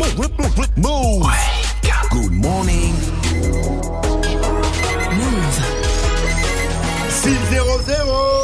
Move. Good morning. Move. 6 0 0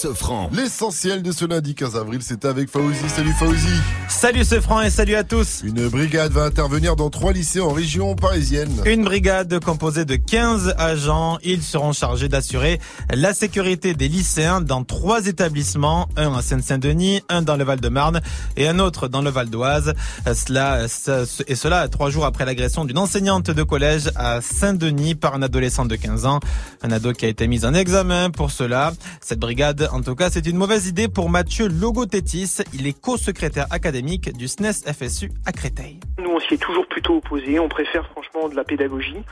Sofran. L'essentiel de ce lundi 15 avril, c'est avec Fauzi. Salut Fauzi. Salut ce franc et salut à tous. Une brigade va intervenir dans trois lycées en région parisienne. Une brigade composée de 15 agents. Ils seront chargés d'assurer la sécurité des lycéens dans trois établissements, un à Seine-Saint-Denis, un dans le Val-de-Marne et un autre dans le Val d'Oise. Cela, et cela trois jours après l'agression d'une enseignante de collège à Saint-Denis par un adolescent de 15 ans. Un ado qui a été mis en examen pour cela. Cette brigade, en tout cas, c'est une mauvaise idée pour Mathieu Logotétis. Il est co-secrétaire académique du SNES FSU à Créteil. Nous, on s'y est toujours plutôt opposé. On préfère franchement de la pédagogie.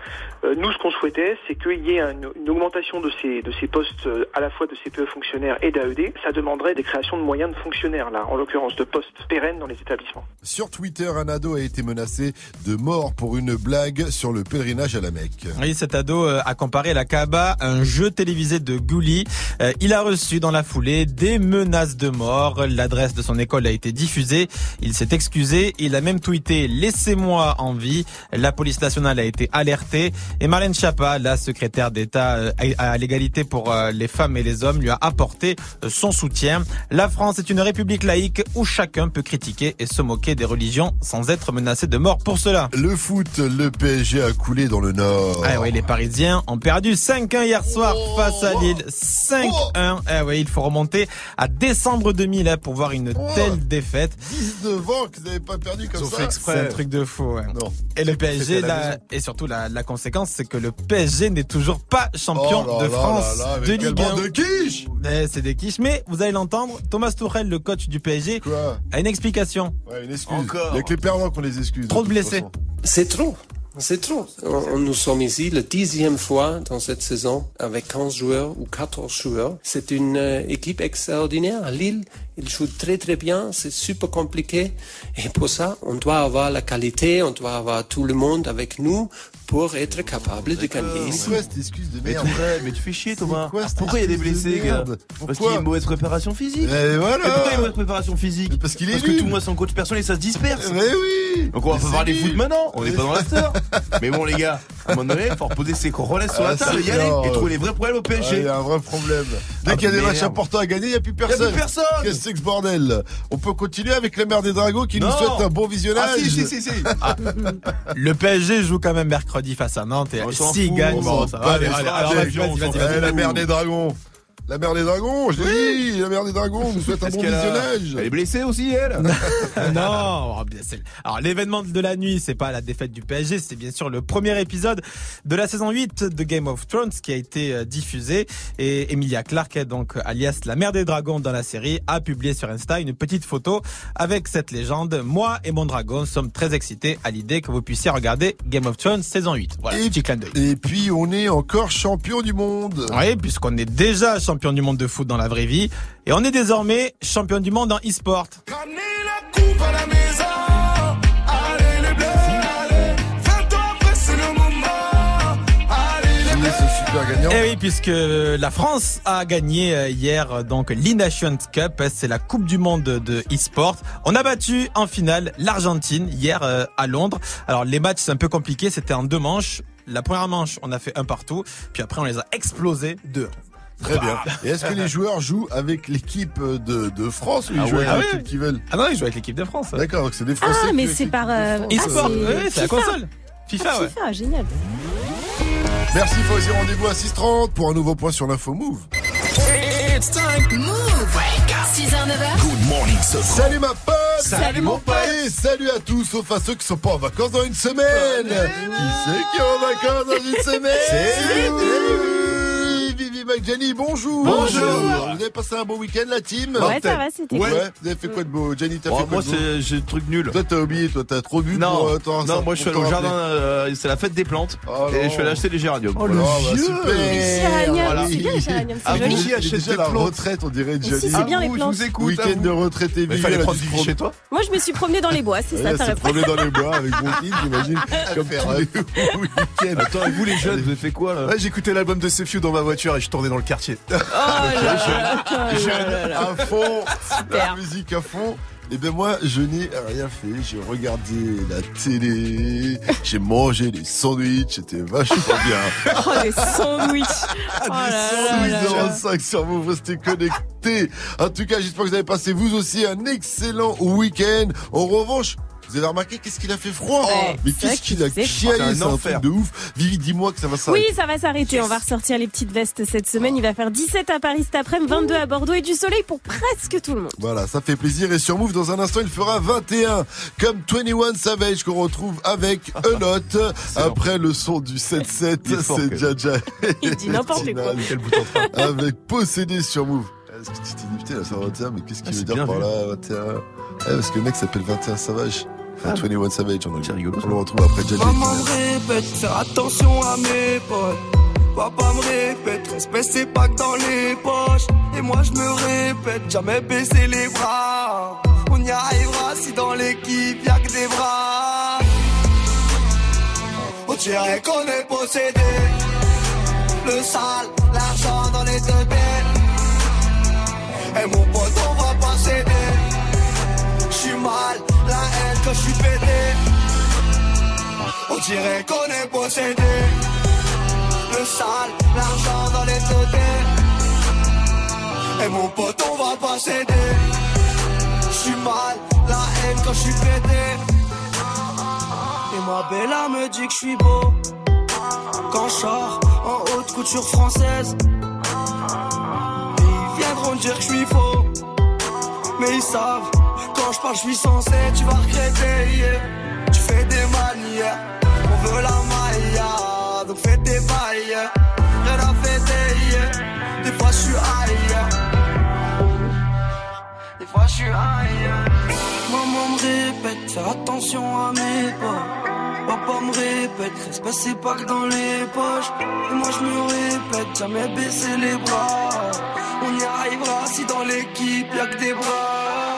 Euh, nous, ce qu'on souhaitait, c'est qu'il y ait une, une augmentation de ces, de ces postes, euh, à la fois de CPE fonctionnaires et d'AED. Ça demanderait des créations de moyens de fonctionnaires, là, en l'occurrence de postes pérennes dans les établissements. Sur Twitter, un ado a été menacé de mort pour une blague sur le pèlerinage à la Mecque. Oui, cet ado euh, a comparé la Kaaba à un jeu télévisé de Gouli. Euh, il a reçu dans la foulée des menaces de mort. L'adresse de son école a été diffusée. Il s'est excusé. Il a même tweeté Laissez-moi en vie. La police nationale a été alertée. Et Marlène Schiappa, la secrétaire d'État euh, à l'égalité pour euh, les femmes et les hommes, lui a apporté euh, son soutien. La France est une république laïque où chacun peut critiquer et se moquer des religions sans être menacé de mort pour cela. Le foot, le PSG a coulé dans le Nord. Ah oui, les Parisiens ont perdu 5-1 hier soir face à Lille. 5-1. Ah oui, il faut remonter à décembre 2000 hein, pour voir une telle défaite. 19 ans que vous n'avez pas perdu comme ça. C'est un truc de fou. ouais. Non. Et le PSG, la et surtout la, la conséquence, c'est que le PSG n'est toujours pas champion Oh là de là France là là, de Ligue 1. bande de quiche Eh, C'est des quiches, mais vous allez l'entendre, Thomas Tuchel, le coach du PSG, Quoi? a une explication. Ouais, une excuse. Encore. Il y a que les perdants qu'on les excuse. Trop de blessés. C'est trop. C'est trop. Nous sommes ici la dixième fois dans cette saison avec 15 joueurs ou 14 joueurs. C'est une euh, équipe extraordinaire. Lille, ils jouent très très bien. C'est super compliqué. Et pour ça, on doit avoir la qualité, on doit avoir tout le monde avec nous pour être capable de gagner ici. C'est quoi cette excuse de Mais, merde mais tu fais chier Thomas. Quoi Pourquoi il y a des blessés gars Parce qu'il y a une mauvaise préparation physique. Et voilà Mais pourquoi il y a une mauvaise préparation physique Mais parce qu'il est Parce que tout le monde son coach personnel et ça se disperse. Mais oui Donc on va pas parler foot maintenant, on n'est pas dans l'after. Mais bon les gars, à un moment donné, il faut reposer ses coronas sur Ah, la table c'est et y aller et trouver les vrais problèmes au Ah, Il PSG. y a un vrai problème. Dès Ah, qu'il y a des matchs importants à gagner, il n'y a plus Y a personne. plus personne Qu'est-ce que c'est que ce bordel? On peut continuer avec la mère des dragons qui nous souhaite un bon visionnage. Ah si si si si. Le PSG joue quand même mercredi face à Nantes et On s'en s'il fout, gagne, on bon, ça va. Allez, allez, vas-y. La mère des dragons. Je l'ai dit, la mère des dragons nous souhaite un bon a- visionnage. Elle est blessée aussi elle non, oh, alors l'événement de la nuit, c'est pas la défaite du PSG, c'est bien sûr le premier épisode de la saison 8 de Game of Thrones qui a été euh, diffusé et Emilia Clarke, donc alias la mère des dragons dans la série, a publié sur Insta une petite photo avec cette légende. Moi et mon dragon sommes très excités à l'idée que vous puissiez regarder Game of Thrones saison 8. Voilà, Et- petit clin d'œil. Et puis on est encore champion du monde. Oui, puisqu'on est déjà champion du monde de foot dans la vraie vie et on est désormais champion du monde en e-sport. Gagnant Eh oui, puisque la France a gagné euh, hier euh, donc l'E-Nations Cup, c'est la Coupe du Monde de e-sport. On a battu en finale l'Argentine hier euh, à Londres. Alors les matchs c'est un peu compliqué, c'était en deux manches. La première manche, on a fait un partout, puis après on les a explosés deux. Très bien. Et est-ce que les joueurs jouent avec l'équipe de, de France ou ils Ah jouent ouais. avec Ah l'équipe ouais. qu'ils veulent Ah non, ils jouent avec l'équipe de France. ouais. D'accord, donc c'est des Français. Ah, mais c'est par, euh. E-sport, Ah, c'est ouais, c'est la FIFA. console. FIFA, ouais. FIFA, génial. Merci Fauzi, rendez-vous à 6h30 pour un nouveau point sur l'info Move. It's time. Move. 6h, 9h. Good morning, Sofran. Salut ma pote Salut, mon pote Et salut à tous, sauf à ceux qui sont pas en vacances dans une semaine Qui c'est qui est en vacances dans une semaine C'est Vivi McJenny, bonjour Bonjour. Vous avez passé un bon week-end la team Ouais, ça va, c'était Ouais, cool. vous avez fait quoi de beau Jenny, t'as Oh, fait quoi Moi c'est j'ai le truc nul. Toi t'as oublié, toi t'as trop bu Non, pour euh, non, moi je suis allé au jardin, euh, c'est la fête des plantes Oh et je suis allé acheter des géraniums. Oh, Voilà. bah, Vieux. super Géranium, Voilà. c'est bien les géraniums, Ah, c'est joli. des la retraite, on dirait si, Jenny. c'est bien, les plantes. Week-end de retraite et Vivi, fallait prendre du vie chez toi. Moi, je me suis promenée dans les bois, c'est ça Ouais, ta se réponse. promener dans les bois avec mon fils, j'imagine, comme week-ends. Attends, et vous les jeunes, vous avez fait quoi là? Ouais, j'écoutais l'album de Sefiu dans ma voiture et je dans le quartier. Oh là là. Jeune à fond, la Super. musique à fond. Et ben moi, je n'ai rien fait. J'ai regardé la télé, j'ai mangé des sandwichs, c'était vachement bien. Oh, les sandwichs. Oh là là là là. 6h05 sur vous, vous restez connectés. En tout cas, j'espère que vous avez passé vous aussi un excellent week-end. En revanche, vous avez remarqué qu'est-ce qu'il a fait froid Ouais, Mais qu'est-ce qu'il a chialé, c'est un un truc de ouf. Vivi, dis-moi que ça va Oui, s'arrêter. ça va s'arrêter. On va ressortir les petites vestes cette semaine. Il va faire 17 à Paris cet après-midi, 22 à Bordeaux et du soleil pour presque tout le monde. Voilà, ça fait plaisir. Et sur Move, dans un instant, il fera 21. Comme 21 Savage qu'on retrouve avec un note. Après le son du 7-7, Il est fort, c'est Jaja. Il dit n'importe quoi. Avec possédé sur Move. Est-ce que tu t'es là, c'est 21, mais qu'est-ce qu'il Ah, veut dire par vu. là, 21 Eh, Parce que le mec s'appelle 21 Savage. Enfin, 21 Savage, on, C'est rigolo, on le retrouve après Jaja. Maman me répète, faire attention à mes potes. Papa me répète, respect c'est pas que dans les poches. Et moi je me répète, jamais baisser les bras. On y arrivera si dans l'équipe y'a que des bras. On dirait qu'on est possédé. Le sale, l'argent dans les deux têtes. Et mon pote, on va pas céder. J'suis mal, la haine quand j'suis pété. On dirait qu'on est possédé. Le sale, l'argent dans les têtes. Et mon pote, on va pas céder. J'suis mal, la haine quand j'suis pété. Et ma bella me dit que j'suis beau. Quand j'sors en haute couture française. Ils viendront dire que j'suis faux. Mais ils savent, quand je parle, je suis censé, tu vas regretter. yeah. Tu fais des manières, on veut la maille, donc fais tes bails. Rien à fêter, des fois je suis ailleurs. Des fois je suis ailleurs. Maman me répète, faire attention à mes pas. Papa me répète, respect c'est pas que dans les poches. Et moi je me répète, jamais baisser les bras. On y arrivera si dans l'équipe y'a que des bras.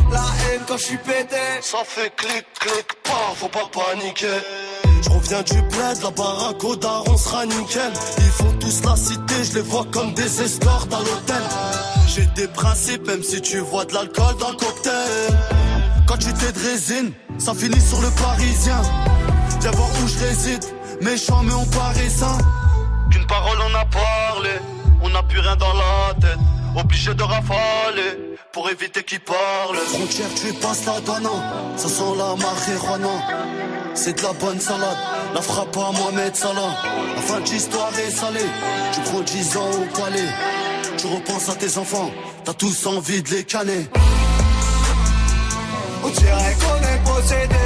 la haine quand j'suis pété. Ça fait clic, clic, pas, faut pas paniquer. Je reviens du bled, la baraque au daron sera nickel. Ils font tous la cité, je les vois comme des escortes à l'hôtel. J'ai des principes, même si tu vois de l'alcool dans le cocktail. Quand tu t'es de résine, ça finit sur le parisien. Viens voir où je réside, méchant mais on paraît sain. Qu'une parole on a parlé, on n'a plus rien dans la tête. Obligé de rafaler pour éviter qu'ils parlent. Frontière, tu passes la douane, ça sent la marijuana. C'est de la bonne salade, la frappe à Mohamed Salah. La fin de l'histoire est salée, tu prends 10 ans au palais. Tu repenses à tes enfants, t'as tous envie de les canner. On dirait qu'on est possédé.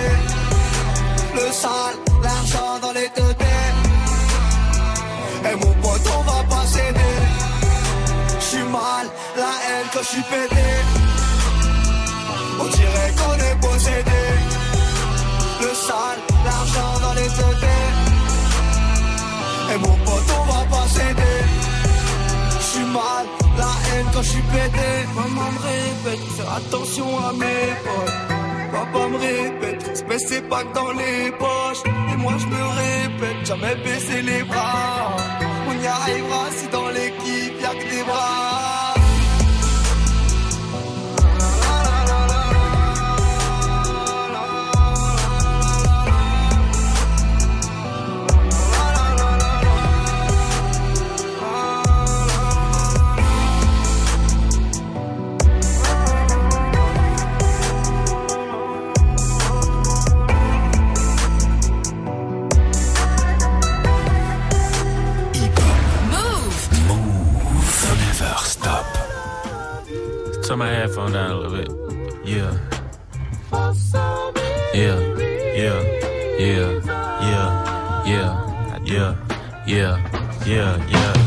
Le sale, l'argent dans les deux têtes. Et mon pote, on va pas céder. Mal, la haine quand j'suis pété. On dirait qu'on est possédé. Le sale, l'argent dans les têtes. Et mon pote, on va pas céder. J'suis mal, la haine quand j'suis pété. Maman me répète, faire attention à mes potes. Papa me répète, respect c'est pas que dans les poches. Et moi je me répète, jamais baisser les bras. On y arrivera si dans l'équipe y'a que des bras. Turn my headphone down a little bit. Yeah. Yeah. Yeah. Yeah. Yeah. Yeah. Yeah. Yeah. Yeah. Yeah. Yeah.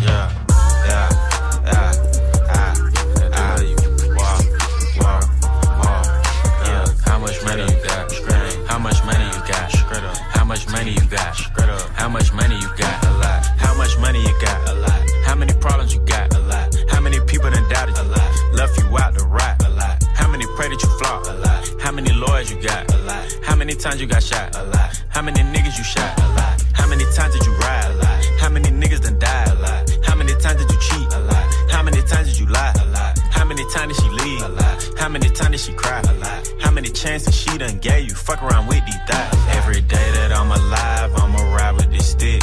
Yeah. Yeah. How much money you got? A lot. How much money you got? A lot. How many problems you got? A lot. How many people done doubted you? A lot. Left you out to rot. A lot. How many pray that you flop? A lot. How many lawyers you got? A lot. How many times you got shot? A lot. How many niggas you shot? A lot. How many times did you ride? A lot. How many niggas done died? A lot. How many times did you cheat? A lot. How many times did you lie? A lot. How many times did she leave? A lot. How many times did she cry? A lot. How many chances she done gave you? Fuck around with these thoughts. Every day that I'm alive, I'ma ride with this stick.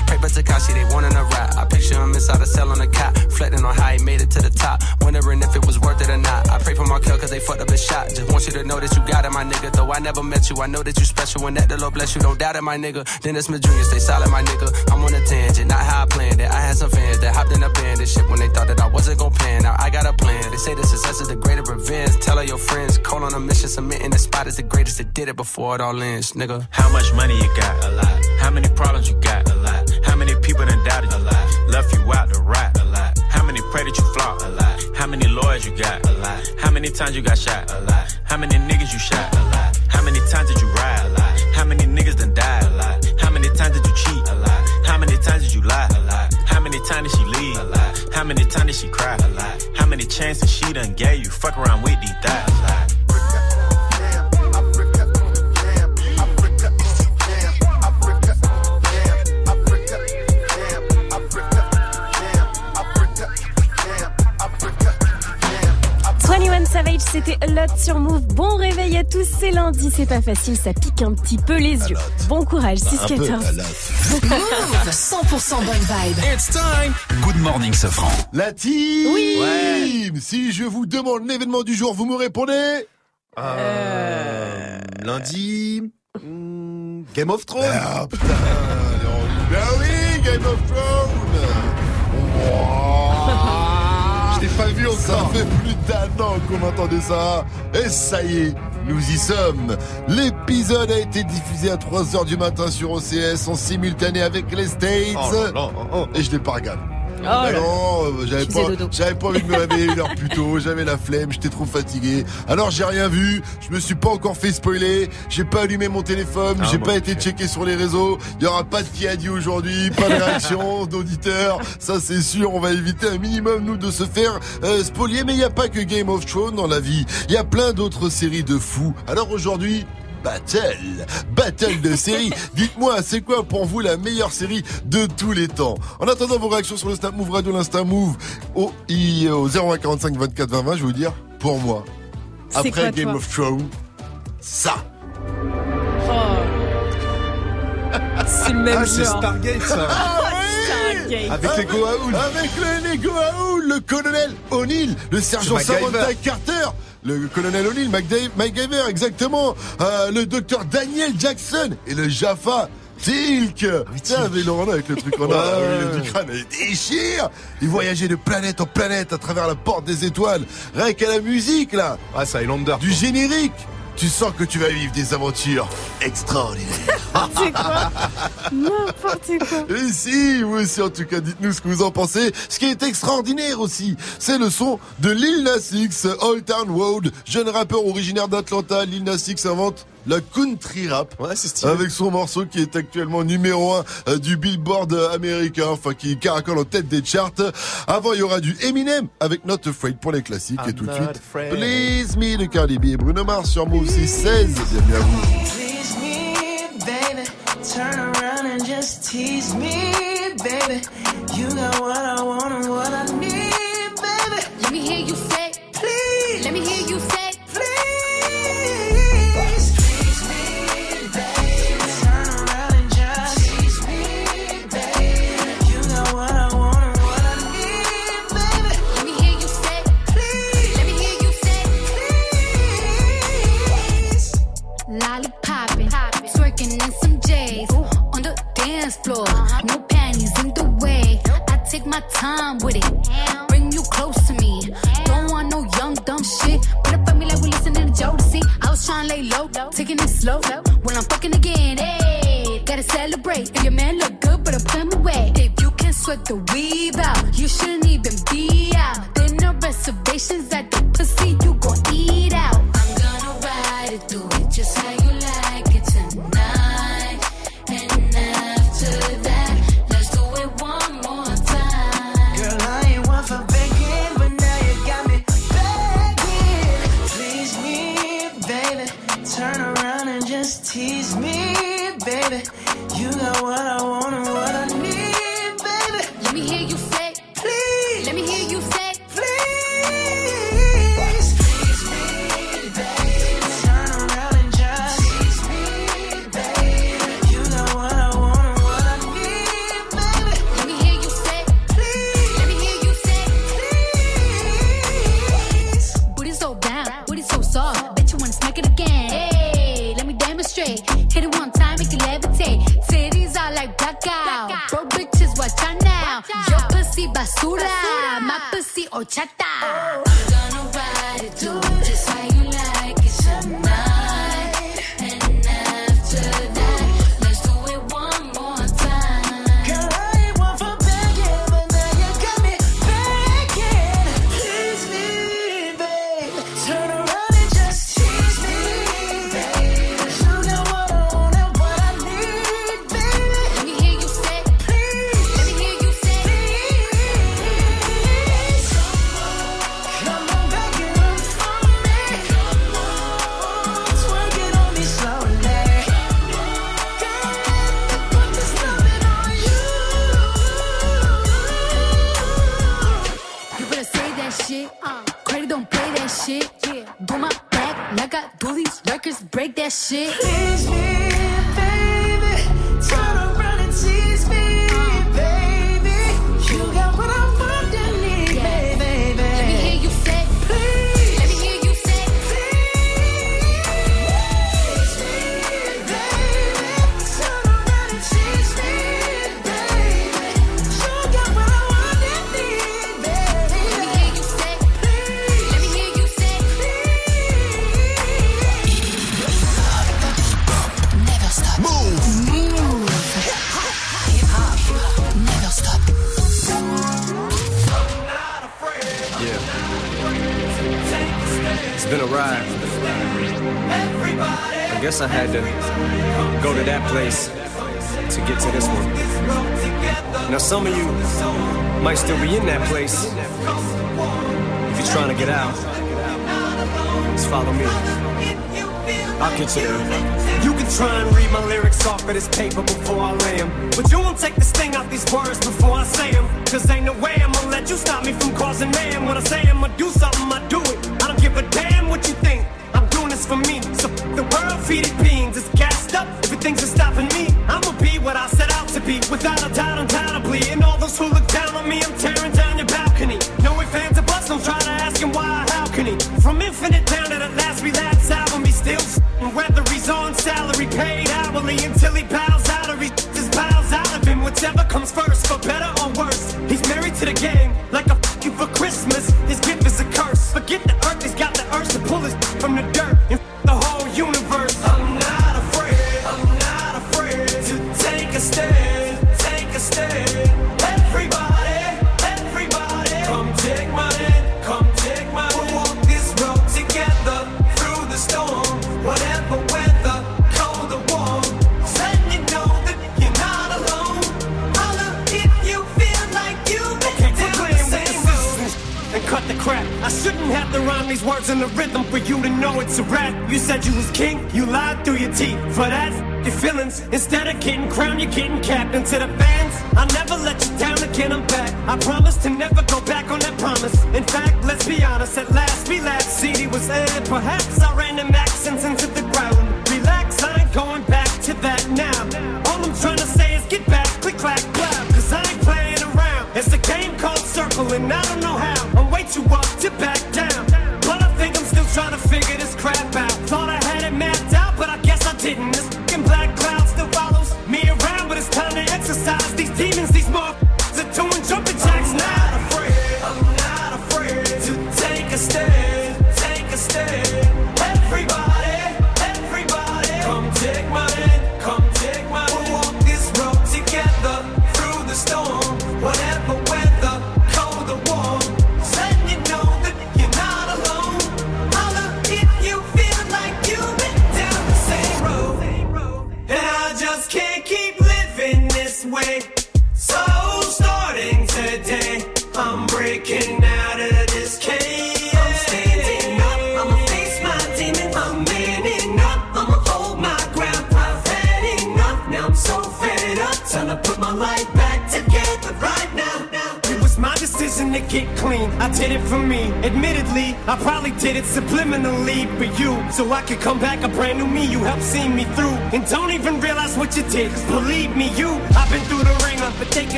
Pray Takashi, they wanting a rap. I picture him inside a cell on a cot, reflecting on how he made it to the top. Wondering if it was worth it or not. I pray for Markel cause they fucked up his shot. Just want you to know that you got it, my nigga. Though I never met you, I know that you special and that the Lord bless you. Don't doubt it, my nigga. Dennis Smith Jr., stay solid, my nigga. I'm on a tangent, not how I planned it. I had some fans that hopped in a band and shit when they thought that I wasn't gonna plan. Now I got a plan. They say the success is the greater revenge. Tell all your friends, call on a mission, submitting the spot is the greatest that did it before it all ends, nigga. How much money you got? A lot. How many problems you got? A lot. How many people done doubted you? A lot. Left you out to rot? A lot. How many pray that you flop? A lot. How many lawyers you got? A lot. How many times you got shot? A lot. How many niggas you shot? A lot. How many times did you ride? A lot. How many niggas done died? A lot. How many times did you cheat? A lot. How many times did you lie? A lot. How many times did she leave? A lot. How many times did she cry? A lot. How many chances she done gave you? Fuck around with these thighs. A lot. Savage, c'était A Lot sur Move. Bon réveil à tous, c'est lundi, c'est pas facile, ça pique un petit peu les yeux. Bon courage, 6-14. Move 100% bonne vibe. It's time. Good morning, Safran. La team Oui. Ouais. Si je vous demande l'événement du jour, vous me répondez Euh, lundi. hmm, Game of Thrones. Ah putain Ben oui, Game of Thrones pas vu encore Ça fait plus d'un an qu'on entendait ça Et ça y est nous y sommes. L'épisode a été diffusé à 3h du matin sur OCS en simultané avec les States. Oh là là, oh, oh. Et je l'ai pas regardé. Oh non, euh, j'avais pas, j'avais pas envie de me réveiller une heure plus tôt, j'avais la flemme, j'étais trop fatigué. Alors j'ai rien vu, je me suis pas encore fait spoiler, j'ai pas allumé mon téléphone, Ah, j'ai pas été checké sur les réseaux, il y aura pas de qui a dit aujourd'hui, pas de réaction d'auditeurs, ça c'est sûr, on va éviter un minimum nous de se faire euh, spolier, mais il y a pas que Game of Thrones dans la vie, il y a plein d'autres séries de fous. Alors aujourd'hui, battle. Battle de série. Dites-moi, c'est quoi pour vous la meilleure série de tous les temps? En attendant vos réactions sur le Snap Move Radio, l'Insta Move, au, i- au 0145 24 20 20, je vais vous dire, pour moi, après quoi, Game of Thrones, ça. C'est le même Ah, c'est. Stargate ça. Stargate. Avec les Goa'uld. Avec le les Goa'uld, le colonel O'Neill, le sergent. Samantha Carter, le colonel O'Neill, MacGyver, exactement, euh, le docteur Daniel Jackson et le Jaffa. Tilk Tiens, avec Laurent avec le truc en or, Ouais. le du crâne, il déchire Il voyageait de planète en planète à travers la porte des étoiles. Rien qu'à la musique, là Ah, c'est Highlander. Du générique Tu sens que tu vas vivre des aventures extraordinaires. C'est quoi N'importe quoi. Et si, vous aussi en tout cas, dites-nous ce que vous en pensez. Ce qui est extraordinaire aussi, c'est le son de Lil Nas X, Old Town Road, jeune rappeur originaire d'Atlanta. Lil Nas X invente la country rap. Ouais, c'est stylé. Avec son morceau qui est actuellement numéro 1 du Billboard euh, américain, enfin qui caracole en tête des charts. Avant, il y aura du Eminem avec Not Afraid pour les classiques. et tout de suite, afraid. Please Me de Cardi B et Bruno Mars sur Move 616. Bienvenue à vous. Please me, baby. Turn around and just tease me, baby. You got what I want and what floor. No panties in the way. I take my time with it. Bring you close to me. Don't want no young dumb shit. But up at me like we listening to Jodeci. I was trying to lay low, taking it slow. When I'm fucking again, hey, gotta celebrate. If your man look good, but I put him away. If you can sweat the weave out, you shouldn't even be out. There no reservations at the pussy, you gon' eat out. I'm gonna ride it, do it just like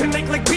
can make like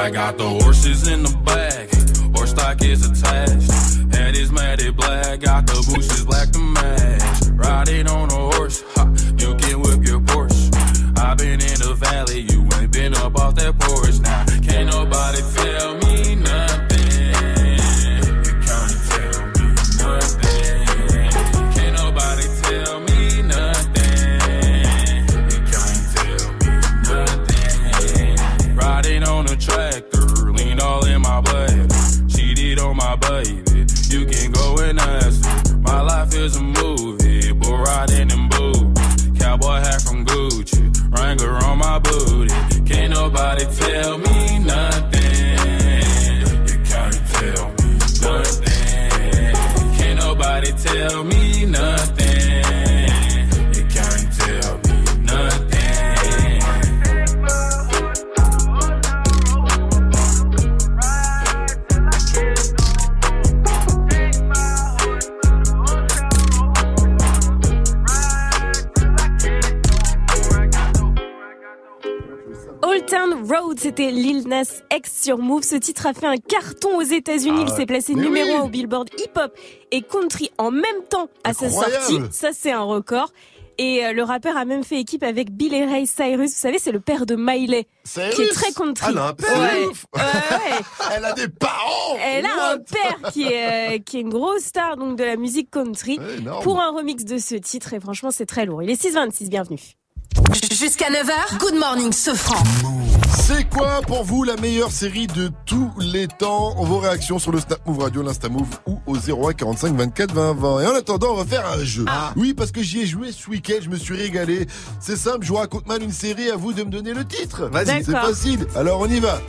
I got the horses in the back, horse stock is attached. Head is matted black, got the bushes black to match. Riding on a horse, ha, you can whip your Porsche. i been in the valley, you ain't been up off that porch. Lil Nas X sur Move. Ce titre a fait un carton aux États-Unis. Ah Il s'est placé numéro oui. 1 au Billboard Hip Hop et Country en même temps à sa sortie. Ça, c'est un record. Et euh, le rappeur a même fait équipe avec Bill et Ray Cyrus. Vous savez, c'est le père de Miley, qui est très country. Ah, elle a un père Ouais. ouf. Ouais, ouais. Elle a des parents Elle a un père qui est, euh, qui est une grosse star donc de la musique country pour un remix de ce titre. Et franchement, c'est très lourd. Il est 6,26. Bienvenue. Jusqu'à 9h, Good Morning Sofran. C'est quoi pour vous la meilleure série de tous les temps? Vos réactions sur le Snap Move Radio, l'Insta Move ou au 01 45 24 20 20. Et en attendant, on va faire un jeu. Oui, parce que j'y ai joué ce week-end, je me suis régalé. C'est simple, je vous raconte mal une série, à vous de me donner le titre. Vas-y. c'est facile. Alors on y va.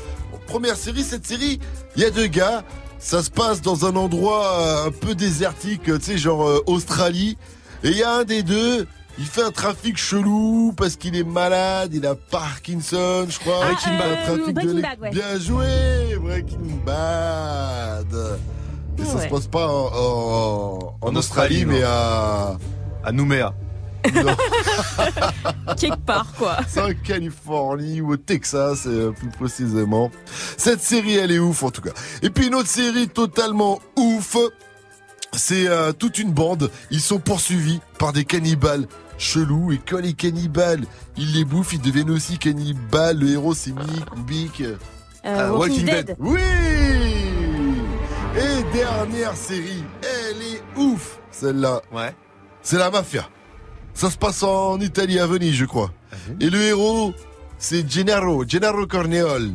Première série, cette série, il y a deux gars. Ça se passe dans un endroit euh, un peu désertique, tu sais, genre euh, Australie. Et il y a un des deux, il fait un trafic chelou parce qu'il est malade, il a Parkinson, je crois. Ah, Breaking Bad, euh, trafic Breaking Bad, ouais. Bien joué, Breaking Bad. Et ça se passe pas en, en- en En Australie, Australie, mais à, À Nouméa. Quelque part, quoi. c'est en Californie ou au Texas, euh, plus précisément. Cette série, elle est ouf en tout cas. Et puis une autre série totalement ouf, c'est euh, toute une bande. Ils sont poursuivis par des cannibales chelous et quand les cannibales, ils les bouffent, ils deviennent aussi cannibales. Le héros, c'est Mick Bick. Euh, Ah, Walking, Walking Dead. Dead. Oui Et dernière série, elle est ouf, celle-là. Ouais. C'est la mafia. Ça se passe en Italie, à Venise, je crois. Et le héros, c'est Gennaro, Gennaro Corneole.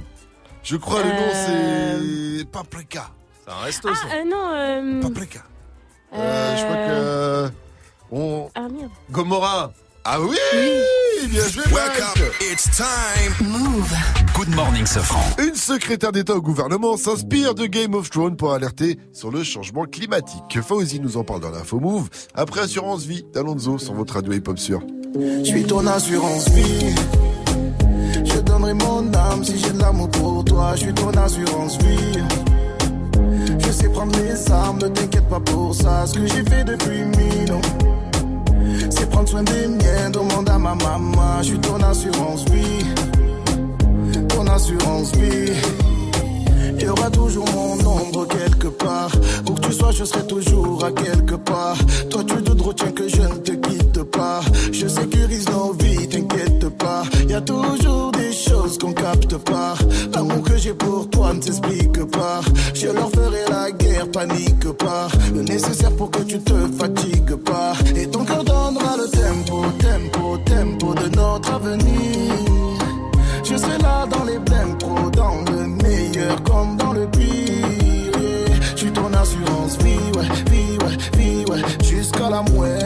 Je crois le nom, Euh. c'est Paprika. C'est un resto, Ah, ça. euh, non. Euh... Paprika. Euh, je crois que... euh, On... Ah, merde. Gomorrah. Ah oui Bien joué, Mike. it's time. Move. Good morning, Sofran. Une secrétaire d'État au gouvernement s'inspire de Game of Thrones pour alerter sur le changement climatique. Fauzi nous en parle dans l'info Move. Après Assurance Vie d'Alonso sur votre radio hip-hop sûr. Je suis ton assurance vie. Je donnerai mon âme si j'ai de l'amour pour toi. Je suis ton assurance vie. Je sais prendre les armes, ne t'inquiète pas pour ça. Ce que j'ai fait depuis ans, c'est prendre soin des miens. Demande à ma maman. Je suis ton assurance vie. Ton assurance vie. Il y aura toujours mon ombre quelque part. Où que tu sois, je serai toujours à quelque part. Toi, tu te retiens que je ne te quitte pas. Je sécurise nos vies, t'inquiète pas. Y a toujours choses qu'on capte pas. L'amour que j'ai pour toi ne s'explique pas. Je leur ferai la guerre, panique pas. Le nécessaire pour que tu te fatigues pas. Et ton cœur donnera le tempo, tempo, tempo de notre avenir. Je serai là dans les blèmes pro, dans le meilleur comme dans le pire. Je suis ton assurance vie, ouais, vie, ouais, vie, ouais, jusqu'à la muerte.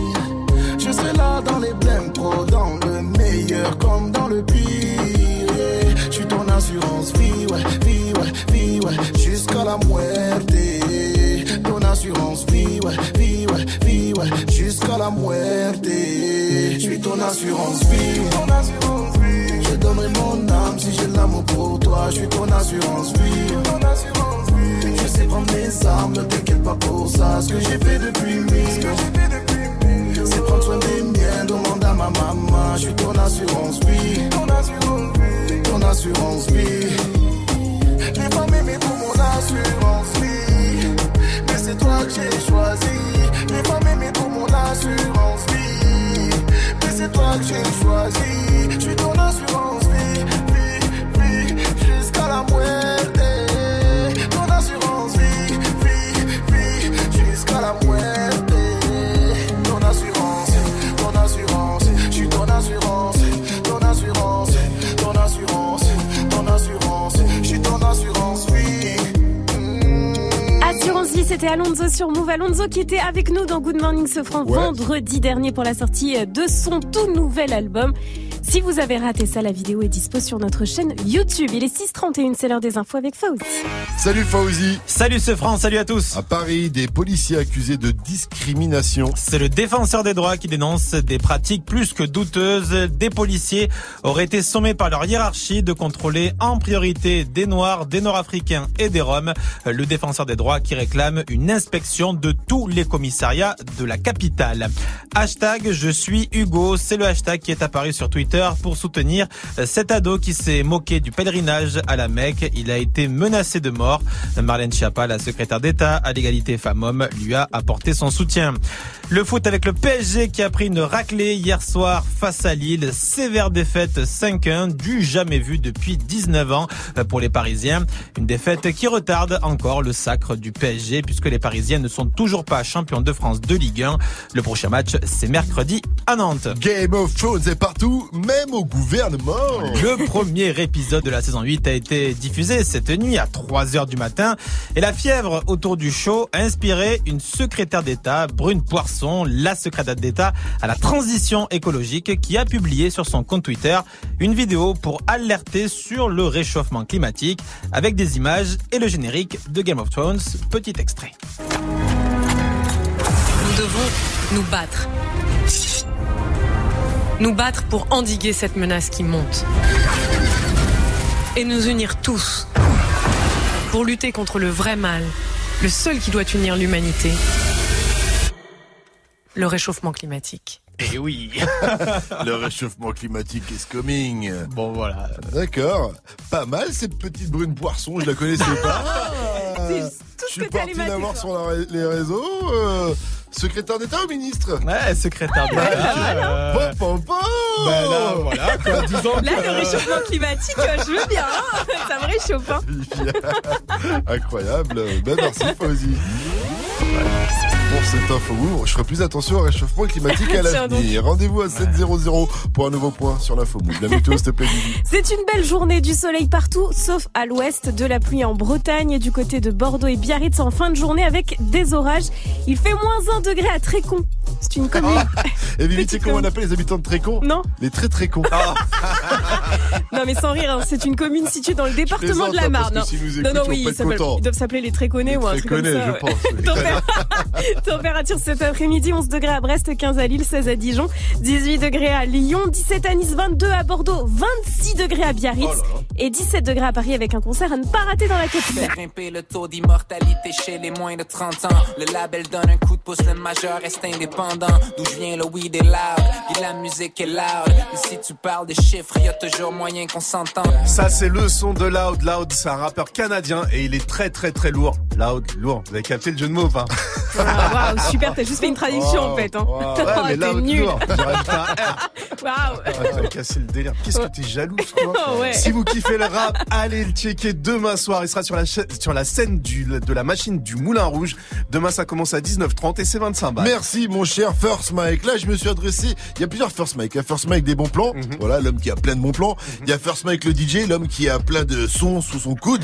Je serai là dans les blèmes pro, dans le meilleur comme dans le pire. Je suis ton assurance vie, ouais, vie, ouais, vie, ouais, jusqu'à la muerte. Ton assurance vie, ouais, vie, ouais, vie, ouais, jusqu'à la muerte. Je suis ton assurance vie. Je donnerai mon âme si j'ai l'amour pour toi. Je suis ton assurance vie. Je sais prendre mes armes, ne t'inquiète pas pour ça. Ce que j'ai fait depuis mille, c'est prendre soin des miens. Demande à ma maman, je suis ton assurance vie. Ton assurance vie. J'ai pas m'aimer pour mon assurance vie. Mais c'est toi que j'ai choisi. J'ai pas m'aimer pour mon assurance vie. Mais c'est toi que j'ai choisi. Je suis ton assurance vie, vie, vie. Jusqu'à la muerte. C'était Alonso sur Move. Alonso qui était avec nous dans Good Morning Sofran Ouais. vendredi dernier pour la sortie de son tout nouvel album. Si vous avez raté ça, la vidéo est dispo sur notre chaîne YouTube. Il est 6h31, c'est l'heure des infos avec Fauzi. Salut Fauzi. Salut ce franc, salut à tous. À Paris, des policiers accusés de discrimination. C'est le défenseur des droits qui dénonce des pratiques plus que douteuses. Des policiers auraient été sommés par leur hiérarchie de contrôler en priorité des Noirs, des Nord-Africains et des Roms. Le défenseur des droits qui réclame une inspection de tous les commissariats de la capitale. Hashtag je suis Hugo, c'est le hashtag qui est apparu sur Twitter pour soutenir cet ado qui s'est moqué du pèlerinage à la Mecque. Il a été menacé de mort. Marlène Schiappa, la secrétaire d'État à l'égalité femmes-hommes, lui a apporté son soutien. Le foot avec le PSG qui a pris une raclée hier soir face à Lille. Sévère défaite 5-1 du jamais vu depuis 19 ans pour les Parisiens. Une défaite qui retarde encore le sacre du PSG puisque les Parisiens ne sont toujours pas champions de France de Ligue 1. Le prochain match, c'est mercredi à Nantes. Game of Thrones est partout, même au gouvernement. Le premier épisode de la saison 8 a été diffusé cette nuit à 3 heures du matin et la fièvre autour du show a inspiré une secrétaire d'État, Brune Poisson, la secrétaire d'État à la transition écologique qui a publié sur son compte Twitter une vidéo pour alerter sur le réchauffement climatique avec des images et le générique de Game of Thrones. Petit extrait. Nous devons nous battre. Nous battre pour endiguer cette menace qui monte. Et nous unir tous pour lutter contre le vrai mal, le seul qui doit unir l'humanité. Le réchauffement climatique. Et oui. Le réchauffement climatique is coming. Bon voilà. D'accord. Pas mal cette petite brune poisson, je la connaissais pas. Je suis parti la voir sur la- les réseaux. euh, secrétaire d'État ou ministre? Ouais, secrétaire d'État. euh, Pom, pom, pom. ben là, voilà, quoi, disons Là, que- le réchauffement climatique, euh, je veux bien. hein. Ça me réchauffe. hein. Incroyable. Ben merci Fauzi. Pour cette info, je ferai plus attention au réchauffement climatique à l'avenir. Rendez-vous à 7.00 pour un nouveau point sur l'info. La météo, s'il te plaît. C'est une belle journée du soleil partout, sauf à l'ouest, de la pluie en Bretagne, du côté de Bordeaux et Biarritz en fin de journée avec des orages. Il fait moins 1 degré à Trécon. C'est une commune. Et Vivi, tu sais comment on appelle les habitants de Trécon? Non. Les très très cons. Non mais sans rire, hein, c'est une commune située dans le département de la hein, Marne. hein. non non oui, ils doivent s'appeler les Tréconais ou un truc comme ça. je ouais. pense. oui. Tempér- Température cet après-midi, 11 degrés à Brest, 15 à Lille, 16 à Dijon, 18 degrés à Lyon, 17 à Nice, 22 à Bordeaux, 26 degrés à Biarritz et 17 degrés à Paris avec un concert à ne pas rater dans la capitale. Grimper le taux d'immortalité chez les moins de 30 ans. Le label donne un coup de pouce, le majeur reste indépendant. D'où je viens, le weed est loud, et la musique est loud. Et si tu parles de chiffres, y a toujours moyen qu'on s'entende. Ça, c'est le son de Loud. Loud, c'est un rappeur canadien et il est très très très lourd. Loud, lourd. Vous avez capté le jeu de mots, hein Ah, Waouh, super, t'as juste fait une traduction en fait. Hein. Ouais, Oh, mais t'es Loud, nul. lourd. Waouh. Ah, t'as cassé le délire. Qu'est-ce que t'es jalouse, toi Oh, ouais. Si vous kiffez le rap, allez le checker demain soir. Il sera sur la, cha- sur la scène du, de la machine du Moulin Rouge. Demain, ça commence à 19h30 et c'est 25 balles. Merci mon cher First Mike. Là, je me suis adressé. Il y a plusieurs First Mike. Il y a First Mike des bons plans. Mhm. Voilà, l'homme qui a plein de bons plans. Il y a First Mike le DJ, l'homme qui a plein de sons sous son coude.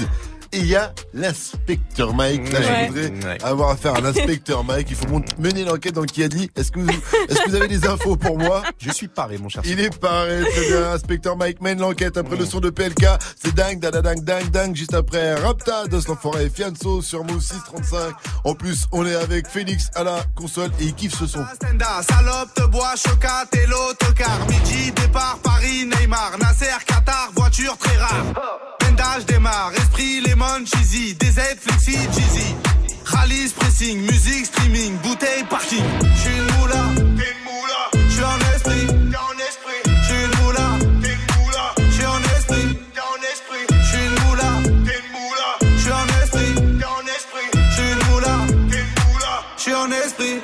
Et il y a l'inspecteur Mike. Là, Ouais. je voudrais Ouais. avoir affaire à l'inspecteur Mike. Il faut mener l'enquête dans qui a dit. Est-ce que vous, est-ce que vous avez des infos pour moi? Je suis paré, mon cher. Il est paré, très bien. Inspecteur Mike mène l'enquête après le son de PLK. C'est dingue, dada dingue, dingue, dingue. Juste après Rapta, l'Enfoiré et Fianso sur Move 635. En plus, on est avec Félix à la console et il kiffe ce son. Stenda, salope, te bois, chocat et l'autocar. Midi, départ, Paris, Neymar, Nasser, Qatar, voiture très rare. Je démarre, esprit, lemon, cheesy, DZ, flexi, cheesy. Rallye, pressing, musique, streaming, bouteille, parking. J'suis une moula, t'es une moula. J'suis en esprit, t'es en esprit. J'suis une moula, t'es une moula. J'suis en esprit, t'es en esprit. J'suis une moula, t'es une moula. J'suis en esprit, t'es en esprit. J'suis une moula, t'es une moula. J'suis en esprit.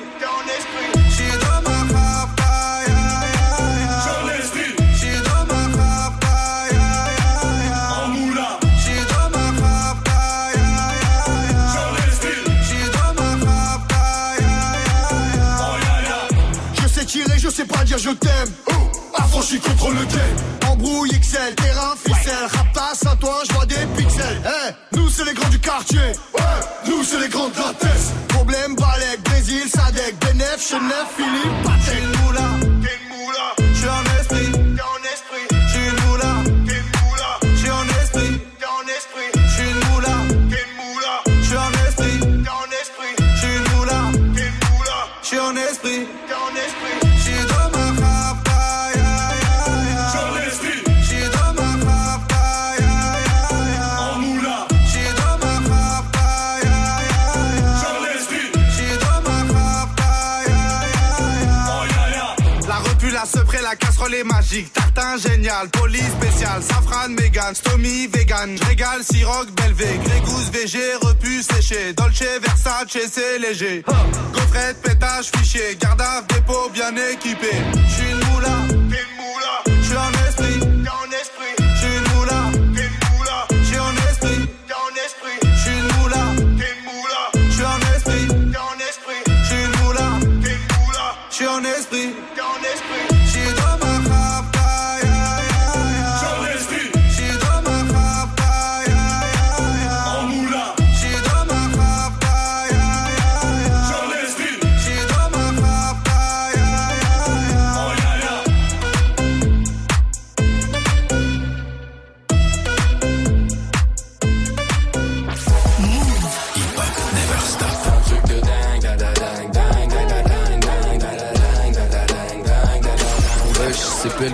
Je t'aime. Affranchi contre le game. Embrouille XL, terrain, ficelle. Raptasse à toi, je vois des pixels. Eh, nous c'est les grands du quartier. Ouais, nous c'est les grands de la. Problème, Balek, Brésil, Sadek, Benef, Chenef, Philippe, Patek. une moula, casserole est magique. Tartin génial, police spécial, safran, mégan, stomy, vegan. Régale, siroc, belvé, grégousse, VG, repu, séché. Dolce, Versace, c'est léger. Gaufrette, pétage, fichier, garde à dépôt bien équipé. J'suis une moula, t'es une moula. J'suis en esprit, t'es en esprit. J'suis une moula, t'es une moula. J'suis en esprit, t'es en esprit. J'suis une moula, t'es une moula. J'suis en esprit, t'es en esprit. Moula, t'es une moula. J'suis en esprit.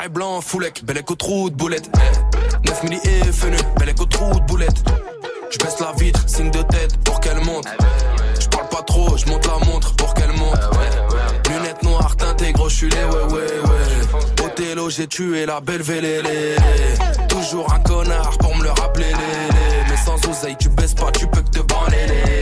est blanc, foulec, trou de boulette. 9 milli et fenu, écho trou de boulette. Je baisse la vitre, signe de tête pour qu'elle monte. Je parle pas trop, je monte la montre pour qu'elle monte. Lunettes noires teintées, gros, je ouais, ouais, ouais. Othello, j'ai tué la belle vélélé. Toujours un connard pour me le rappeler. Mais sans oseille, tu baisses pas, tu peux que te branler,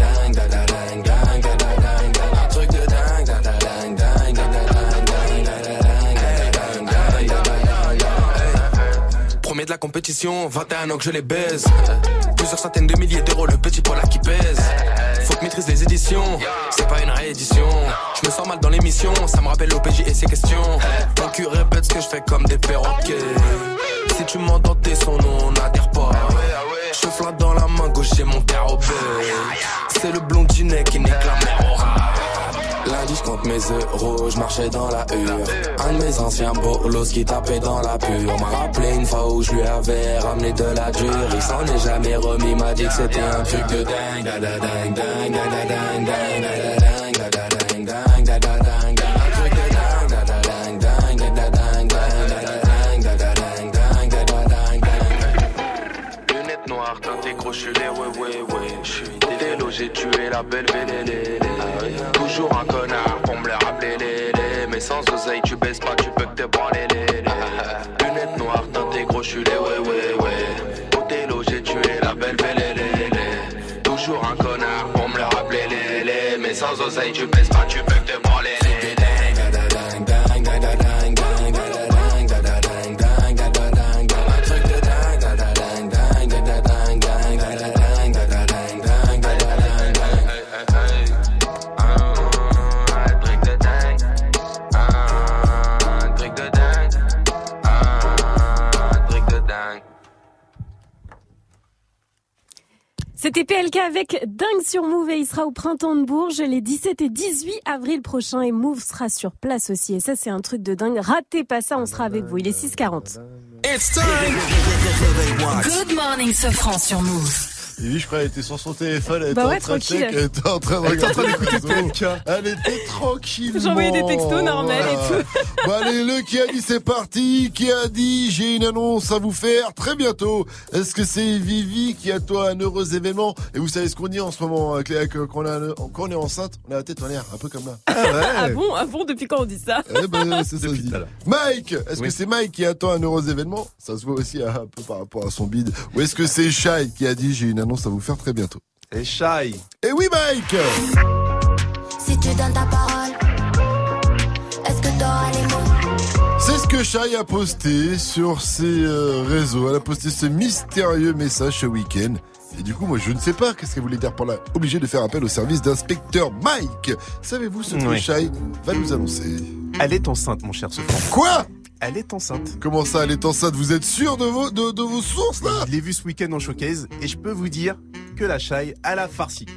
de la compétition, 21 ans que je les baise. Plusieurs centaines de milliers d'euros, le petit poil là qui pèse. Faut que maîtrise les éditions, c'est pas une réédition. Je me sens mal dans l'émission, ça me rappelle l'OPJ et ses questions. Ton cul répète ce que je fais comme des perroquets. Si tu m'entends tes sons, nous on n'adhère pas. Je flatte dans la main gauche, j'ai mon au C'est le blondinet qui nique la rat. Lundi, je compte mes euros, je marchais dans la hure. Un de mes anciens bolos qui tapait dans la pure. M'a rappelé une fois où je lui avais ramené de la dure. Il s'en est jamais remis, m'a dit que c'était un truc de dingue. Dingue, dingue, dingue, dingue, dingue, teintées gros, je suis les ouais, ouais, ouais. Je suis délo, j'ai tué la belle vélélé. Toujours un connard pour me le rappeler, les, les. Mais sans oseille, tu baisses pas, tu peux que te branler, les, les. Lunettes noires, teintées gros, je les ouais, ouais, ouais. Othello, j'ai tué la belle vélélé. Toujours un connard pour me le rappeler, les, les. Mais sans oseille, tu baisses pas, tu peux C'était PLK avec Dingue sur Move et il sera au printemps de Bourges les 17 et 18 avril prochains et Move sera sur place aussi. Et ça, c'est un truc de dingue. Ratez pas ça, on sera avec vous. Il est 6h40. It's time. Good morning, Sofran sur Move. Lui, je crois, elle était sur son téléphone, elle Bah était ouais, en train de tranquille. check, elle était en train de regarder. Elle était tranquille. J'envoyais des textos normales et tout. Bon allez, le qui a dit c'est parti, qui a dit j'ai une annonce à vous faire très bientôt. Est-ce que c'est Vivi qui a toi un heureux événement? Et vous savez ce qu'on dit en ce moment, euh, Cléa, un- quand on est enceinte, on a la tête en l'air, un peu comme là. Ah bon, ah bon, depuis quand on dit ça? Eh ben, c'est ça se dit. Mike, est-ce que c'est Mike qui attend un heureux événement? Ça se voit aussi un peu par rapport à son bide. Ou est-ce que c'est Shai qui a dit j'ai une annonce à vous faire très bientôt Et Shai. Eh oui Mike Si tu donnes ta parole, est-ce que t'auras les mots? C'est ce que Shai a posté sur ses euh, réseaux. Elle a posté ce mystérieux message ce week-end. Et du coup, moi, je ne sais pas qu'est-ce qu'elle voulait dire par là. Obligé de faire appel au service d'inspecteur Mike. Savez-vous ce que Oui. Shai va nous annoncer? Elle est enceinte, mon cher Sofran. Quoi? Elle est enceinte. Comment ça, elle est enceinte? Vous êtes sûr de vos, de, de vos sources, là? Je l'ai vu ce week-end en showcase et je peux vous dire que la Shai, elle a farci.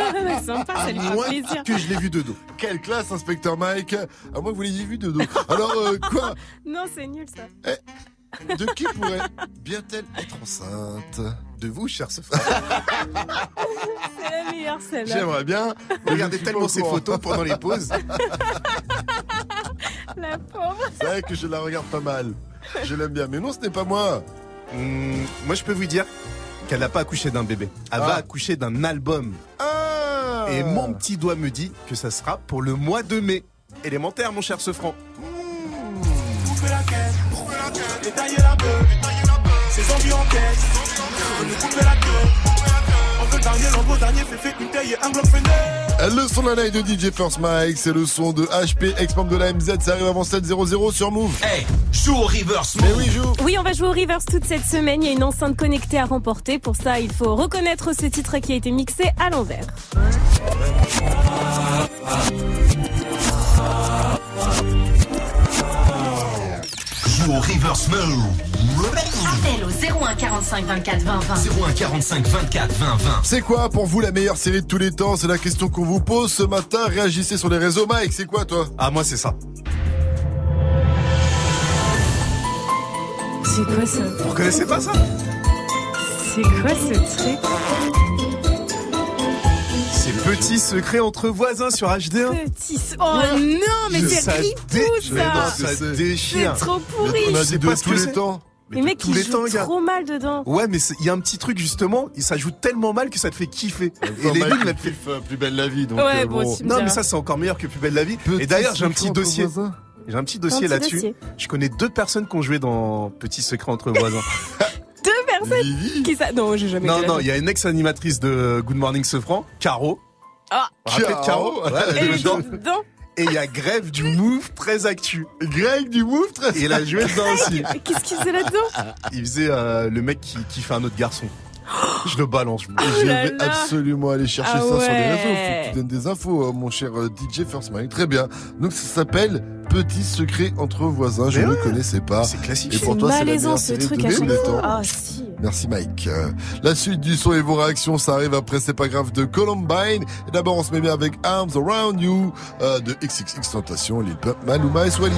Sympa, ça lui À fait moins plaisir. que je l'ai vu de dos. Quelle classe, inspecteur Mike À moins que vous l'ayez vu de dos. Alors, euh, quoi? Non, c'est nul ça. De qui pourrait bien-elle être enceinte? De vous, cher Sofran. C'est la meilleure celle-là. J'aimerais bien. Regardez tellement ces photos pendant les pauses. La pauvre. C'est vrai que je la regarde pas mal. Je l'aime bien. Mais non, ce n'est pas moi. Hmm, moi, je peux vous dire qu'elle n'a pas accouché d'un bébé. Elle va Ah. accoucher d'un album. Ah Et mon petit doigt me dit que ça sera pour le mois de mai. Élémentaire, mon cher la caisse, la caisse, la zombies en caisse, on nous couper la queue, on veut le dernier, l'envoi dernier, fait fait une taille et un bloc fenêtre. Le son de la night de DJ First Mike, c'est le son de HP, ex-membre de la MZ, ça arrive avant 7-0-0 sur Move. Hey, joue au reverse. Mais oui, joue. Oui, on va jouer au reverse toute cette semaine. Il y a une enceinte connectée à remporter. Pour ça, il faut reconnaître ce titre qui a été mixé à l'envers. Joue au reverse mode. Appel au 01 45 24 20 20. 01 45 24 20 20. C'est quoi pour vous la meilleure série de tous les temps? C'est la question qu'on vous pose ce matin. Réagissez sur les réseaux. Mike, c'est quoi toi? Ah, moi, c'est ça. C'est quoi ça? Vous reconnaissez pas ça? C'est quoi ce truc? Petit secret entre voisins sur HD1. Petit. Oh non, mais c'est Ça ripou Mais ça ça C'est déchire. trop pourri On a dit de tous les c'est. temps. Les mecs, les jouent temps, trop mal dedans. Ouais, mais c'est- il y a un petit truc justement, ça joue tellement mal que ça te fait kiffer. Et les lignes, te fait. euh, plus belle la vie. Donc, Ouais, euh, bon, Non, mais ça, c'est encore meilleur que Plus belle la vie. Petit Et d'ailleurs, j'ai un secret petit dossier. J'ai un petit dossier là-dessus. Je connais deux personnes qui ont joué dans Petit secret entre voisins. Deux personnes Vivi. qui ça. Non, j'ai jamais non, non, il y a une ex-animatrice de Good Morning Sofran, Caro. Ah, Caro Ouais, et joué dedans. dedans. Et il y a Grève du Move très actu. Greg du Move, très Et il a joué dedans aussi. Qu'est-ce qu'il faisait là-dedans? Il faisait euh, le mec qui, qui fait un autre garçon. Je le balance. je me- Je là vais là. absolument aller chercher Ah ça sur les réseaux. Faut que tu donnes des infos, euh, mon cher euh, DJ First Mike. Très bien. Donc ça s'appelle Petit secret entre voisins. Je ne ouais. connaissais pas. C'est classique. Et C'est pour toi, c'est la ce série truc de à tous chaque les fois. temps. Ah si. Merci Mike. Euh, La suite du son et vos réactions, ça arrive après C'est pas grave de Columbine. Et d'abord, on se met bien avec Arms Around You euh, de XXX Tentation, Lil Pump, Maluma et Swally.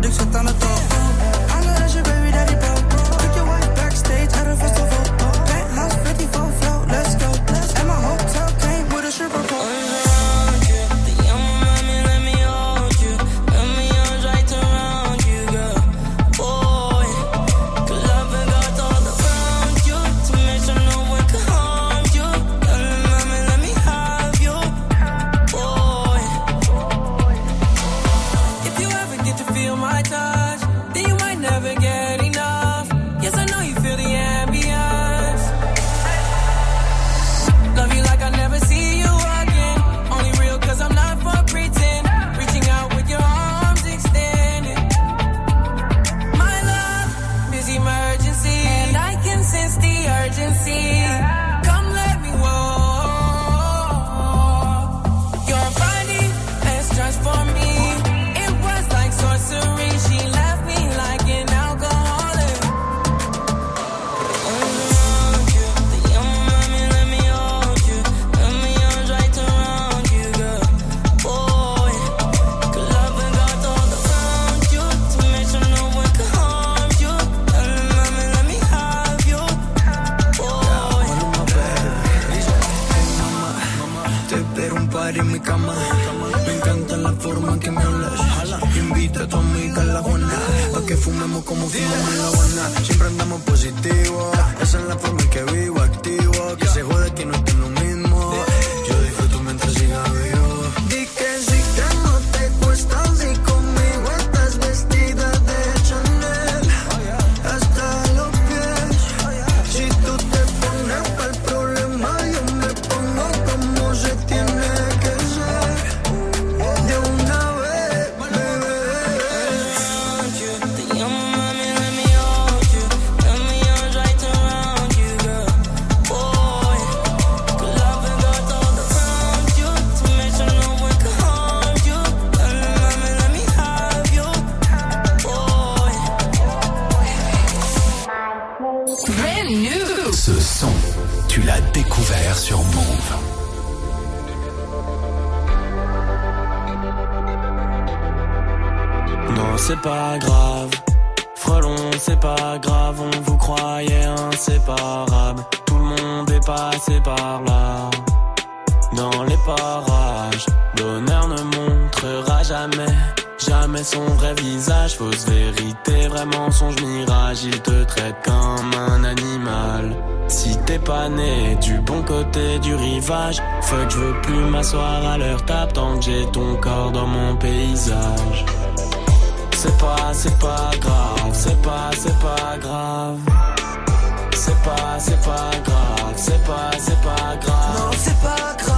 Dick shit on the throat. Como fumamos en la Habana. Siempre andamos positivo. Esa es la forma en que vivo, activo. Que se jode que no du bon côté du rivage, fuck, je veux plus m'asseoir à leur table tant que j'ai ton corps dans mon paysage. C'est pas, c'est pas grave, c'est pas, c'est pas grave. C'est pas, c'est pas grave, c'est pas, c'est pas grave. Non, c'est pas grave,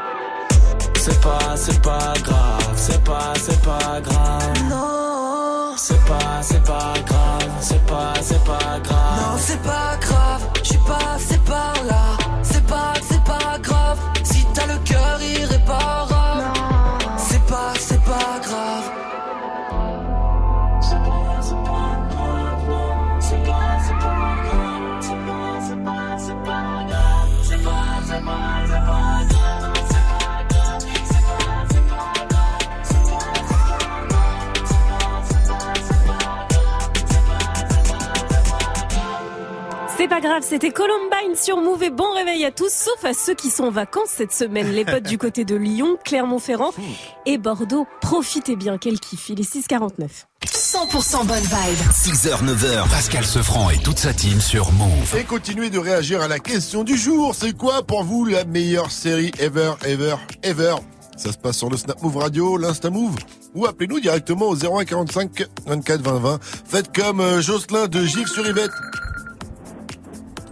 C'est pas, c'est pas grave, c'est pas, c'est pas grave. Non, c'est pas, c'est pas grave, c'est pas, c'est pas grave. Non, c'est pas grave, je suis passé par là. C'est pas, c'est pas grave, si t'as le cœur pas grave. C'était Columbine sur Move et bon réveil à tous, sauf à ceux qui sont en vacances cette semaine. Les potes du côté de Lyon, Clermont-Ferrand et Bordeaux. Profitez bien, quel kiff. Il est 6h49. 100% bonne vibe. 6h, 9h, Pascal Sefranc et toute sa team sur Move. Et continuez de réagir à la question du jour. C'est quoi pour vous la meilleure série ever, ever, ever? Ça se passe sur le Snap Move Radio, l'Insta Move ou appelez-nous directement au 0145 24 20 20. Faites comme euh, Jocelyn de Gif sur Yvette.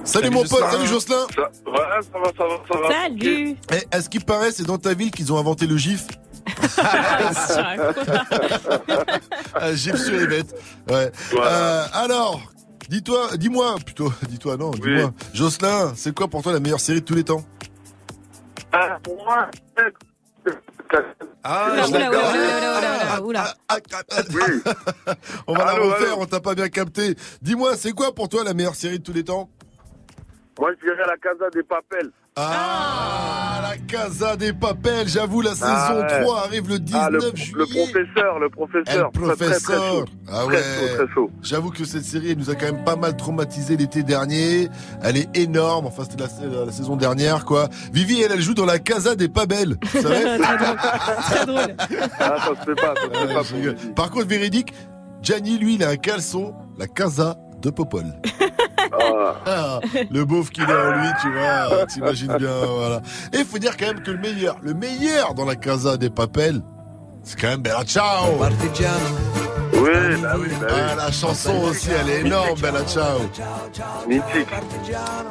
Salut, Salut, mon pote, salut Jocelyn. Ça, ouais, ça va, ça va, ça va. Salut. Eh, à ce qui paraît, c'est dans ta ville qu'ils ont inventé le GIF. Un GIF sur Yvette. Ouais. Euh, alors, dis-toi, dis-moi plutôt, dis-toi non, dis-moi. Jocelyn, c'est quoi pour toi la meilleure série de tous les temps? Ah, pour moi, Ah. On va Allô, la refaire, on t'a pas bien capté. Dis-moi, c'est quoi pour toi la meilleure série de tous les temps? Moi, je dirais la Casa des Papels. Ah, la Casa des Papels, j'avoue, la saison Ah, ouais. 3 arrive le 19 Ah, le, juillet. le professeur, le professeur. Le Très, très, très professeur. chaud. Ah Très ouais. chaud, très chaud. J'avoue que cette série, elle nous a quand même pas mal traumatisé l'été dernier. Elle est énorme. Enfin, c'était la, la saison dernière, quoi. Vivi, elle, elle joue dans la Casa des belles. Vous savez Très drôle. Très drôle. Ah, ça se fait pas, ça se fait Ouais, pas. je rigole. Par contre, véridique, Gianni, lui, il a un caleçon, la Casa de Popol. Ah, le beauf qu'il a en lui, tu vois, t'imagines bien, voilà. Et il faut dire quand même que le meilleur, le meilleur dans la Casa des Papels, C'est quand même Bella Ciao. Oui, bah oui, bah oui. Ah, la chanson aussi, elle est énorme, Bella Ciao. Mythique.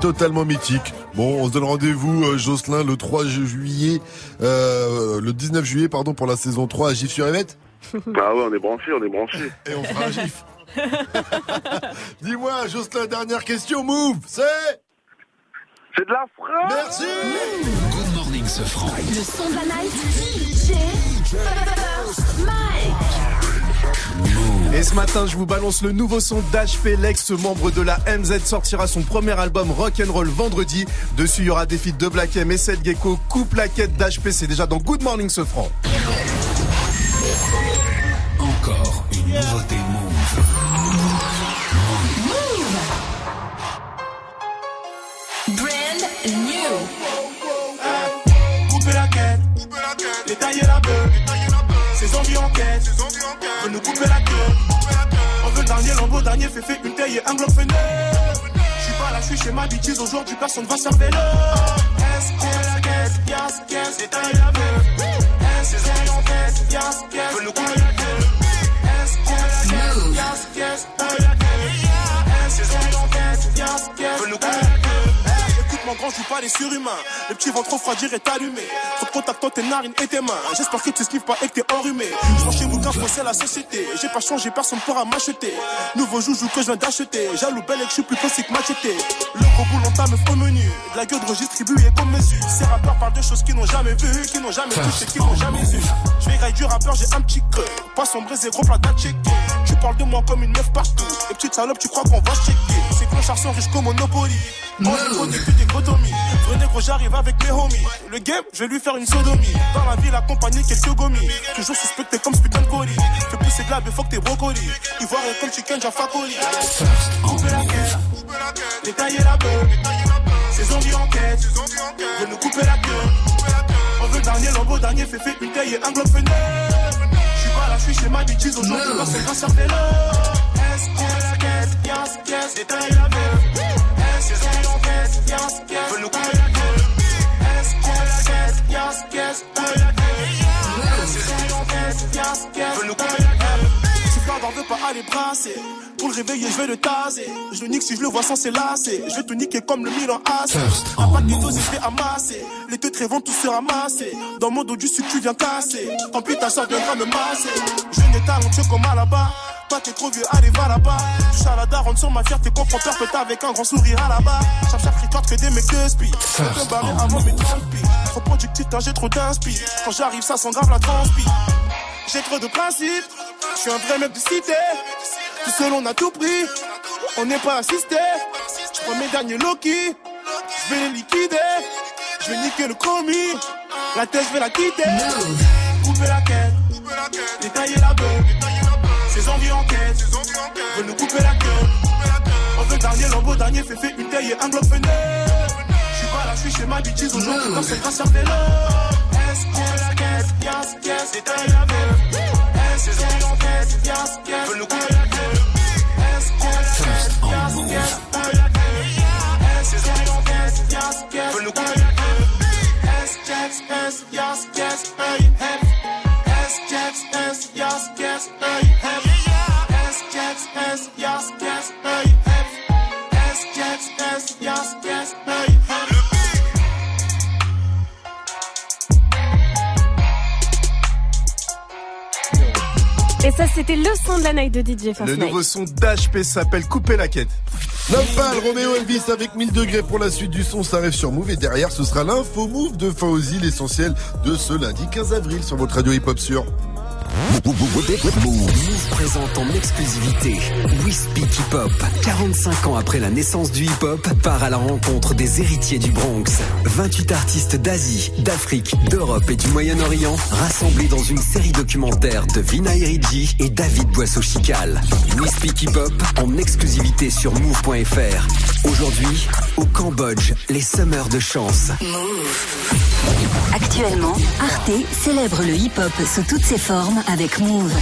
Totalement mythique. Bon, on se donne rendez-vous, euh, Jocelyn, le 3 ju- juillet, euh, le 19 juillet, pardon, pour la saison 3 à Gif sur Yvette. Ah ouais, on est branchés, on est branchés. Et on fera un gif. Dis-moi, Jocelyn, dernière question, move, c'est? C'est de la frappe Merci Good morning, ce franc. Le son de la night. DJ First Mike. Et ce matin, je vous balance le nouveau son d'HP Lex, membre de la MZ, sortira son premier album Rock'n'Roll vendredi. Dessus, il y aura des feats de Black M et Seth Gecko. Coupe la quête d'HP, c'est déjà dans Good Morning ce franc. Encore une nouveauté veut nous couper la queue. On veut dernier lambeau, dernier fait une taille et un bloc fenêtre. J'suis pas là, j'suis chez ma bitches, aujourd'hui personne va servir le. S, la quête, yes, yes, détailler la la grand, joue pas les surhumains. Le petit ventre refroidir est allumé. Trop de contact entre tes narines et tes mains. J'espère que tu sniffes pas et que t'es enrhumé. Je chez vous car c'est la société. J'ai pas changé, personne pourra m'acheter. Nouveau joujou que je viens d'acheter. Jaloux belle et que je suis plus possible que machete. Le gros boulon t'a au menu. De la gueule redistribuée comme mesure. Ces rappeurs parlent de choses qu'ils n'ont jamais vues, qu'ils n'ont jamais touché, qu'ils n'ont jamais vu. Je vais du rappeur, j'ai un petit creux. Poisson brisé, gros plat checker. Tu parles de moi comme une meuf partout. Et petite salope, tu crois qu'on va checker. Ces clochards sont riches comme Monopoly. On est connus que des gotomies. Vrai négro, j'arrive avec mes homies. Le game, je vais lui faire une sodomie. Dans la ville, accompagné quelques gomis. Toujours suspecté comme ce putain de colis. Fais pousser de la faut que t'es brocoli. Ivoirien comme chicken, j'ai facoli. Couper la quête, détailler la. Ses envies en quête, veut nous couper la queue. On veut dernier lambeau, dernier fait fait une taille et un globe fenêtre. Là, j'suis chez ma bitches aujourd'hui, dans c'est grâce à le S, couper la yes, yes, détailler la veut nous couper détailler la pas aller brasser. Pour le réveiller, je vais le taser. Je le nique si je le vois sans s'élasser. Je vais tout niquer comme le Milan AC. Un paquet de je vais amasser. Les deux vont tous se ramasser. Dans mon dos du sud, tu viens casser. Tant pis, ta soeur viendra me masser. Je n'ai talentueux comme à là-bas. Toi t'es trop vieux, allez va là-bas. Du chaladar, rentre sur ma fierté, comprends peur, peut avec un grand sourire à la bas. Chaque chaque record que des mecs de spi. Je barrer avant mes 30 pi. Trop productif, j'ai trop d'inspi. Quand j'arrive, ça sent grave la transpi. J'ai trop de principes, je suis un vrai mec de cité. Tout seul, on a tout pris, on n'est pas assisté. Je prends mes derniers Loki, je vais les liquider. Je vais niquer le commis, la tête, je vais la quitter. Couper la quête, détailler la beuh. Ses envies en quête, veut nous couper la queue. On veut dernier lambeau, dernier fait fait une taille et un globe fenêtre. Je suis pas là, je suis chez ma bitches aujourd'hui, dans cette grâce à vélo. S, couper la quête, yes, yes, la envies en quête, yes, yes, veut nous couper la couper la quête, yes, yes, détailler la queue. S, ses envies yes, yes, veut nous couper la queue. S, yes, yes, yes, yes, Et ça, c'était le son de la night de DJ First Le Night. nouveau son d'HP s'appelle Couper la quête. Nopal, Roméo Elvis avec 1000 degrés pour la suite du son, ça arrive sur Move et derrière ce sera l'info Move de Fauzi, l'essentiel de ce lundi 15 avril sur votre radio hip-hop sur. Move présente en exclusivité We Hip Hop. 45 ans après la naissance du hip hop, part à la rencontre des héritiers du Bronx. 28 artistes d'Asie, d'Afrique, d'Europe et du Moyen-Orient rassemblés dans une série documentaire de Vina Eridji et David Boisseau-Chical. We Hip Hop en exclusivité sur move.fr. Aujourd'hui, au Cambodge, les Summers de chance. Actuellement, Arte célèbre le hip-hop sous toutes ses formes avec Move.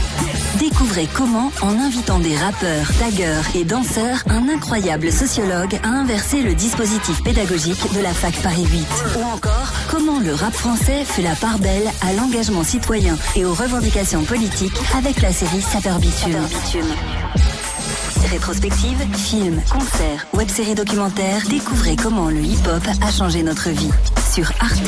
Découvrez comment, en invitant des rappeurs, taggeurs et danseurs, un incroyable sociologue a inversé le dispositif pédagogique de la fac Paris 8. Ou encore, comment le rap français fait la part belle à l'engagement citoyen et aux revendications politiques avec la série Sapeur Bitume. Rétrospective, films, concerts, web-séries documentaires, découvrez comment le hip-hop a changé notre vie. Sur Arte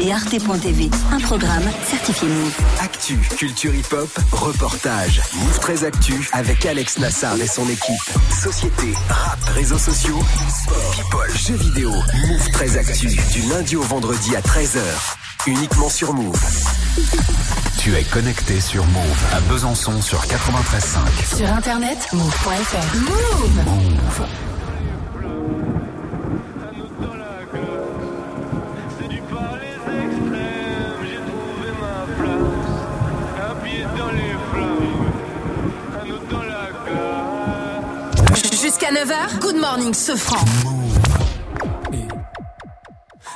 et Arte.tv, un programme certifié Move. Actu, culture hip-hop, reportage. Move 13 Actu avec Alex Nassar et son équipe. Société, rap, réseaux sociaux, sport, people, jeux vidéo. Move 13 Actu, du lundi au vendredi à 13h. Uniquement sur Move. Tu es connecté sur Move à Besançon sur 93.5. Sur internet, move.fr. Move. Jusqu'à 9h, Good Morning Sofran.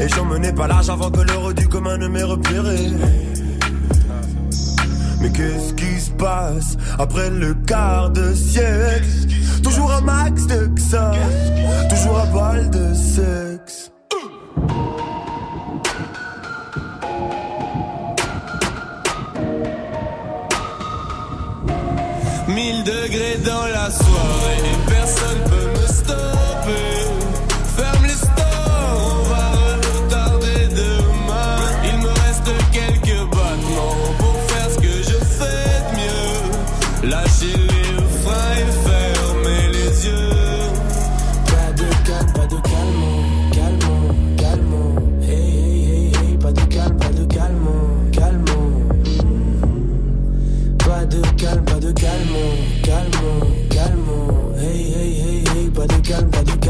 Et j'en menais pas large avant que l'heure du commun ne m'ait repéré mais qu'est-ce qui se passe après le quart de siècle? Toujours un max de ça, toujours un bal de sexe. Mille degrés dans la soirée, personne peut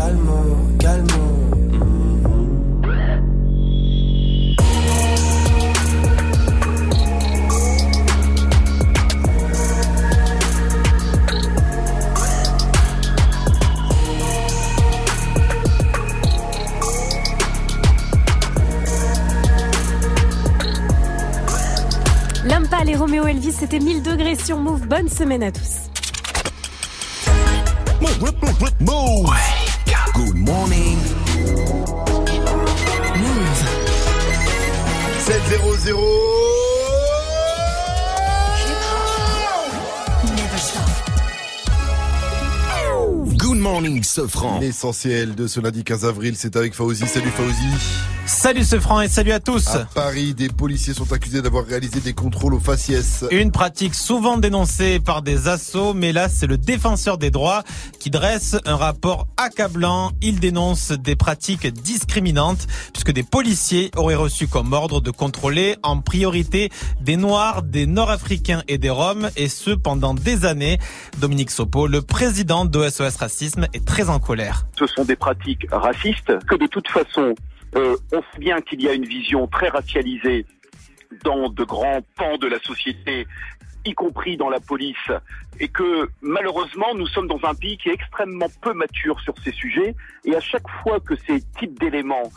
calme, calme. Lampal et Roméo Elvis, c'était 1000 degrés sur Move. Bonne semaine à tous. Good morning. 7-0-0. Good morning, Sofran. L'essentiel de ce lundi 15 avril, c'est avec Fauzi. Salut Fauzi. Salut ce franc et salut à tous. À Paris, des policiers sont accusés d'avoir réalisé des contrôles aux faciès. Une pratique souvent dénoncée par des assauts, mais là c'est le défenseur des droits qui dresse un rapport accablant. Il dénonce des pratiques discriminantes puisque des policiers auraient reçu comme ordre de contrôler en priorité des Noirs, des Nord-Africains et des Roms et ce pendant des années. Dominique Sopo, le président de SOS Racisme, est très très en colère. ce sont des pratiques racistes, que de toute façon, euh, on sait bien qu'il y a une vision très racialisée dans de grands pans de la société, y compris dans la police, et que malheureusement, nous sommes dans un pays qui est extrêmement peu mature sur ces sujets, et à chaque fois que ces types d'éléments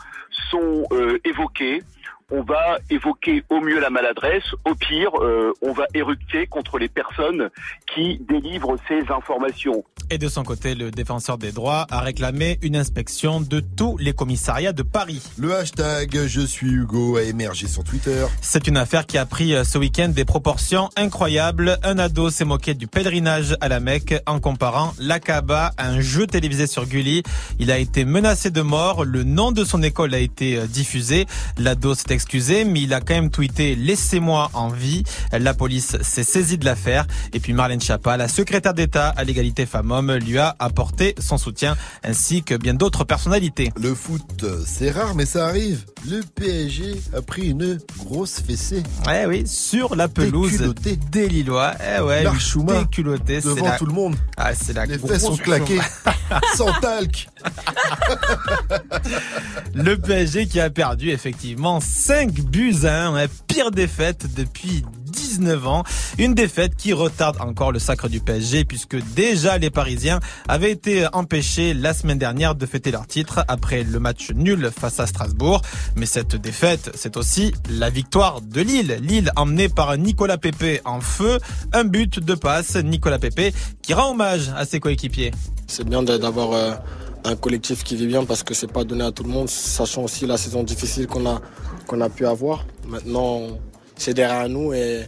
sont euh, évoqués, on va évoquer au mieux la maladresse, au pire, euh, on va éructer contre les personnes qui délivrent ces informations. Et de son côté, le défenseur des droits a réclamé une inspection de tous les commissariats de Paris. Le hashtag Je suis Hugo a émergé sur Twitter. C'est une affaire qui a pris euh, ce week-end des proportions incroyables. Un ado s'est moqué du pèlerinage à la Mecque en comparant la Kaaba à un jeu télévisé sur Gulli. Il a été menacé de mort. Le nom de son école a été euh, diffusé. L'ado s'est excusé, mais il a quand même tweeté Laissez-moi en vie. La police s'est saisie de l'affaire. Et puis Marlène Schiappa, la secrétaire d'État à l'égalité femmes-hommes, lui a apporté son soutien, ainsi que bien d'autres personnalités. Le foot, c'est rare, mais ça arrive. Le PSG a pris une grosse fessée. Eh oui, sur la pelouse des Lillois. Eh ouais, déculotté, devant la- tout le monde. Ah, c'est la Les fesses sont claquées. Sans talc. Le PSG qui a perdu effectivement 5 buts à 1, hein, pire défaite depuis 19 ans. Une défaite qui retarde encore le sacre du PSG puisque déjà les Parisiens avaient été empêchés la semaine dernière de fêter leur titre après le match nul face à Strasbourg. Mais cette défaite, c'est aussi la victoire de Lille. Lille emmené par Nicolas Pepe en feu. Un but de passe. Nicolas Pepe qui rend hommage à ses coéquipiers. C'est bien d'a- d'avoir euh, un collectif qui vit bien parce que c'est pas donné à tout le monde, sachant aussi la saison difficile qu'on a, qu'on a pu avoir. Maintenant, c'est derrière nous et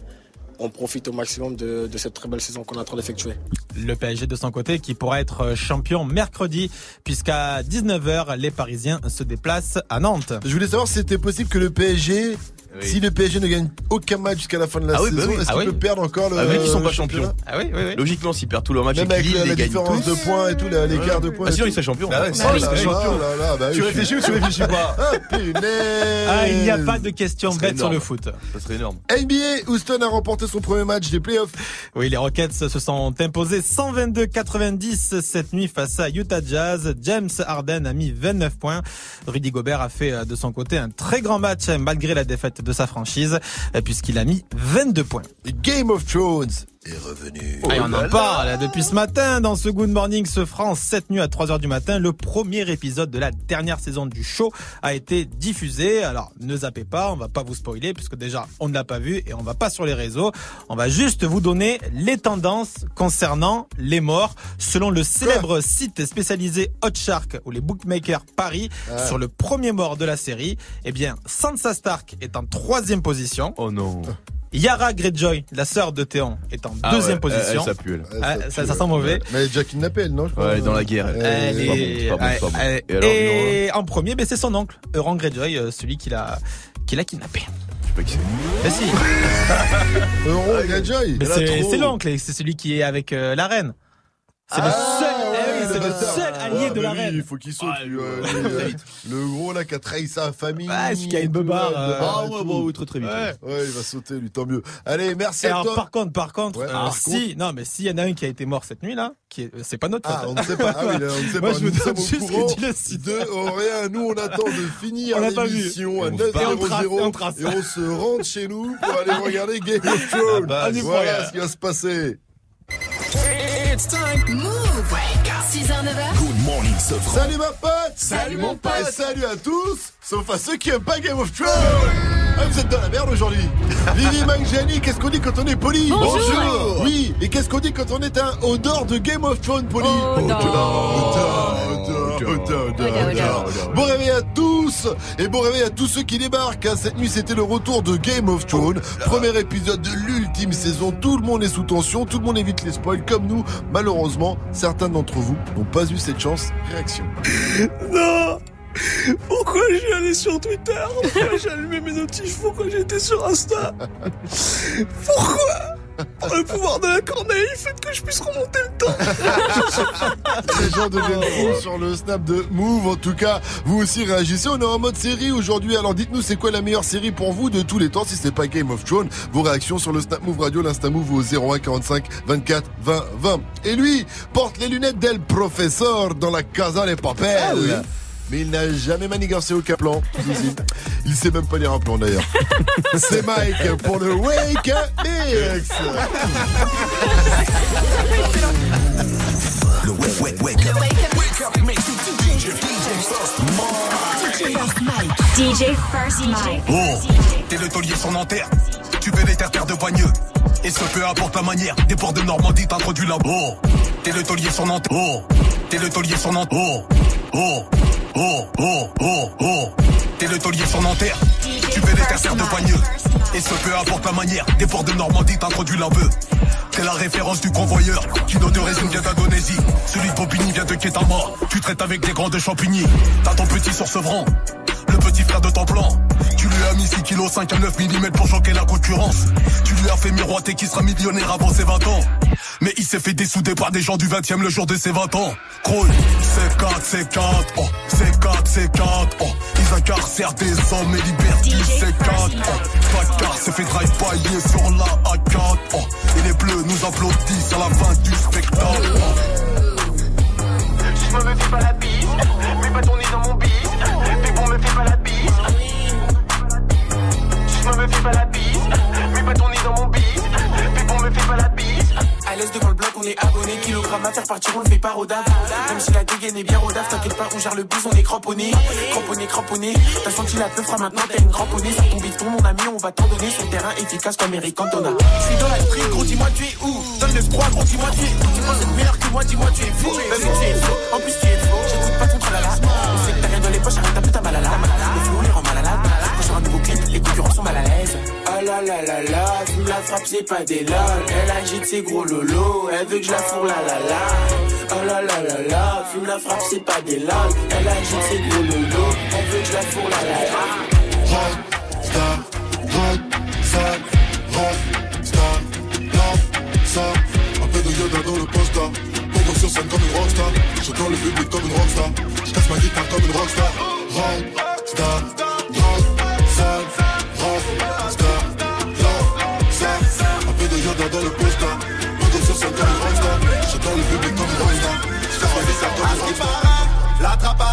on profite au maximum de, de cette très belle saison qu'on est en train d'effectuer. Le PSG de son côté qui pourra être champion mercredi puisqu'à 19h les Parisiens se déplacent à Nantes. Je voulais savoir si c'était possible que le PSG, si le PSG ne gagne aucun match jusqu'à la fin de la Ah oui, bah saison, oui. est-ce Ah qu'il oui. peut perdre encore le Ah oui, ils sont pas champions. Ah oui, oui, oui. Logiquement, s'ils perdent tous leurs matchs Même avec Lille, la, différence tous. de points et tout, l'écart de points. Ah sinon, ils seraient champions. Ah ouais, Ah si, oui, ils là, là, bah oui, Tu je réfléchis ou tu réfléchis pas Ah, punaise Ah, il n'y a pas de question bête sur le foot. Ça serait énorme. NBA, Houston a remporté son premier match des playoffs. Oui, les Rockets se sont imposés 122-90 cette nuit face à Utah Jazz. James Harden a mis 29 points. Rudy Gobert a fait euh, de son côté un très grand match malgré la défaite de sa franchise puisqu'il a mis 22 points. Game of Thrones est revenu. Ah, et on en parle depuis ce matin dans ce Good Morning ce France cette nuit à 3h du matin. Le premier épisode de la dernière saison du show a été diffusé. Alors ne zappez pas, on va pas vous spoiler puisque déjà on ne l'a pas vu et on va pas sur les réseaux. On va juste vous donner les tendances concernant les morts selon le célèbre site spécialisé Hot Shark ou les bookmakers Paris Ah. sur le premier mort de la série. Eh bien Sansa Stark est en troisième position. Oh non. Yara Greyjoy, la sœur de Théon, est en Ah deuxième ouais, position. elle, ça pue, elle. Ah, ça, ça sent mauvais. Mais elle est déjà kidnappée, elle, non je crois. Ouais, elle est dans la guerre. elle. Elle C'est pas bon, est- c'est pas bon, c'est pas bon. elle- Et alors, et en premier, mais c'est son oncle, Euron Greyjoy, euh, celui qui l'a, qui l'a kidnappé. Je sais pas qui c'est. Mais si. Euron Greyjoy. Mais elle a c'est, l'oncle, et c'est celui qui est avec euh, la reine. C'est Ah, le seul, eh oui, c'est le seul allié Ouais, de la bah lui, reine. Il faut qu'il saute. lui, euh, lui, euh, le gros là qui a trahi sa famille. Ouais, celui qui a une beubare, euh, Ah ouais, bon, oui, très très vite. Ouais, ouais, il va sauter, lui, tant mieux. Allez, merci à toi. par contre, par contre, Ouais, par si, non, mais s'il y en a un qui a été mort cette nuit là, c'est pas notre Ah, on ne sait pas. Ah oui, là, on ne sait Moi, pas. je me Nous sommes donne juste que tu le cites. rien. Nous, on attend de finir On l'a pas vu. l'émission à Et on se barre. Et on trace, et on 9h00 trace. et on se rentre chez nous pour aller regarder Game of Thrones. base. Voilà ce qui va se passer. It's time. Move. 6h, 9h. Good morning, Sofran. Salut ma pote Salut, mon pote. Et salut à tous Sauf à ceux qui aiment pas Game of Thrones ah, Vous êtes dans la merde aujourd'hui Vivi Mangiani, qu'est-ce qu'on dit quand on est poli? Bonjour. Oui, et qu'est-ce qu'on dit quand on est un odor de Game of Thrones poli? Odor, odor, odor. Bon réveil à tous Et bon réveil à tous ceux qui débarquent. Cette nuit c'était le retour de Game of Thrones. Premier épisode de l'ultime saison. Tout le monde est sous tension, tout le monde évite les spoils comme nous. Malheureusement, certains d'entre vous n'ont pas eu cette chance. Réaction. Non. Pourquoi j'ai allé sur Twitter? Pourquoi j'ai allumé mes notifs Pourquoi j'étais sur Insta? Pourquoi? Par le pouvoir de la corneille, faites que je puisse remonter le temps. Les gens deviennent fous sur le snap de Move. En tout cas, vous aussi réagissez. On est en mode série aujourd'hui. Alors dites-nous, c'est quoi la meilleure série pour vous de tous les temps si c'est pas Game of Thrones? Vos réactions sur le Snap Move Radio, l'Insta Move au 01 45 24 20 20. Et lui porte les lunettes d'El Professeur dans la Casa des Papel. Ah oui. Mais il n'a jamais manigancé aucun plan. Il sait même pas lire un plan d'ailleurs. c'est Mike pour le Wake Up Mix. Le wake, wake, wake up. Wake up, mix DJ, DJ First Mike. DJ First Mike. Oh, t'es le taulier sur Nanterre. Tu fais des terres de Bagneux. Et ce peu importe la manière, des ports de Normandie t'introduis là. Oh, t'es le taulier sur Nanterre. Oh, t'es le taulier sur Nanterre. Oh, oh, oh, oh, oh, oh. T'es le taulier sur Nanterre. Tu fais des terres de Bagneux. Et ce peu importe la manière, des ports de Normandie t'introduis là. T'es la référence du convoyeur. Kino de résine vient d'Indonésie. Celui de Bobigny vient de Ketama. Tu traites avec des grands de champignons. T'as ton petit sur. Le petit frère de ton plan. Lui as mis 6 kg 5 à 9 mm pour choquer la concurrence. Tu lui as fait miroiter qu'il sera millionnaire avant ses 20 ans. Mais il s'est fait dessouder par des gens du 20 e le jour de ses 20 ans. Croy, c'est 4, c'est 4, oh, c'est 4, c'est 4, oh. Ils incarcèrent des hommes et libertés, c'est 4, oh. Bacard s'est fait drive-by sur la A4, oh. Et les bleus nous applaudissent à la fin du spectacle. Je me fais pas la bise, mets pas ton nez dans mon bis. Fais pas la bise, mets pas ton nez dans mon bis. T'es bon, me fais pas la bise. À l'aise devant le bloc, on est abonné. Kilogramme à faire partir, on le fait pas rodave. Même si la dégaine est bien rodave, t'inquiète pas, on gère le bus, on est cramponné. Cramponné, cramponné. T'as senti la fera maintenant, t'as une cramponnée. Sur ton bifton, mon ami, on va t'en donner. Sur terrain efficace comme Eric Cantona. Je suis dans la street, gros, dis-moi, tu es où? Donne le froid, gros, dis-moi, tu es où? Penses être meilleur que moi, dis-moi, tu es fou. Même si tu es faux, en plus tu es faux. J'écoute pas ton tralala. On sait que t'as rien dans les poches, arrête concurrents sont mal à l'aise. Ah là là là là, fume la frappe, c'est pas des lol. Elle agite ses gros lolos, elle veut que je la fourre la la la. Oh là là là là, fume la frappe, c'est pas des lol. Elle agite ses gros lolos, elle veut que je la fourre la la la. Rockstar, rockstar, rockstar, rockstar. Un peu de yoga dans le poster. Concours sur scène comme une rockstar. Je dans le public comme une rockstar. Je casse ma guitare comme une rockstar. Rockstar, rockstar, De yoga dans le poster. Concours sur scène comme rockstar. Je le public comme rockstar. Je casse ma guitare comme. La trappe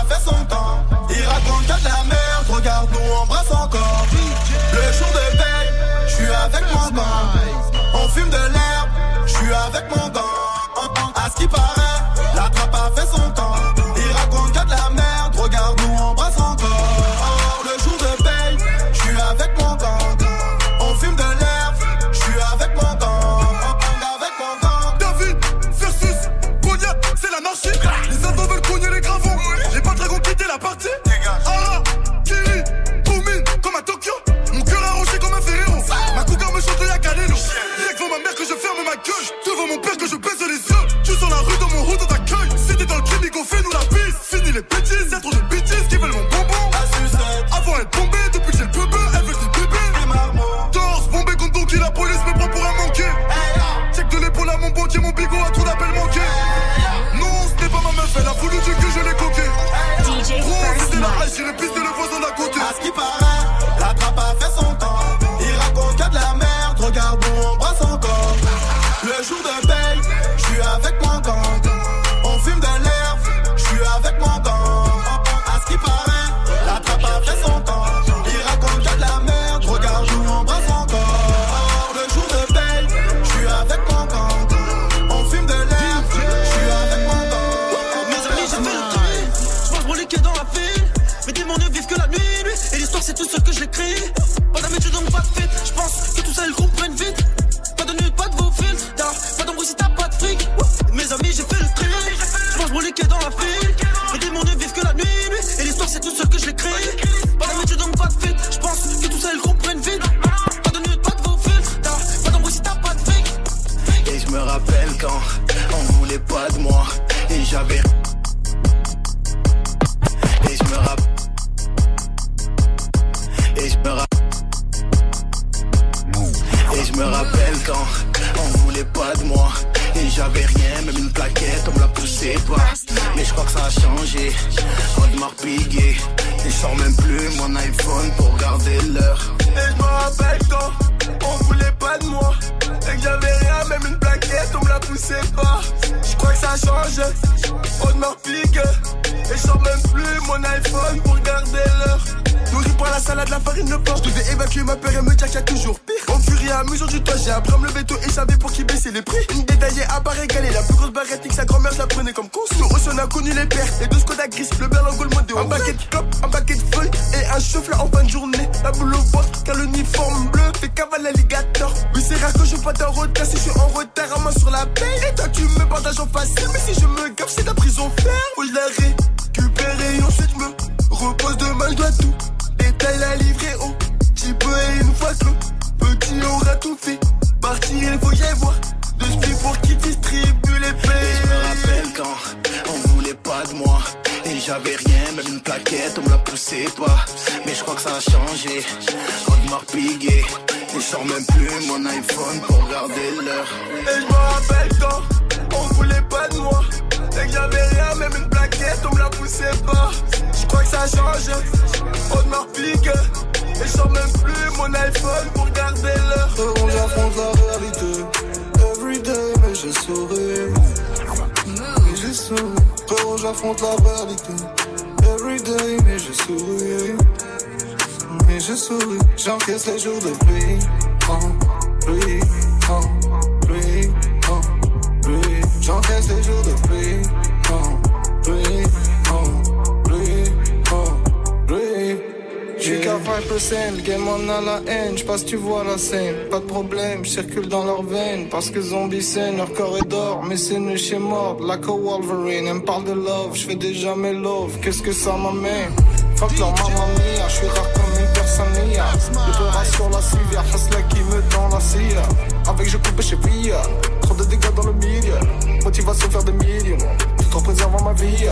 dans leurs veines, parce que zombie scène, leur corps est d'or, mais c'est nu chez mort, la co Wolverine, elle me parle de love, j'fais déjà mes love, qu'est-ce que ça m'amène? Fuck leur maman mia, j'suis rare comme une personne mia, le sur la civière, Hasla qui me tend la cire, avec je coupe chez Via, trop de dégâts dans le milieu, motivation faire des millions, tout en préservant ma vie.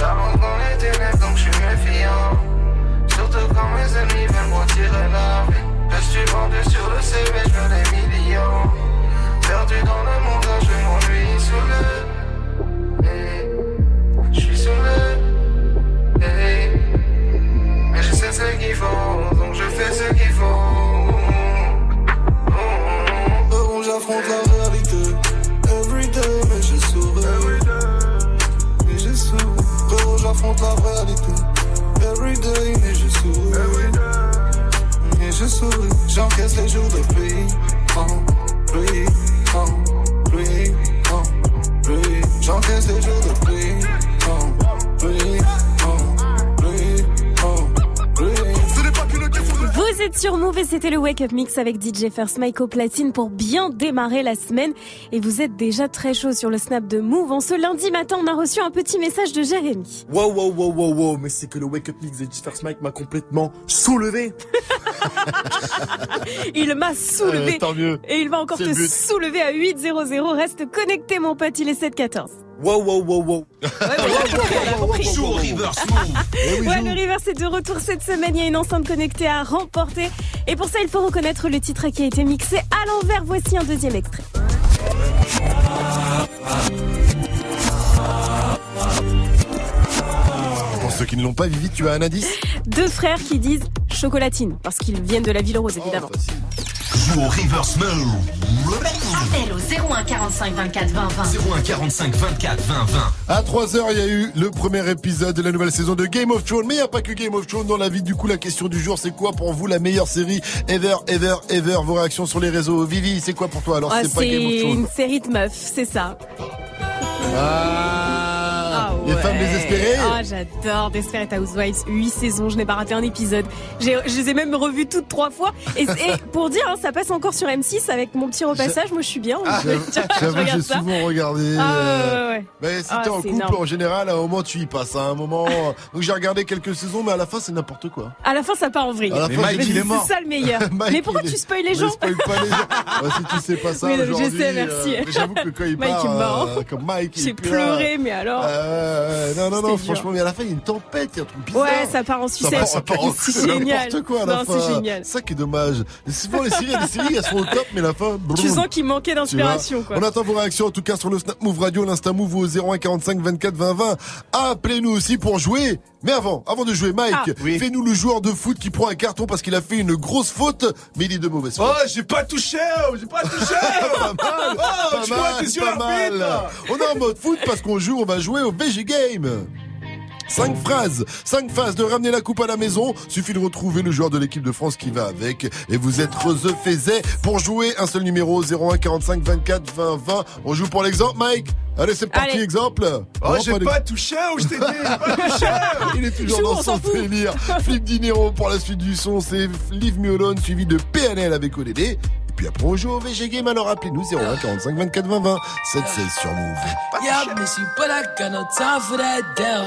Dans les ténèbres donc j'suis méfiant. Surtout quand mes ennemis veulent me retirer la vie. Je suis vendu sur le CV, je veux des millions. Perdu dans le monde, c'était le Wake Up Mix avec DJ First Mike au platine pour bien démarrer la semaine. Et vous êtes déjà très chaud sur le snap de Move. En ce lundi matin, on a reçu un petit message de Jérémy. Wow, wow, wow, wow, wow, mais c'est que le Wake Up Mix de First Mike m'a complètement soulevé. Il m'a soulevé. Euh, tant mieux. Et il va encore te soulever à 800. Reste connecté, mon pote, il est 7-14. Wow, wow, wow, wow. Joue au reverse move. Eh oui, Ouais, le reverse est de retour cette semaine. Il y a une enceinte connectée à remporter. Et pour ça, il faut reconnaître le titre qui a été mixé à l'envers. Voici un deuxième extrait. Pour ceux qui ne l'ont pas, Vivi, tu as un indice Deux frères qui disent chocolatine. Parce qu'ils viennent de la ville rose, évidemment. Joue au reverse move. Appel au 01 45 24 20 20. 01 45 24 20 20. À 3h, il y a eu le premier épisode de la nouvelle saison de Game of Thrones. Mais il n'y a pas que Game of Thrones dans la vie. Du coup, la question du jour, c'est quoi pour vous la meilleure série ever, ever, ever? Vos réactions sur les réseaux. Vivi, c'est quoi pour toi? Alors, Ah, c'est pas Game of c'est Thrones. une série de meufs, c'est ça. Ah, les ouais. femmes désespérées Ah, j'adore Desperate Housewives. 8 saisons, je n'ai pas raté un épisode. J'ai- Je les ai même revues toutes trois fois. Et, et pour dire, hein, ça passe encore sur M6 avec mon petit repassage. Moi, je suis bien. Ah, Je- J'avoue, je j'ai ça. souvent regardé. Ah, euh, ouais, ouais, ouais. Mais si Ah, t'es en couple, énorme. en général, à un moment, tu y passes. À un moment. Donc, j'ai regardé quelques saisons, mais à la fin, c'est n'importe quoi. À la fin, ça part en vrille. À la fin, Mike, il est mort. C'est ça le meilleur. Mike, mais pourquoi tu spoil les gens spoil pas les gens. Ouais, si tu sais pas ça Oui, je sais, merci. euh, j'avoue que quand il Mike part, est mort. euh, comme Mike, il est J'ai pleuré, mais alors. Euh. Non, non, non, franchement, mais à la fin, il y a une tempête, il y a un truc bizarre. Ouais, ça part en sucette. ça part en C'est c'est génial. n'importe quoi à la Non, c'est génial. Ça qui est dommage. Et souvent, les séries, les séries, elles sont au top, mais la fin. Tu sens qu'il manquait d'inspiration, quoi. On attend vos réactions en tout cas sur le Snap Move Radio, l'Insta Move au 01 45 24 20 20. Appelez-nous aussi pour jouer. Mais avant, avant de jouer, Mike, Ah, oui. fais-nous le joueur de foot qui prend un carton parce qu'il a fait une grosse faute, mais il est de mauvaise foi. Oh, j'ai pas touché, oh, j'ai pas touché. pas mal, Oh, pas tu vois, mal, pas mal. On est en mode foot parce qu'on joue, on va jouer au VG Game. Cinq phrases, cinq phases de ramener la coupe à la maison. Suffit de retrouver le joueur de l'équipe de France qui va avec. Et vous êtes The Faiset. Pour jouer, un seul numéro, 01 45 24 20 20. On joue pour l'exemple, Mike Allez, c'est parti, Allez. exemple. Oh, j'ai pas pas touché, oh, je t'ai dit, pas touché. Il est toujours Joue, dans son délire. Flip Dinero pour la suite du son, c'est Leave Me Alone suivi de PNL avec ODD. Et puis après, on joue au VG Game, alors appelez-nous 01 45 24 20 20. 7 16 sur Move. Yeah, you, but I got no time for that down.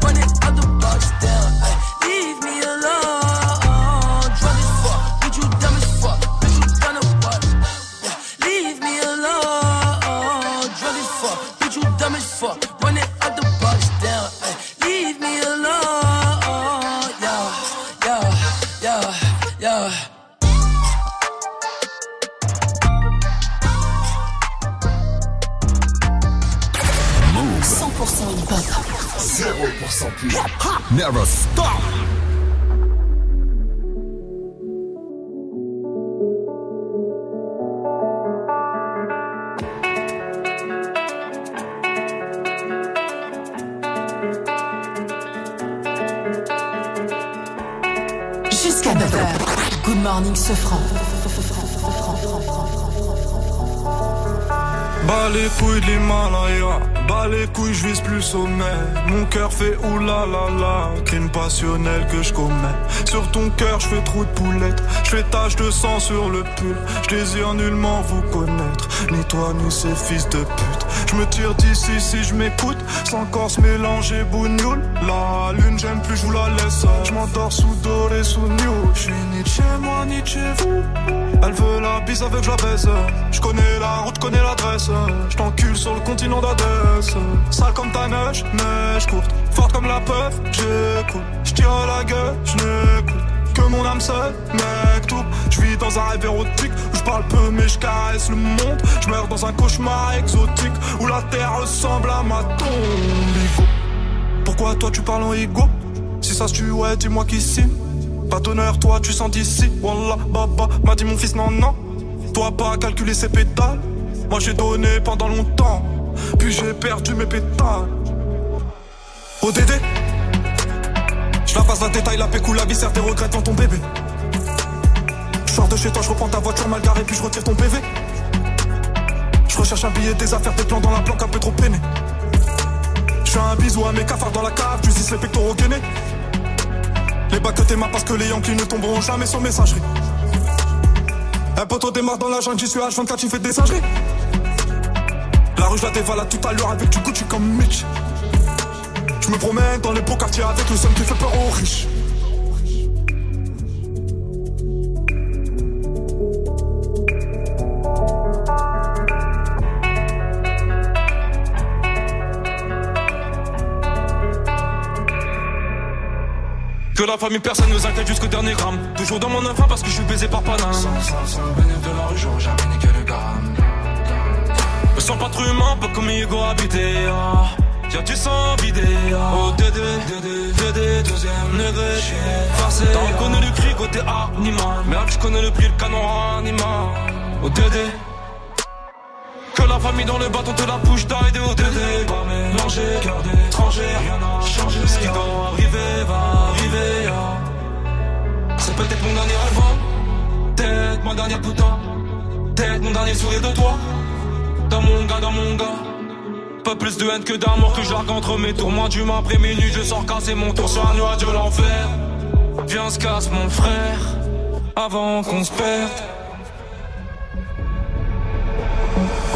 Running out 0% pur. Never stop. Jusqu'à 9h. Good morning, ce franc. Bas les couilles de l'Himalaya, bas les couilles, je vise plus le. Mon cœur fait oulala la, crime passionnel que je commets. Sur ton cœur, je fais trou de poulette, je fais tache de sang sur le pull. Je désire nullement vous connaître, ni toi ni ces fils de pute. Je me tire d'ici si je m'écoute, sans corps mélanger bougnoule. La lune, j'aime plus, je vous la laisse. Je m'endors sous doré, sous new. Je suis ni chez moi, ni chez vous. Elle veut la bise avec la baisse. Je connais la route, connais l'adresse. Je t'encule sur le continent d'Adès. Sale comme ta neige, neige courte. Forte comme la peuf, j'écoute. Je tire à la gueule, je n'écoute que mon âme seule, mec tout. Je vis dans un rêve érotique où je parle peu mais je caresse le monde. Je meurs dans un cauchemar exotique où la terre ressemble à ma tombe. Pourquoi toi tu parles en ego? Si ça se tue, ouais, dis-moi qui signe. Pas d'honneur, toi tu sens d'ici. Wallah, baba, m'a dit mon fils, non, non. Toi pas calculer ses pétales. Moi j'ai donné pendant longtemps. Puis j'ai perdu mes pétales. ODD je la passe la détail, la pécou, la viscère, tes regrets devant ton bébé. Je sors de chez toi, je reprends ta voiture mal garée, puis je retire ton PV. Je recherche un billet, des affaires, des plans dans la planque, un peu trop peiné. Je fais un bisou à mes cafards dans la cave, tu les pectoraux gainés. Les bacs que t'es parce que les Yankees ne tomberont jamais sur messagerie. Un poteau démarre dans la jungle, j'y suis H24, tu fais des singeries. La rue, je la dévalade tout à l'heure avec du Gucci comme Mitch. Je me promène dans les beaux quartiers avec le seul qui fait peur aux riches. Que la famille, personne nous inquiète jusqu'au dernier gramme. Toujours dans mon enfant parce que je suis baisé par Paname. Sans, sans, sans bénéfice de la rue, j'aurais jamais niqué le gramme. Me sens pas trop humain, pas comme Hugo habité. Ah. Y'a du sang vidé Oh Dédé, Dédé, Dédé, deuxième degré Forcé T'en connais le cri côté animal Merde je connais le prix, le canon animal Oh Dédé Que la famille dans le bâton te la bouche d'aider Oh Dédé Pas mélanger, cœur d'étranger Rien n'a changé. Ce qui doit arriver va arriver C'est peut-être mon dernier album. Peut-être ma dernière putain. Peut-être mon dernier sourire de toi. Dans mon gars, dans mon gars. Pas plus de haine que d'amour que j'argue entre mes tours. Moi, du après minuit, je sors casser mon tour sur un nuage de l'enfer. Viens, se casse mon frère, avant qu'on se perde.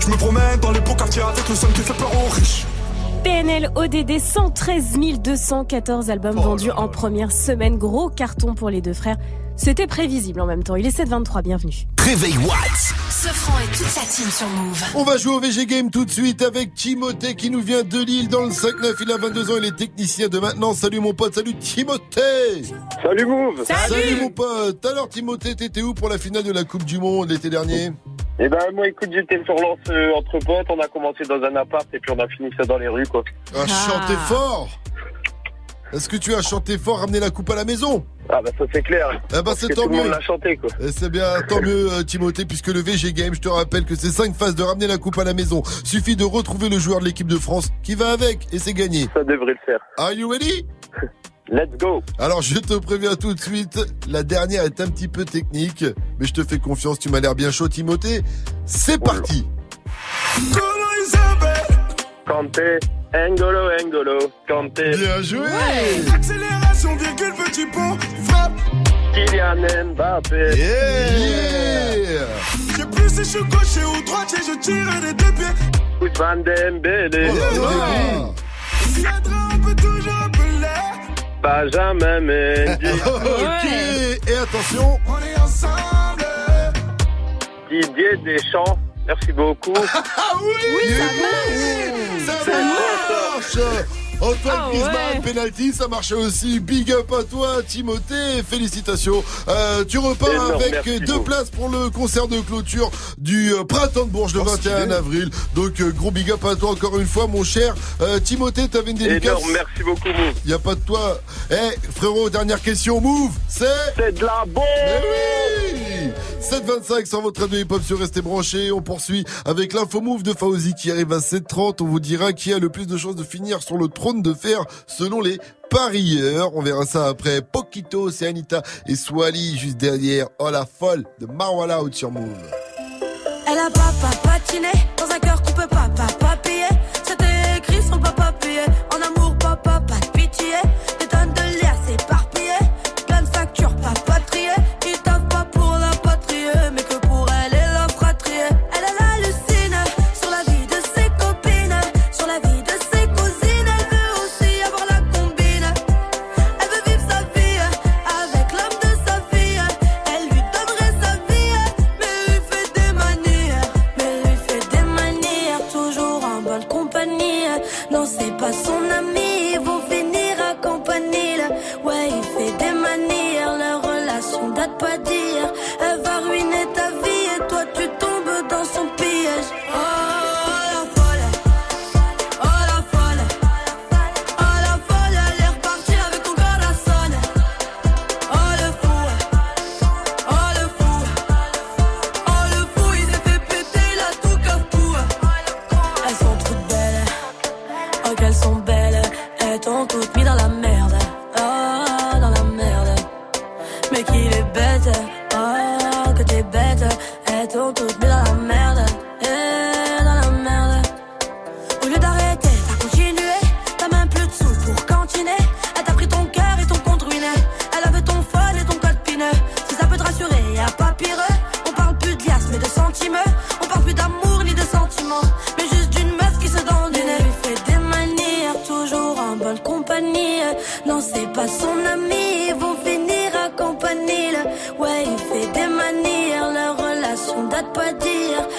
Je me promène dans les beaux quartiers avec le son qui fait peur aux riches. PNL ODD 113 214 albums Oh vendus en première semaine. Gros carton pour les deux frères. C'était prévisible en même temps. Il est 7h23, bienvenue. Réveil Watts. Sofran et toute sa team sur Move. On va jouer au VG Game tout de suite avec Timothée qui nous vient de Lille dans le 5-9. Il a 22 ans, il est technicien de maintenant. Salut mon pote, salut Timothée Salut Move Salut, mon pote Alors Timothée, t'étais où pour la finale de la Coupe du Monde l'été dernier? Eh ben moi écoute j'étais sur Lens euh, entre potes, on a commencé dans un appart et puis on a fini ça dans les rues quoi. Ah, chanter fort Est-ce que tu as chanté fort, ramener la coupe à la maison? Ah bah ça c'est clair. Eh Parce c'est que tant tout le mieux. monde l'a chanté quoi. Et c'est bien, tant mieux euh, Timothée, puisque le VG Game, je te rappelle que c'est 5 phases de ramener la coupe à la maison. Suffit de retrouver le joueur de l'équipe de France qui va avec, et c'est gagné. Ça devrait le faire. Are you ready? Let's go Alors je te préviens tout de suite, la dernière est un petit peu technique, mais je te fais confiance, tu m'as l'air bien chaud Timothée. C'est parti Comment Kanté, Engolo, Engolo, Kanté. Bien joué. Accélération, virgule, petit pont, frappe. Kylian Mbappé. Yeah. J'ai plus si je suis gaucher ou droitier, je tire des deux pieds. Ousmane Dembélé. Oh là Viendra, on peut toujours appeler Benjamin Mendy. Ok, et attention. On est ensemble. Didier Deschamps. Merci beaucoup. Ah oui, Ça marche Antoine Ah Griezmann, ouais. penalty, ça marche aussi. Big up à toi, Timothée. Félicitations. Euh, tu repars Énorme, avec merci deux places pour le concert de clôture du euh, Printemps de Bourges le Oh, 21 stylé. avril. Donc, euh, gros big up à toi encore une fois, mon cher. Euh, Timothée, t'avais une dédicace. Énorme, merci beaucoup Move. Y a pas de toi. Eh, frérot, dernière question. Move, c'est... C'est de la bombe Mais oui 7.25 sur votre radio hip-hop sur Restez branchés. On poursuit avec l'info move de Fauzi qui arrive à 7.30. On vous dira qui a le plus de chances de finir sur le trône de fer selon les parieurs. On verra ça après. Poquito, c'est Anita et Swally juste derrière. Oh la folle de Marwala out sur Move. Elle a papa patiné dans un cœur qu'on peut pas papa payer. C'était écrit son papa payé. En amour, papa, pas de pitié. Des tonnes de liasses éparpillées. Plein de factures, pas trier. belle. Elles t'ont mis dans la merde. Oh, dans la merde. Mais qu'il est bête. Oh, que t'es bête. Elles t'ont toutes mis dans la merde. Поди я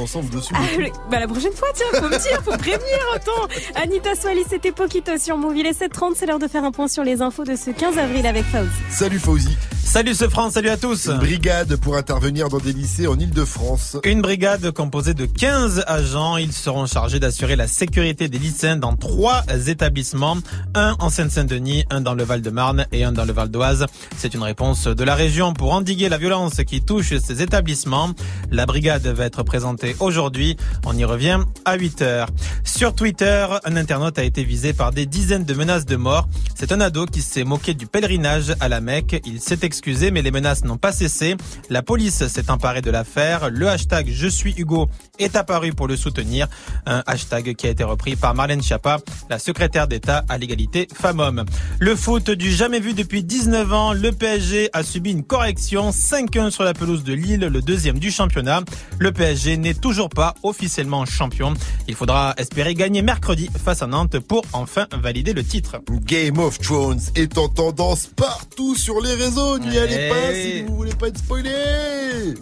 ensemble dessus. Ah, le- bah, la prochaine fois, tiens, faut me dire, faut prévenir, attends. Anita Swali, c'était Poquito sur Move. Il est 7h30, c'est l'heure de faire un point sur les infos de ce 15 avril avec Fauzi. Salut Fauzi. Salut ce France, salut à tous. Une brigade pour intervenir dans des lycées en Ile-de-France. Une brigade composée de 15 agents. Ils seront chargés d'assurer la sécurité des lycéens dans trois établissements. Un en Seine-Saint-Denis, un dans le Val-de-Marne et un dans le Val d'Oise. C'est une réponse de la région pour endiguer la violence qui touche ces établissements. La brigade va être présentée aujourd'hui. On y revient à 8 heures. Sur Twitter, un internaute a été visé par des dizaines de menaces de mort. C'est un ado qui s'est moqué du pèlerinage à la Mecque. Il s'est excusé, mais les menaces n'ont pas cessé. La police s'est emparée de l'affaire. Le hashtag Je suis Hugo est apparu pour le soutenir. Un hashtag qui a été repris par Marlène Schiappa, la secrétaire d'État à l'égalité femmes-hommes. Le foot du jamais vu depuis 19 ans. Le PSG a subi une correction. 5-1 sur la pelouse de Lille, le deuxième du championnat. Le PSG n'est toujours pas officiellement champion. Il faudra espérer gagner mercredi face à Nantes pour enfin valider le titre. Game of Thrones est en tendance partout sur les réseaux. N'y allez pas si vous voulez pas être spoilé.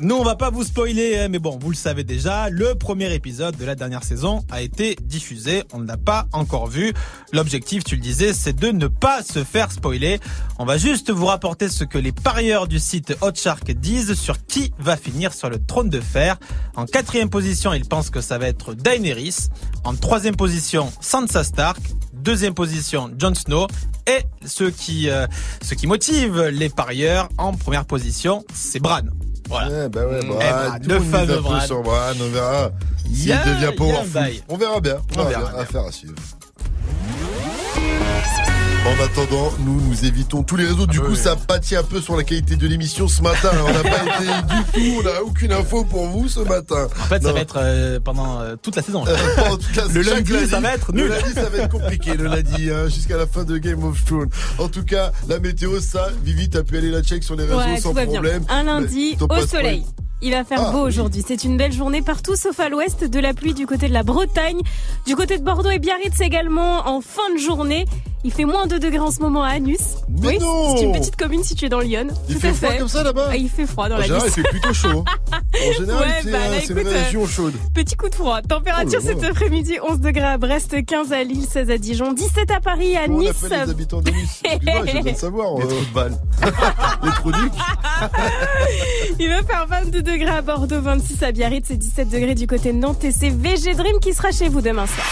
Nous, on va pas vous spoiler, hein, mais bon, vous le savez déjà, le premier épisode de la dernière saison a été diffusé. On ne l'a pas encore vu. L'objectif, tu le disais, c'est de ne pas se faire spoiler. On va juste vous rapporter ce que les parieurs du site Hot Shark disent sur qui va finir sur le trône de fer. En quatrième position, ils pensent que ça va être Daenerys. En troisième position, Sansa Stark. Deuxième position, Jon Snow. Et ce qui, euh, ce qui motive les parieurs en première position, c'est Bran. Voilà. Eh ben ouais, Bran, Eh, Bran, tout le fameux Bran. sur Bran, on verra s'il devient bail. On verra bien. On On verra verra bien. Affaire à suivre. En attendant, nous nous évitons tous les réseaux. Du coup, ça pâtit un peu sur la qualité de l'émission ce matin. On n'a pas été du tout, on n'a aucune info pour vous ce matin. En fait, ça va être euh, pendant euh, toute la saison. là. Pendant toute la- le chaque lundi, ça va être Le nul. lundi, ça va être compliqué, le lundi, hein, jusqu'à la fin de Game of Thrones. En tout cas, la météo, ça, Vivi, t'as pu aller la check sur les réseaux Ouais, sans problème. bien. Un lundi, Mais au soleil. Il va faire Ah, beau aujourd'hui. C'est une belle journée partout sauf à l'ouest, de la pluie du côté de la Bretagne, du côté de Bordeaux et Biarritz également en fin de journée. Il fait moins 2 degrés en ce moment à Anus. Mais oui, non c'est une petite commune située dans Lyon. Il Tout fait à froid fait. comme ça là-bas Ah, Il fait froid dans En la général, ville. il fait plutôt chaud. hein. En général, Ouais, c'est bah, euh, c'est une euh, région chaude. Petit coup de froid. Température Oh là cet après-midi 11 degrés à Brest, 15 à Lille, 16 à Dijon, 17 à Paris, à Comment on Nice. appelle les habitants de Nice Excuse-moi, besoin de savoir. Les trous de balle. les trous ducs. Il va faire 22 degrés à Bordeaux, 26 à Biarritz et 17 degrés du côté de Nantes. Et c'est VG Dream qui sera chez vous demain soir.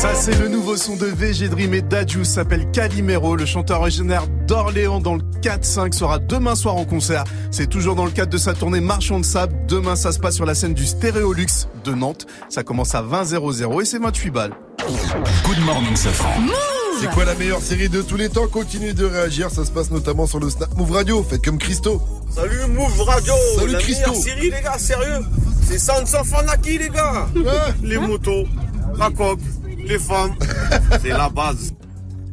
Ça c'est le nouveau son de VG Dream et Dadju s'appelle Calimero. Le chanteur originaire d'Orléans dans le 4-5 sera demain soir en concert. C'est toujours dans le cadre de sa tournée Marchand de Sable. Demain ça se passe sur la scène du Stéréolux de Nantes. Ça commence à 20 00 et c'est 28 balles. Good morning, Safran. C'est quoi la meilleure série de tous les temps? Continuez de réagir, ça se passe notamment sur le Snap Move Radio. Faites comme Christo. Salut Move Radio Salut La Christo. meilleure série les gars, sérieux C'est Sansa Fanaki les gars Les motos, la coque, les femmes, c'est la base.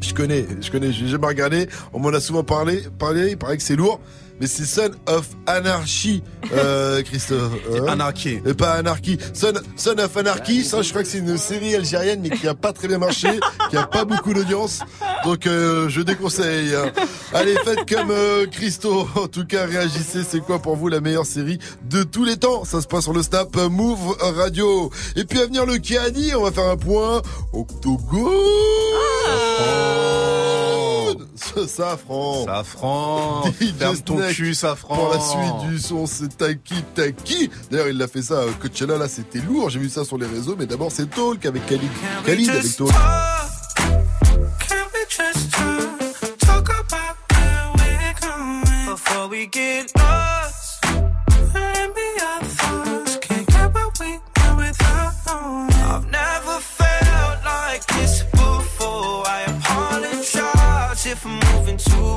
Je connais, je connais, j'ai jamais regardé. On m'en a souvent parlé, parlé, il paraît que c'est lourd. Mais c'est Son of Anarchy, euh, Christophe. Hein Anarchy. Et pas Anarchy. Son, Son of Anarchy, ça je crois que c'est une série algérienne mais qui a pas très bien marché, qui a pas beaucoup d'audience. Donc euh, je déconseille. hein. Allez, faites comme euh, Christo. En tout cas, réagissez. C'est quoi pour vous la meilleure série de tous les temps? Ça se passe sur le Snap Move Radio. Et puis à venir le Kiani, on va faire un point. Octogone Ce safran Safran Ferme ton cul, Safran Pour la suite du son, c'est Taki Taki. D'ailleurs, il l'a fait ça à Coachella, là, c'était lourd. J'ai vu ça sur les réseaux, mais d'abord, c'est Talk avec Khalid. Khalid avec Talk? Can we just talk, talk about where we're going before we get lost?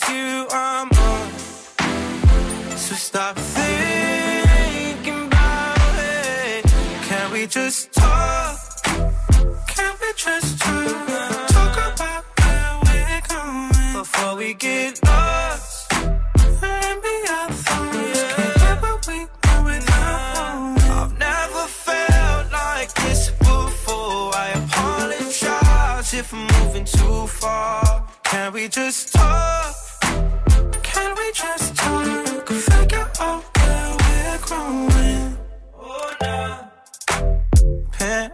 it's you I'm on. So stop thinking about it. Can we just talk? Can we just talk? Talk about where we're going before we get lost. And be our thoughts. Can't get what we want without. I've never felt like this before. I apologize if I'm moving too far. Can we just talk?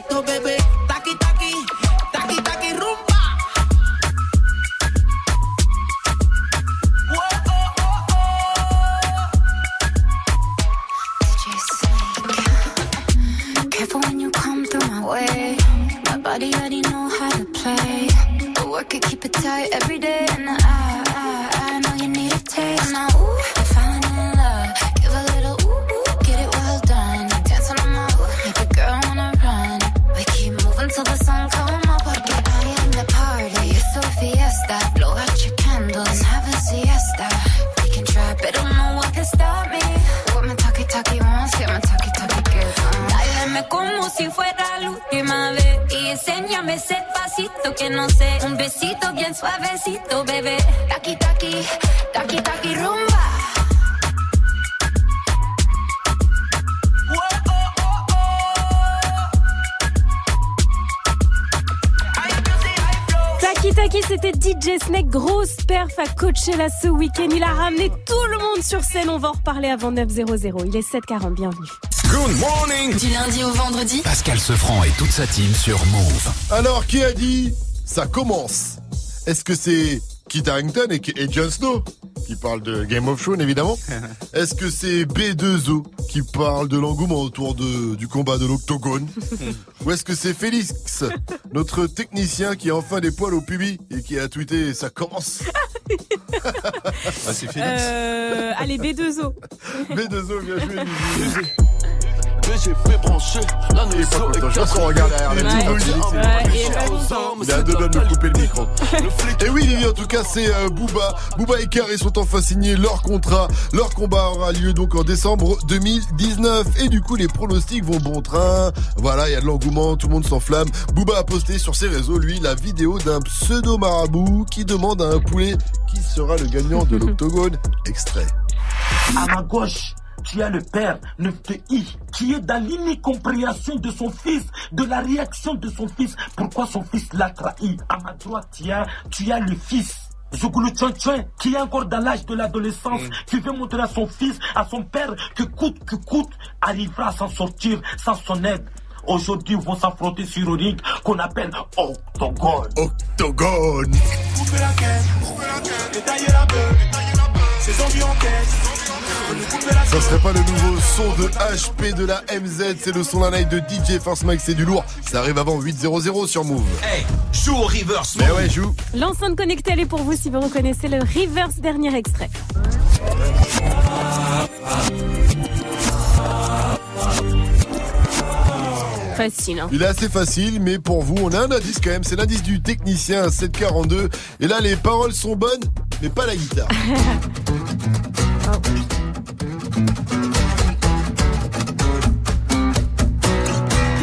Esto, bebé. À Coachella ce week-end. Il a ramené tout le monde sur scène. On va en reparler avant 9.00. Il est 7h40, bienvenue. Good morning Du lundi au vendredi Pascal Sefranc et toute sa team sur Move. Alors, qui a dit ça commence? Est-ce que c'est Kit Harington et, et Jon Snow qui parle de Game of Thrones évidemment? Est-ce que c'est B2O qui parle de l'engouement autour de, du combat de l'octogone? Ou est-ce que c'est Félix, notre technicien qui a enfin des poils au pubis et qui a tweeté ça commence? Ah, c'est Euh, allez, B2O. B2O, bien joué. BGP branché, la Il est pas content, je pense qu'on regarde derrière tout beau, il a deux doigts de me couper le micro. Et oui, Lily, en tout cas, c'est euh, Booba. Booba et Carré sont enfin signés leur contrat. Leur combat aura lieu donc en décembre 2019. Et du coup, les pronostics vont bon train. Voilà, il y a de l'engouement, tout le monde s'enflamme. Booba a posté sur ses réseaux, lui, la vidéo d'un pseudo marabout qui demande à un poulet qui sera le gagnant de l'octogone. Extrait. À ma gauche, tu as le père, 9TI, qui est dans l'incompréhension de son fils, de la réaction de son fils. Pourquoi son fils l'a trahi? À ma droite, tu as, tu as le fils. Zougoulou Tchon qui est encore dans l'âge de l'adolescence, qui veut montrer à son fils, à son père, que coûte que coûte, arrivera à s'en sortir sans son aide. Aujourd'hui, ils vont s'affronter sur un ring qu'on appelle Octogone. Octogone Couper la caisse, détailler la beuh, ces zombies en caisse. Ça serait pas le nouveau son de HP de la MZ, c'est le son la night de DJ Force Mike, c'est du lourd. Ça arrive avant 8.00 sur Move. Hey, joue au reverse, Mais ouais, joue. L'enceinte connectée, elle est pour vous si vous reconnaissez le reverse dernier extrait. Facile, hein. Il est assez facile, mais pour vous, on a un indice quand même. C'est l'indice du technicien 742. Et là, les paroles sont bonnes, mais pas la guitare.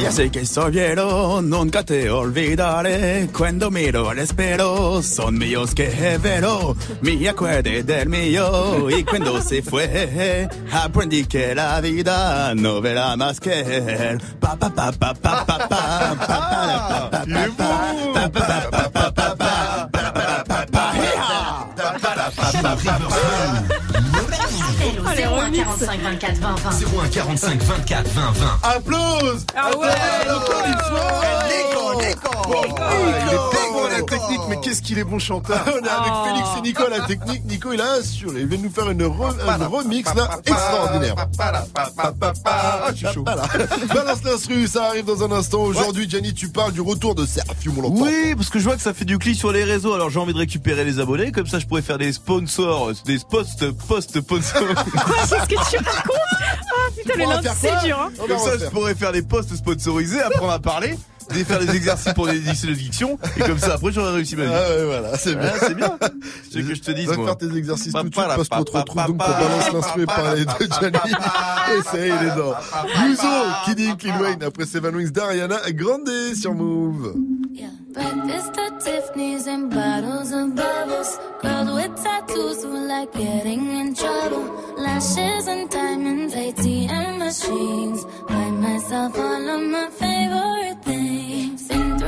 Ya sé que soy viejo, nunca te olvidaré. Cuando miro al espejo, son míos que veo. Me acuerdo del mío y cuando se fue, aprendí que la vida no verá más que él. Pa pa pa pa pa pa pa pa pa pa pa pa pa pa Appel au 01 45 24 20 20. 01 45 24 20 20. Applause. Ah ouais, Nico, Nico Ah, À la technique, mais qu'est-ce qu'il est bon chanteur On est avec Félix et Nico à la technique. Nico, il a assuré. Il vient nous faire une, re- un remix là extraordinaire. Ah, je suis chaud. Balance l'instru, ça arrive dans un instant. Aujourd'hui, Gianni, tu parles du retour de enfant. Oui, parce que je vois que ça fait du clic sur les réseaux, alors j'ai envie de récupérer les abonnés, comme ça je pourrais faire des sponsors, des posts post-sponsors. Quoi, qu'est-ce que tu racontes Ah putain, le lundi, c'est dur, hein. Comme ça je pourrais faire des posts sponsorisés, apprendre à parler, et faire des exercices pour des lycées de diction, et comme ça après j'aurais réussi ma vie. Ah ouais, voilà, c'est bien. Ah, c'est bien. C'est que je te dise Va moi. faire tes exercices tout de suite parce qu'on te retrouve donc pour balance l'instru et parler de Gianni. Et ça y est, il est dans. Yuzo, Kidding, Lil Wayne, après Seven Wings d'Ariana Grande sur Move. Breakfast at Tiffany's and bottles of bubbles. Girls with tattoos who like getting in trouble. Lashes and diamonds, ATM machines. Buy myself all of my favorite things.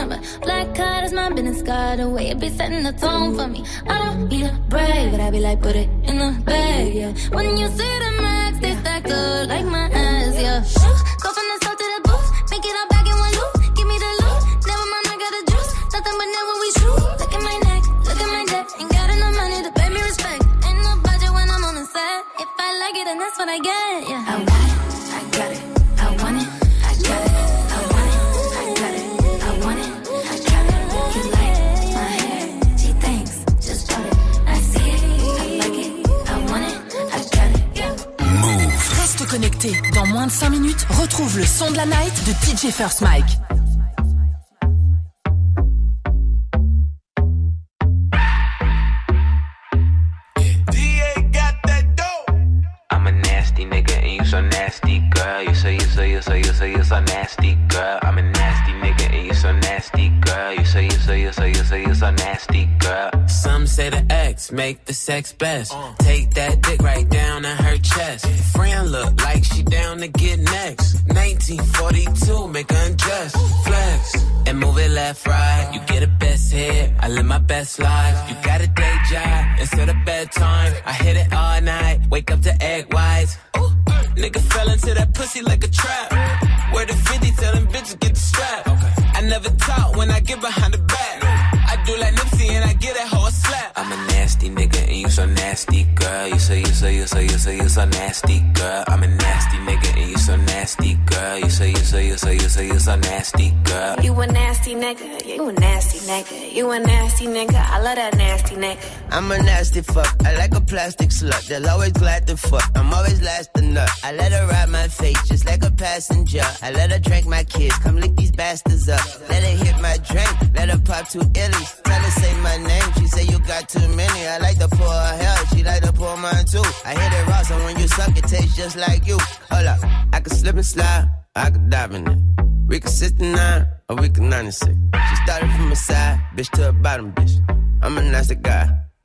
number. Black card is my business card. The way it be setting the tone for me. I don't be to brag, but I be like, put it in the bag, yeah. When you see the max, they stack up like my ass, yeah. Go from the south to the booth, make it all back in one loop. Give me the loot, never mind, I got the juice. Nothing but never we shoot. Look at my neck, look at my neck. Ain't got enough money to pay me respect. Ain't no budget when I'm on the set. If I like it, then that's what I get, yeah. I Dans moins de 5 minutes, retrouve le son de la night de DJ First Mike. Make the sex best. Take that dick right down in her chest. Friend look like she down to get next. 1942, make undress. Flex and move it left, right. You get a best hit. I live my best life. You got a day job instead of bedtime. I hit it all night. Wake up to egg whites. Ooh, nigga fell into that pussy like a trap. Where the 50 tell them bitches get the strap. I never talk when I get behind the back. I do like Nipsey and I get that hoe a slap. I'm a nasty nigga and you so nasty, girl. You say you say you say you say you so nasty, girl. I'm a nasty nigga and you so nasty, girl. You say you say you say you say you so nasty, girl. You a nasty nigga, you a nasty nigga, you a nasty nigga, I love that nasty nigga. I'm a nasty fuck. I like a plastic slut. They'll always glad to fuck. I'm always last to nut. I let her ride my face just like a passenger. I let her drink my kids. Come lick these bastards up. Let her hit my drink. Let her pop two illies. Her say my name. She say you got too many. I like to pour her hair. She like to pour mine too. I hit it raw, so when you suck, it tastes just like you. Hold up. I can slip and slide. I can dive in it. We can 69 or we can 96. She started from a side, bitch to a bottom, bitch. I'm a nasty guy.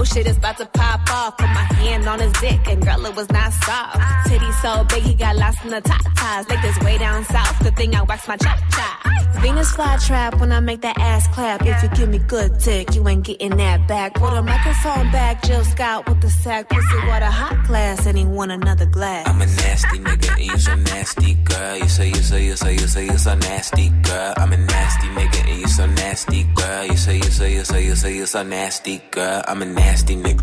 Oh shit is about to pop off. Put my hand on his dick and girl it was not soft. Titty so big he got lost in the top ties. Like this way down south. Good thing I wax my chop chop. Venus flytrap when I make that ass clap. If you give me good dick, you ain't getting that back. Put a microphone back, Jill Scott with the sack. Pussy water hot glass and he want another glass. I'm a nasty nigga and you so nasty, girl. You say you say you say you say you so nasty, girl. I'm a nasty nigga and you so nasty, girl. You say you say you say you say you so nasty, girl. I'm a nasty nigga.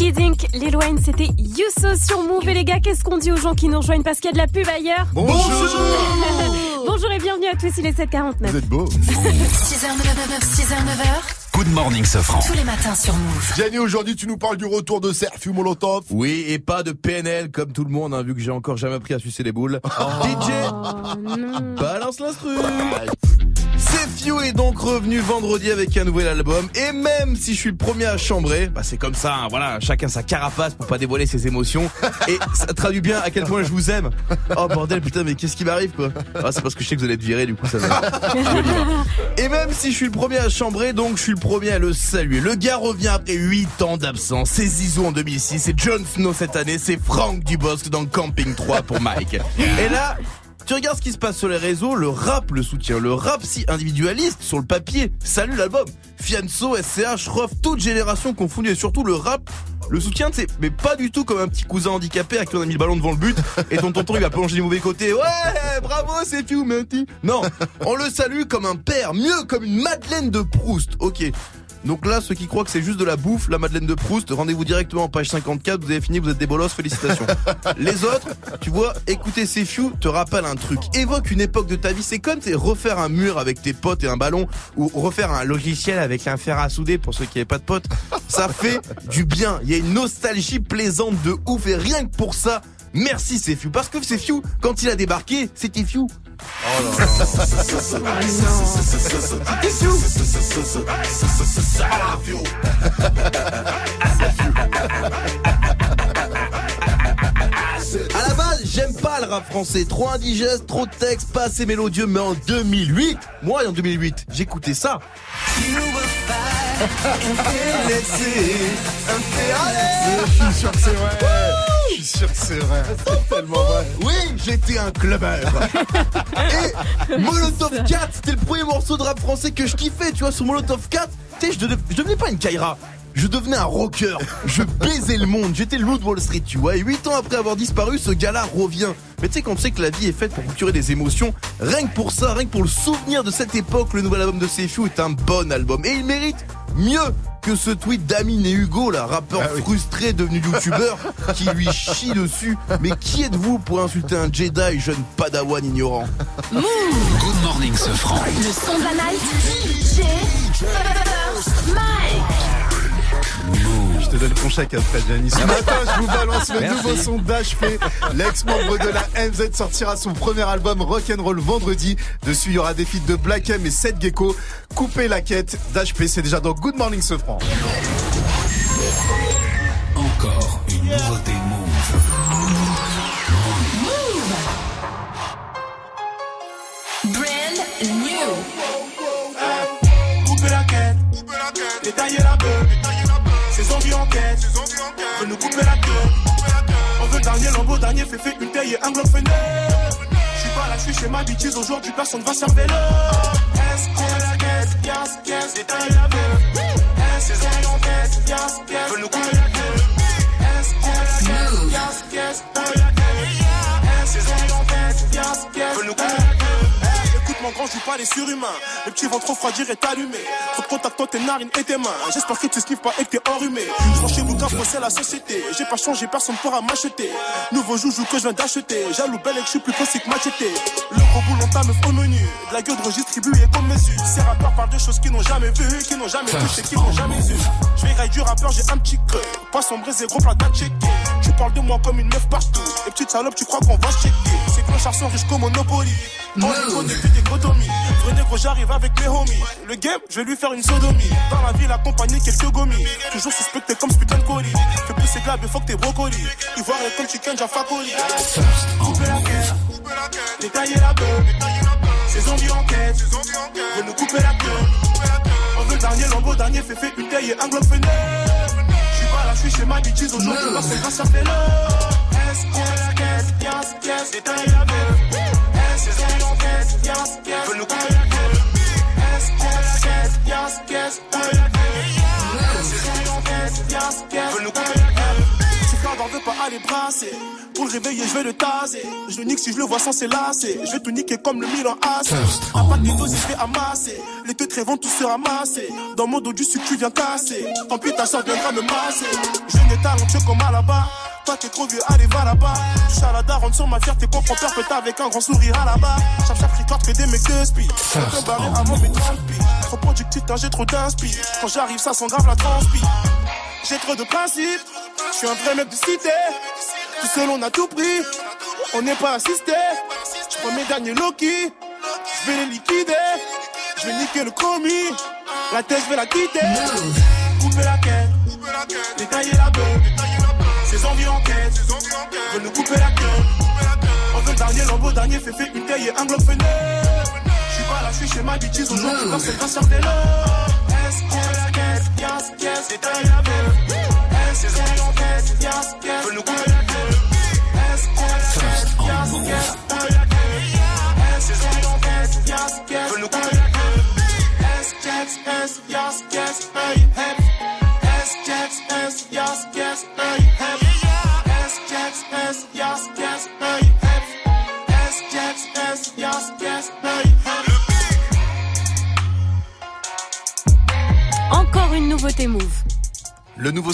Ink, Lil Wayne, c'était Yousso sur Move. Et les gars, qu'est-ce qu'on dit aux gens qui nous rejoignent parce qu'il y a de la pub ailleurs? Bonjour Bonjour et bienvenue à tous, il est 7h49. Vous êtes beau 6h, 9h, 6h, 9h. Good morning, Sofran. Tous les matins sur Move. Gianni, aujourd'hui, tu nous parles du retour de Serfu Molotov. Oui, et pas de PNL comme tout le monde, hein, vu que j'ai encore jamais appris à sucer les boules. DJ, balance l'instru. Few est donc revenu vendredi avec un nouvel album et même si je suis le premier à chambrer, bah c'est comme ça, hein, voilà, chacun sa carapace pour pas dévoiler ses émotions et ça traduit bien à quel point je vous aime. Oh bordel putain mais qu'est-ce qui m'arrive quoi? Ah, C'est parce que je sais que vous allez être viré du coup ça va. Et même si je suis le premier à chambrer, donc je suis le premier à le saluer. Le gars revient après 8 ans d'absence. C'est Zizou en 2006, c'est Jon Snow cette année, c'est Franck Dubosc dans Camping 3 pour Mike. Et là, tu regardes ce qui se passe sur les réseaux, le rap le soutient, le rap si individualiste sur le papier. Salut l'album. Fianso, SCH, Ruff, toute génération confondue et surtout le rap le soutien, c'est mais pas du tout comme un petit cousin handicapé à qui on a mis le ballon devant le but et ton tonton il va plonger du mauvais côté. Ouais, bravo, c'est Fiu, merci. Non, on le salue comme un père, mieux comme une Madeleine de Proust. Ok. Donc là, ceux qui croient que c'est juste de la bouffe, la Madeleine de Proust, rendez-vous directement en page 54, vous avez fini, vous êtes des bolos, félicitations. Les autres, tu vois, écouter ces few te rappelle un truc. Évoque une époque de ta vie, c'est comme refaire un mur avec tes potes et un ballon, ou refaire un logiciel avec un fer à souder pour ceux qui n'avaient pas de potes. Ça fait du bien. Il y a une nostalgie plaisante de ouf et rien que pour ça, merci few. Parce que few, quand il a débarqué, c'était few. Oh là. À la base, j'aime pas le rap français. Trop indigeste, trop de texte, pas assez mélodieux. Mais en 2008, moi en 2008, j'écoutais ça. Je suis sûr que c'est vrai. Sûr que c'est vrai. C'est tellement vrai. Oui, j'étais un clubbeur. Et Molotov 4, c'était le premier morceau de rap français que je kiffais, tu vois, sur Molotov 4. Tu sais, je, devenais- pas une Kaira. Je devenais un rocker. Je baisais le monde. J'étais le loup de Wall Street, tu vois. Et 8 ans après avoir disparu, ce gars-là revient. Mais tu sais, quand on sait que la vie est faite pour procurer des émotions, rien que pour ça, rien que pour le souvenir de cette époque, le nouvel album de Sefiu est un bon album. Et il mérite mieux que ce tweet d'Amine et Hugo, là, rappeur frustré devenu youtubeur, qui lui chie dessus. Mais qui êtes-vous pour insulter un Jedi, jeune padawan ignorant Good morning, ce franc. Le son de la night. DJ Mike. Je te donne ton chèque après, Gianni. Ce matin, je vous balance le Merci. nouveau son d'HP. L'ex-membre de la MZ sortira son premier album Rock'n'Roll vendredi. Dessus, il y aura des feats de Black M et Seth Gecko. Coupez la quête d'HP, c'est déjà dans Good Morning Sofran. Encore une nouveauté Move. Brand new. Couper la quête, la veut nous couper la queue. On veut dernier lambeau, dernier féfé, une taille et un globe fainé. Je suis pas là, je suis chez ma bêtise, aujourd'hui personne va servir le. S, S, S, yes, détailler la beuh. S, yes, veut nous couper la queue. S, S, yes, yes, yes, détailler la queue. S, yes, yes, veut nous couper la queue. Mon grand, je suis pas les surhumains. Les petits vont trop refroidir et t'allumer. Trop de contact entre tes narines et tes mains. J'espère que tu sniffes pas et que t'es enrhumé. Franchis vous car c'est la société. J'ai pas changé, personne pourra m'acheter. Nouveau joujou que je viens d'acheter. Jaloux belle et que je suis plus possible que machete. Le gros boulon ta meuf au menu. De la gueule de registre distribuée comme mesure. Ces rappeurs parlent de choses qu'ils n'ont jamais vues, qu'ils n'ont jamais touché, qu'ils n'ont jamais eu. Je vais du rappeur, j'ai un petit creux. Poisson brisé, gros plat checker. Tu parles de moi comme une meuf partout. Et petite salope, tu crois qu'on va checker. Ces clochards sont riches comme Monopoly. Vrai négro, j'arrive avec mes homies. Le game, je vais lui faire une sodomie. Dans la ville, accompagné quelques gomis. Toujours suspecté comme de colis. Fais plus ces glabes, faut que t'es brocoli. Ivoire et comme chicken, j'ai facoli. Couper la quête, détailler la beuh. Ces zombies en quête, veut nous couper la queue. On veut le dernier lambeau, dernier féfé, une taille et un globe fainé. Je suis pas là, je suis chez ma bitches. Aujourd'hui, personne va servir le. S, S, S, yes, yes, détailler la beuh. Nous couper la nous couper la veut pas aller brasser. Pour le réveiller, je vais le taser. Je le nique si je le vois sans s'élasser. Je vais tout niquer comme le Milan AC. À pas de doses, je vais amasser. Les teutres vont tous se ramasser. Dans mon dos du sucre, tu viens casser. Tant pis, ta soeur viendra me masser. Je n'ai talentueux comme à là-bas. Toi, t'es trop vieux, allez, va là-bas. Tu à la daronne sur ma fierté, comprends peur, peut avec un grand sourire à là-bas. Chap, chap, record que des mecs de speed. Je barrer avant mes 30 pieds. Trop productif, j'ai trop d'inspi. Quand j'arrive, ça sent grave la transpi. J'ai trop de principes. Je suis un vrai mec de cité. Tout seul, on a tout pris. On n'est pas assisté. Je prends mes derniers Loki. Je vais les liquider. Je vais niquer le commis. La tête, je vais la quitter. Couper la quête. Détailler la beuh. Ces envies en quête. Veulent nous couper la queue. On veut le dernier lambeau, dernier féfé, une taille et un globe fainé. Je suis pas là, je suis chez ma bitches. Aujourd'hui, yes, yes, quête.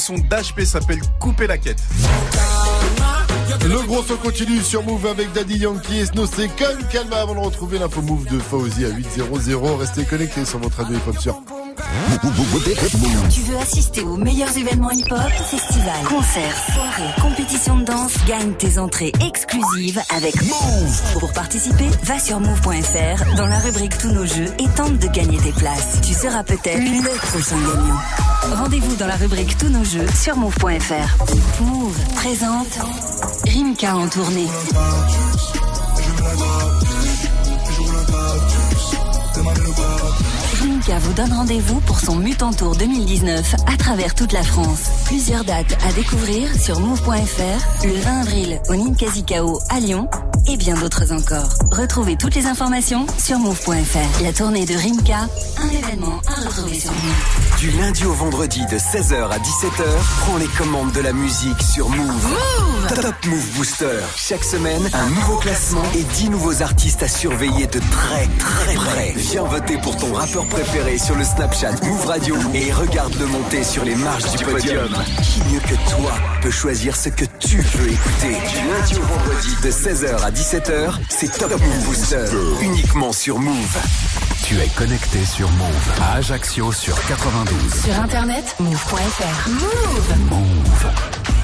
Son d'HP s'appelle Couper la quête. Le gros son continue sur Move avec Daddy Yankee et Snow c'est comme calme avant de retrouver l'info Move de Fauzi à 8.00. Restez connectés sur votre radio hip-hop sur Tu veux assister aux meilleurs événements hip-hop, festivals, concerts, soirées, compétitions de danse? Gagne tes entrées exclusives avec Move. Pour participer, va sur move.fr dans la rubrique Tous nos jeux et tente de gagner tes places. Tu seras peut-être le prochain gagnant. Rendez-vous dans la rubrique Tous nos jeux sur move.fr. Move présente Rimka en tournée. Rimka vous donne rendez-vous pour son Mutant Tour 2019 à travers toute la France. Plusieurs dates à découvrir sur move.fr, le 20 avril au Ninkazikao à Lyon et bien d'autres encore. Retrouvez toutes les informations sur move.fr. La tournée de Rimka, un événement à retrouver sur Move. Du lundi au vendredi de 16h à 17h, prends les commandes de la musique sur Move. Move Top Move Booster. Chaque semaine, un nouveau classement et 10 nouveaux artistes à surveiller de très très près. Viens voter pour ton rappeur préféré sur le Snapchat Move Radio et regarde-le monter sur les marches du podium. Qui mieux que toi peut choisir ce que tu veux écouter? Du lundi au vendredi de 16h à 17h, c'est Top Move Booster. Uniquement sur Move. Tu es connecté sur Move à Ajaccio sur 92. Sur internet, move.fr. Move Move.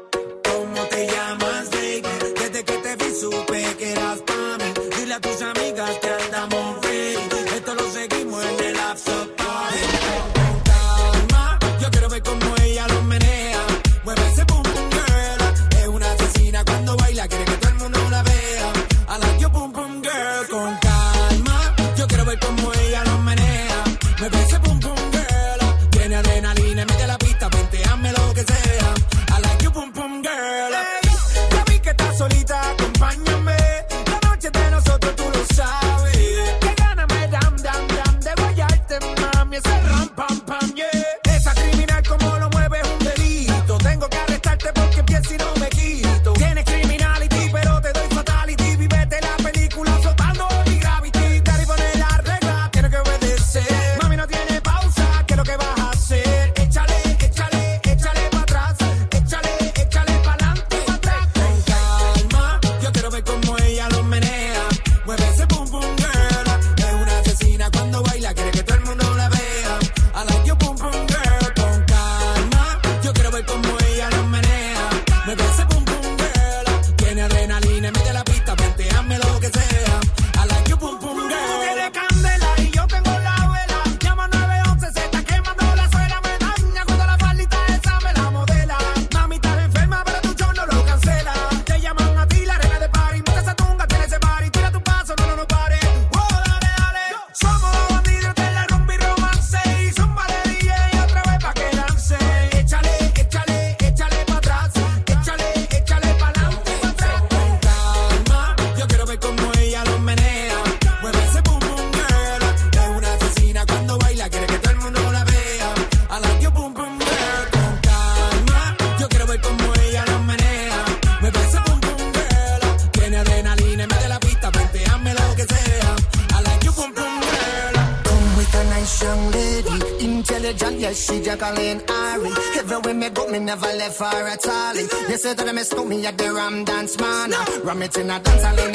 It in a dance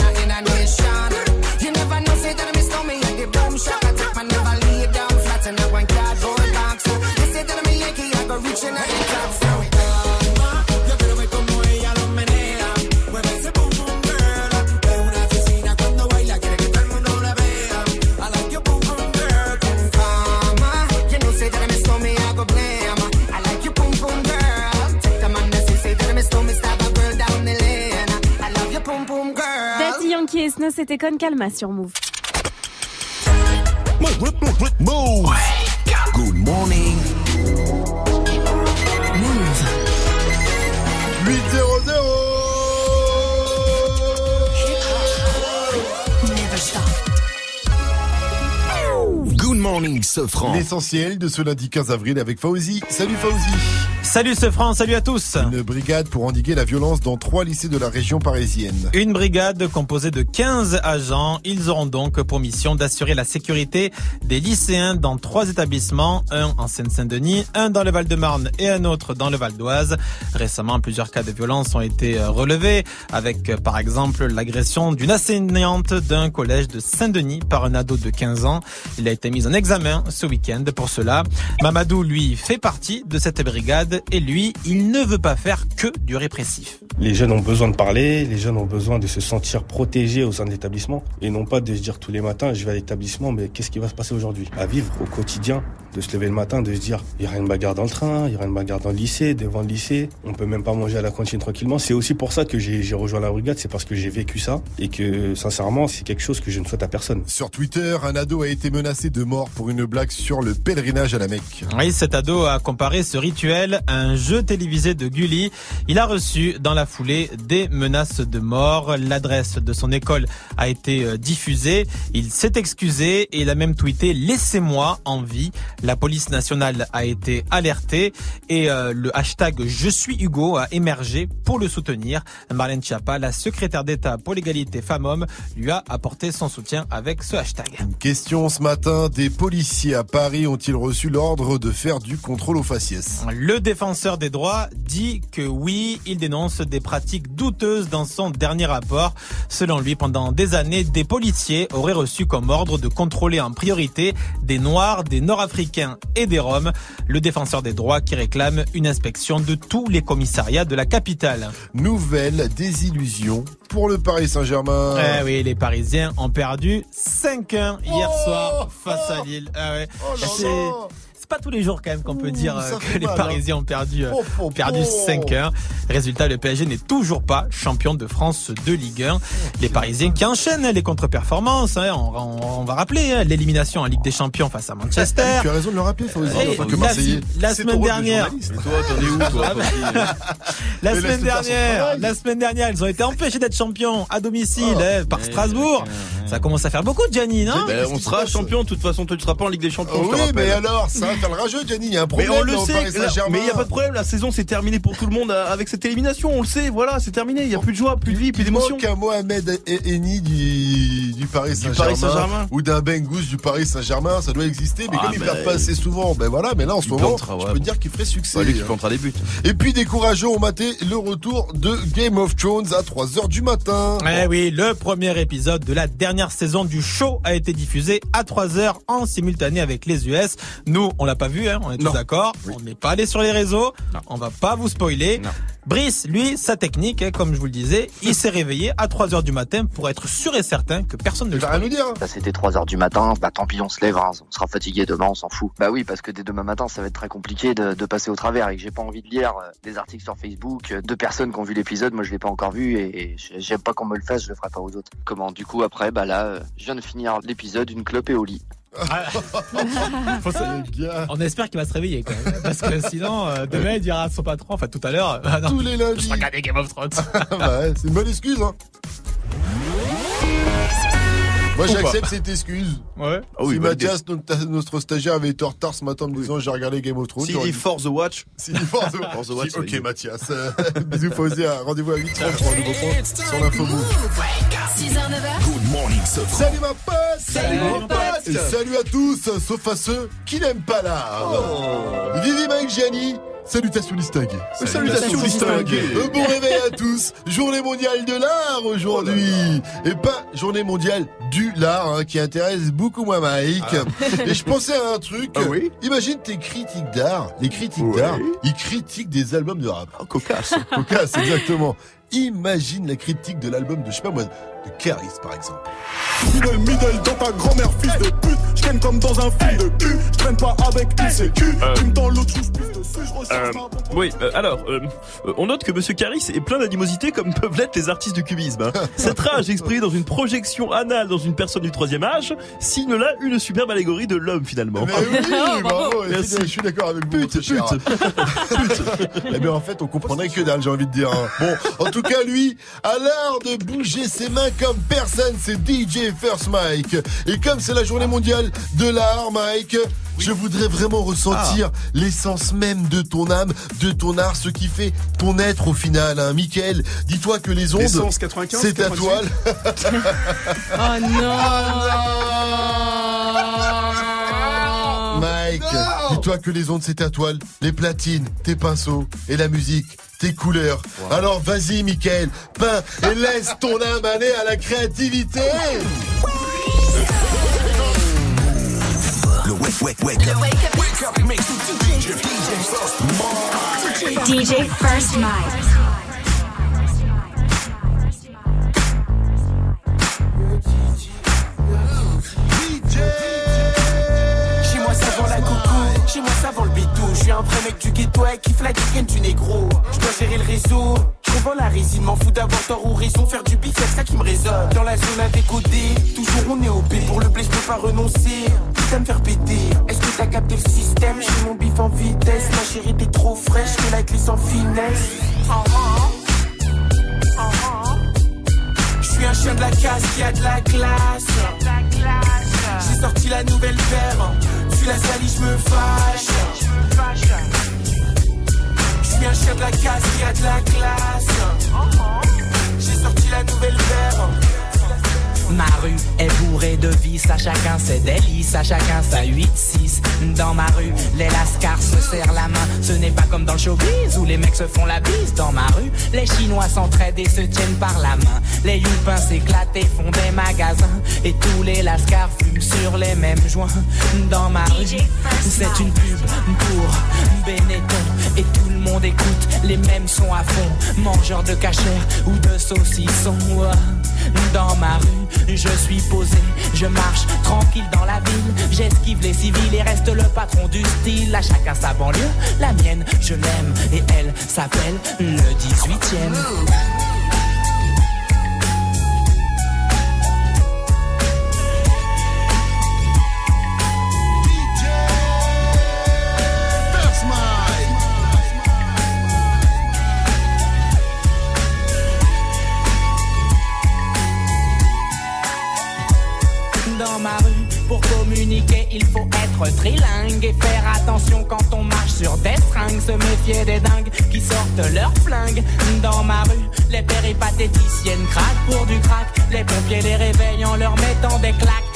Con Calma sur Move. Move. Good morning. Move. 8 Good morning, morning Sofran. L'essentiel de ce lundi 15 avril avec Fauzi. Salut Fauzi. Salut Sofran, salut à tous. Une brigade pour endiguer la violence dans trois lycées de la région parisienne. Une brigade composée de 15 agents. Ils auront donc pour mission d'assurer la sécurité des lycéens dans trois établissements, un en Seine-Saint-Denis, un dans le Val-de-Marne et un autre dans le Val d'Oise. Récemment, plusieurs cas de violence ont été euh, relevés, avec euh, par exemple l'agression d'une enseignante d'un collège de Saint-Denis par un ado de 15 ans. Il a été mis en examen ce week-end pour cela. Mamadou, lui, fait partie de cette brigade et lui, il ne veut pas faire que du répressif. Les jeunes ont besoin de parler, les jeunes ont besoin de se sentir protégés au sein de l'établissement et non pas de se dire tous les matins je vais à l'établissement mais qu'est-ce qui va se passer aujourd'hui À vivre au quotidien, de se lever le matin, de se dire il y aura une bagarre dans le train, il y aura une bagarre dans le lycée, devant le lycée, on peut même pas manger à la cantine tranquillement. C'est aussi pour ça que j'ai rejoint la brigade, c'est parce que j'ai vécu ça et que sincèrement c'est quelque chose que je ne souhaite à personne. Sur Twitter, un ado a été menacé de mort pour une blague sur le pèlerinage à la Mecque. Oui, cet ado a comparé ce rituel à un jeu télévisé de Gulli. Il a reçu dans la foulée des menaces de mort. L'adresse de son école a été euh, diffusée. Il s'est excusé et il a même tweeté Laissez-moi en vie. La police nationale a été alertée et euh, le hashtag Je suis Hugo a émergé pour le soutenir. Marlène Schiappa, la secrétaire d'État pour l'égalité femmes-hommes, lui a apporté son soutien avec ce hashtag. Question ce matin, des policiers à Paris ont-ils reçu l'ordre de faire du contrôle aux faciès? Le défenseur des droits dit que oui, il dénonce des pratiques douteuses dans son dernier rapport. Selon lui, pendant des années, des policiers auraient reçu comme ordre de contrôler en priorité des Noirs, des Nord-Africains et des Roms. Le défenseur des droits qui réclame une inspection de tous les commissariats de la capitale. Nouvelle désillusion pour le Paris Saint-Germain. Eh oui, les Parisiens ont perdu 5-1 hier soir face à Lille. Ah ouais. C'est- c'est pas tous les jours quand même qu'on peut dire euh, que les mal, Parisiens hein. ont perdu, euh, Oh, oh, perdu oh. 5-1. Résultat, le PSG n'est toujours pas champion de France de Ligue 1. Les Parisiens qui enchaînent les contre-performances. hein. on, on- on va rappeler hein, l'élimination en Ligue des Champions face à Manchester. Tu as raison de le rappeler, Eh, en tant que la- Marseillais. Semaine dernière. où, toi, La semaine dernière, la semaine dernière, ils ont été empêchés d'être champions à domicile eh, par Strasbourg. Ça commence à faire beaucoup, Gianni, non? Ben, on sera champion, de toute façon, toi tu seras pas en Ligue des Champions. Oui, mais alors, ça va faire le rageux, Gianni. Il y a un Mais problème on le sait, Paris là, Saint-Germain. mais il y a pas de problème, la saison c'est terminé pour tout le monde euh, avec cette élimination, on le sait, voilà, c'est terminé, il y a plus de joie, plus de vie, plus Il d'émotion. manque un Mohamed Eni du, du Paris Saint-Germain. Ou d'un Bengus du Paris Saint-Germain, ça doit exister, mais Ah, comme il mais- perd pas assez souvent, ben voilà, mais là en ce moment, plantera, je peux bon. dire qu'il ferait succès. Ouais, lui qui plantera des buts. Et puis des courageux ont maté le retour de Game of Thrones à 3h du matin. Eh oui, le premier épisode de la dernière saison du show a été diffusé à 3h en simultané avec les US. Nous, on l'a pas vu, hein, on est tous Non. d'accord. On n'est pas allé sur les réseaux. On va pas vous spoiler. Brice, lui, sa technique, hein, comme je vous le disais, il s'est réveillé à 3h du matin pour être sûr et certain que personne ne le spoil. Bah, c'était 3 heures du matin, bah tant pis on se lève, hein. on sera fatigué demain, on s'en fout. Bah oui, parce que dès demain matin ça va être très compliqué de, de passer au travers et que j'ai pas envie de lire euh, des articles sur Facebook euh, de personnes qui ont vu l'épisode, moi je l'ai pas encore vu et, et j'ai- j'aime pas qu'on me le fasse, je le ferai pas aux autres. Comment Du coup après, bah là, euh, je viens de finir l'épisode, une clope et au lit. Faut se- On espère qu'il va se réveiller quand même, parce que sinon euh, demain il dira à son patron, enfin tout à l'heure, ah non, Tous les lundis. je Game of Thrones. Bah ouais, c'est une bonne excuse, hein. Moi, j'accepte cette excuse. Ouais. Ah oui, si. Mathias, notre, notre stagiaire, avait été en retard ce matin en me disant j'ai regardé Game of Thrones. S'il dit dit- For the Watch. S'il dit For the For the Je Watch, Ok. Mathias. Euh, Bisous, Fauzi. Rendez-vous à 8h pour un nouveau point sur l'info Move. 6h, 9h. Good morning, Salut ma pote Salut, mon pote. Et salut à tous, sauf à ceux qui n'aiment pas l'art Vivi Mike Gianni Salutations distinguées. Salutations distinguées. Euh, Bon réveil à tous. Journée mondiale de l'art aujourd'hui. Et pas journée mondiale du l'art hein, qui intéresse beaucoup moi Mike. Et je pensais à un truc. Ah oui Imagine tes critiques d'art. Les critiques Oui. d'art, ils critiquent des albums de rap. cocasse. Cocasse, exactement. Imagine la critique de l'album de, je sais pas moi, de Caris par exemple. Middle, middle dans ta grand-mère, fils de pute. Je traîne comme dans un film de cul. Je traîne pas avec une sécu. Tu me tends l'autre chose plus dessus. Je Euh, oui, euh, alors, euh, euh, on note que Monsieur Caris est plein d'animosité comme peuvent l'être les artistes du cubisme. hein. Cette rage exprimée dans une projection anale dans une personne du troisième âge signe là une superbe allégorie de l'homme finalement. Mais oui, bravo, Merci. je suis d'accord avec vous, très cher. Eh bien, en fait, on comprenait que dalle, j'ai envie de dire. hein. Bon, en tout cas, lui, a l'art de bouger ses mains comme personne, c'est DJ First Mike. Et comme c'est la journée mondiale de l'art, Mike, je voudrais vraiment ressentir Ah. l'essence même de ton âme, de ton art, ce qui fait ton être au final. Hein. Michael, dis-toi que les ondes, L'essence 95, c'est ta 98. toile. Oh non Mike, dis-toi que les ondes c'est ta toile, les platines, tes pinceaux et la musique, tes couleurs. Alors vas-y Mickaël, peins et laisse ton âme aller à la créativité. Le wake, wake, wake up. Wake DJ, DJ First. DJ First Mike. Chez moi ça vend le bidou. Je suis un vrai mec du ghetto qui kiffe la week du négro. Je dois gérer le réseau, revends la résine, m'en fous d'avoir tort ou raison. Faire du bif, c'est ça qui me résonne. Dans la zone avec OD, toujours on est OP. Pour le blé, je peux pas renoncer. Putain me faire péter. Est-ce que t'as capté le système? J'ai mon bif en vitesse. Ma chérie, t'es trop fraîche, que la clé sans finesse. Je suis un chien de la casse qui a de la classe. J'ai sorti la nouvelle paire. La salis, je me fâche. Je suis un de la casse qui a de la classe. J'ai sorti la nouvelle paire. Ma rue est bourrée de vices, à chacun ses délices, à chacun sa 8-6. Dans ma rue, les lascars se serrent la main. Ce n'est pas comme dans le showbiz où les mecs se font la bise. Dans ma rue, les Chinois s'entraident et se tiennent par la main. Les youpins s'éclatent et font des magasins. Et tous les lascars fument sur les mêmes joints. Dans ma rue, c'est une pub pour Benetton. Et tout le monde écoute les mêmes sons à fond. Mangeurs de cachère ou de saucissons. Dans ma rue, je suis posé, je marche tranquille dans la ville. J'esquive les civils et reste le patron du style. À chacun sa banlieue, la mienne, je l'aime. Et elle s'appelle le 18ème. Dans pour communiquer, il faut être trilingue et faire attention quand on marche sur des fringues. Se méfier des dingues qui sortent leurs flingues. Dans ma rue, les péripatéticiennes craquent pour du crack. Les pompiers les réveillent en leur mettant des claques.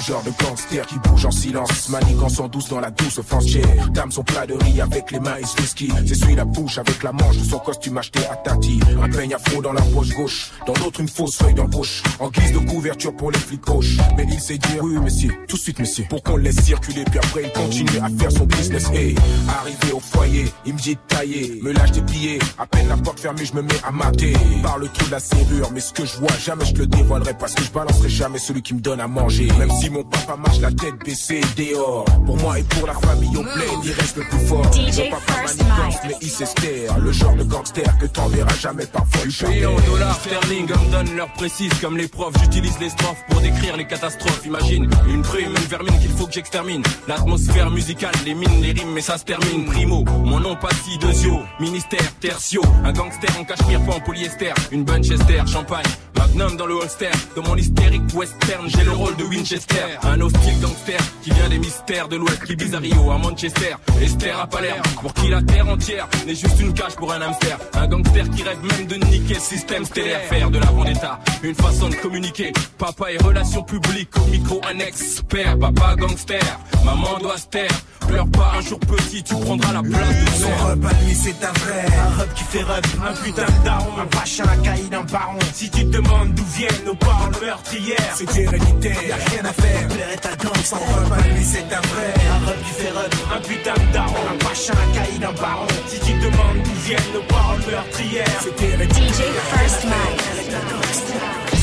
Genre de gangster qui bouge en silence, manigançant douce dans la douce foncière. Dame son plat de riz avec les mains et ce whisky. S'essuie la bouche avec la manche de son costume acheté à Tati. Un peigne afro dans la poche gauche, dans l'autre une fausse feuille d'embauche. En guise de couverture pour les flics gauches. Mais il sait dire oui, monsieur, tout de suite, monsieur. Pour qu'on le laisse circuler, puis après il continue à faire son business. Hey, arrivé au foyer, il me dit de tailler, me lâche des billets. À peine la porte fermée, je me mets à mater. Par le trou de la serrure, mais ce que je vois, jamais je le dévoilerai parce que je balancerai jamais celui qui me donne à manger. Même si mon papa marche la tête baissée dehors. Pour moi et pour la famille au plaid, il reste le plus fort. DJ mon papa manigance, mais il s'estère. Le genre de gangster que t'enverras jamais parfois le Payé en dollars sterling, on me donne l'heure précise comme les profs. J'utilise les strophes pour décrire les catastrophes. Imagine une prime, une vermine qu'il faut que j'extermine. L'atmosphère musicale, les mines, les rimes, mais ça se termine. Primo, mon nom pas si de Zio. Ministère, tertio. Un gangster en cachemire, pas en polyester. Une Bunchester, champagne. Ma magnum dans le holster. Dans mon hystérique western, j'ai le rôle de Winchester. Un hostile gangster qui vient des mystères de l'ouest, qui vise à Rio, à Manchester, Esther à Palerme. Pour qui la terre entière n'est juste une cage pour un hamster. Un gangster qui rêve même de niquer le système stellaire, faire de la vendetta. Une façon de communiquer. Papa et relations publiques, au micro un expert. Papa gangster, maman doit se taire. Pleure pas un jour petit, tu prendras la place de Son rep à lui c'est un vrai. Un rep qui fait rep, un putain de daron. Un vache à la caille d'un baron. Si tu te demandes d'où viennent nos paroles meurtrières C'est héréditaire, y'a rien à faire. Plaire est ta danse, son rep à lui c'est un vrai. Un rep qui fait rep, un putain de daron. Un vache à la caille d'un baron. Si tu te demandes d'où viennent nos paroles meurtrières C'est héréditaire DJ First La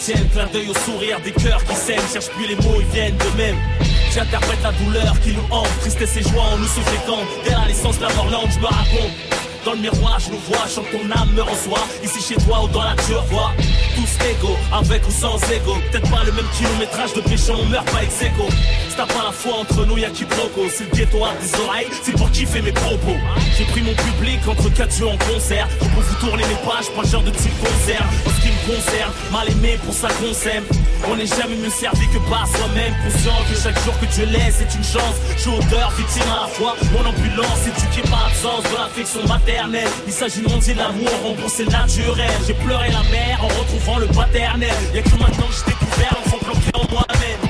tienne, plein d'œil au sourire, des cœurs qui s'aiment, cherche plus les mots, ils viennent de même. J'interprète la douleur qui nous hante, tristesse et joie en nous se fréquente. Dès la la Morlande, je me raconte. Dans le miroir, je nous vois, chante ton âme me reçoit. Ici chez toi ou dans la tu vois. Tous égaux, avec ou sans ego. Peut-être pas le même kilométrage de péché, on meurt pas ex aequo. Si t'as pas la foi entre nous, y'a qui proco. C'est le ghetto à des oreilles, c'est pour kiffer mes propos. J'ai pris mon public entre quatre yeux en concert. Je peux vous tourner les pages, pas genre de type concert. En ce qui me concerne, mal aimé pour ça qu'on s'aime. On n'est jamais mieux servi que par soi-même. Conscient que chaque jour que Dieu laisse est une chance. Je suis auteur, victime à la fois. Mon ambulance éduquée par l'absence de l'affection maternelle. Il s'agit de monter l'amour, rembourser le naturel. J'ai pleuré la mère en retrouvant le paternel. Y'a que maintenant que j'ai découvert l'enfant bloqué en moi-même.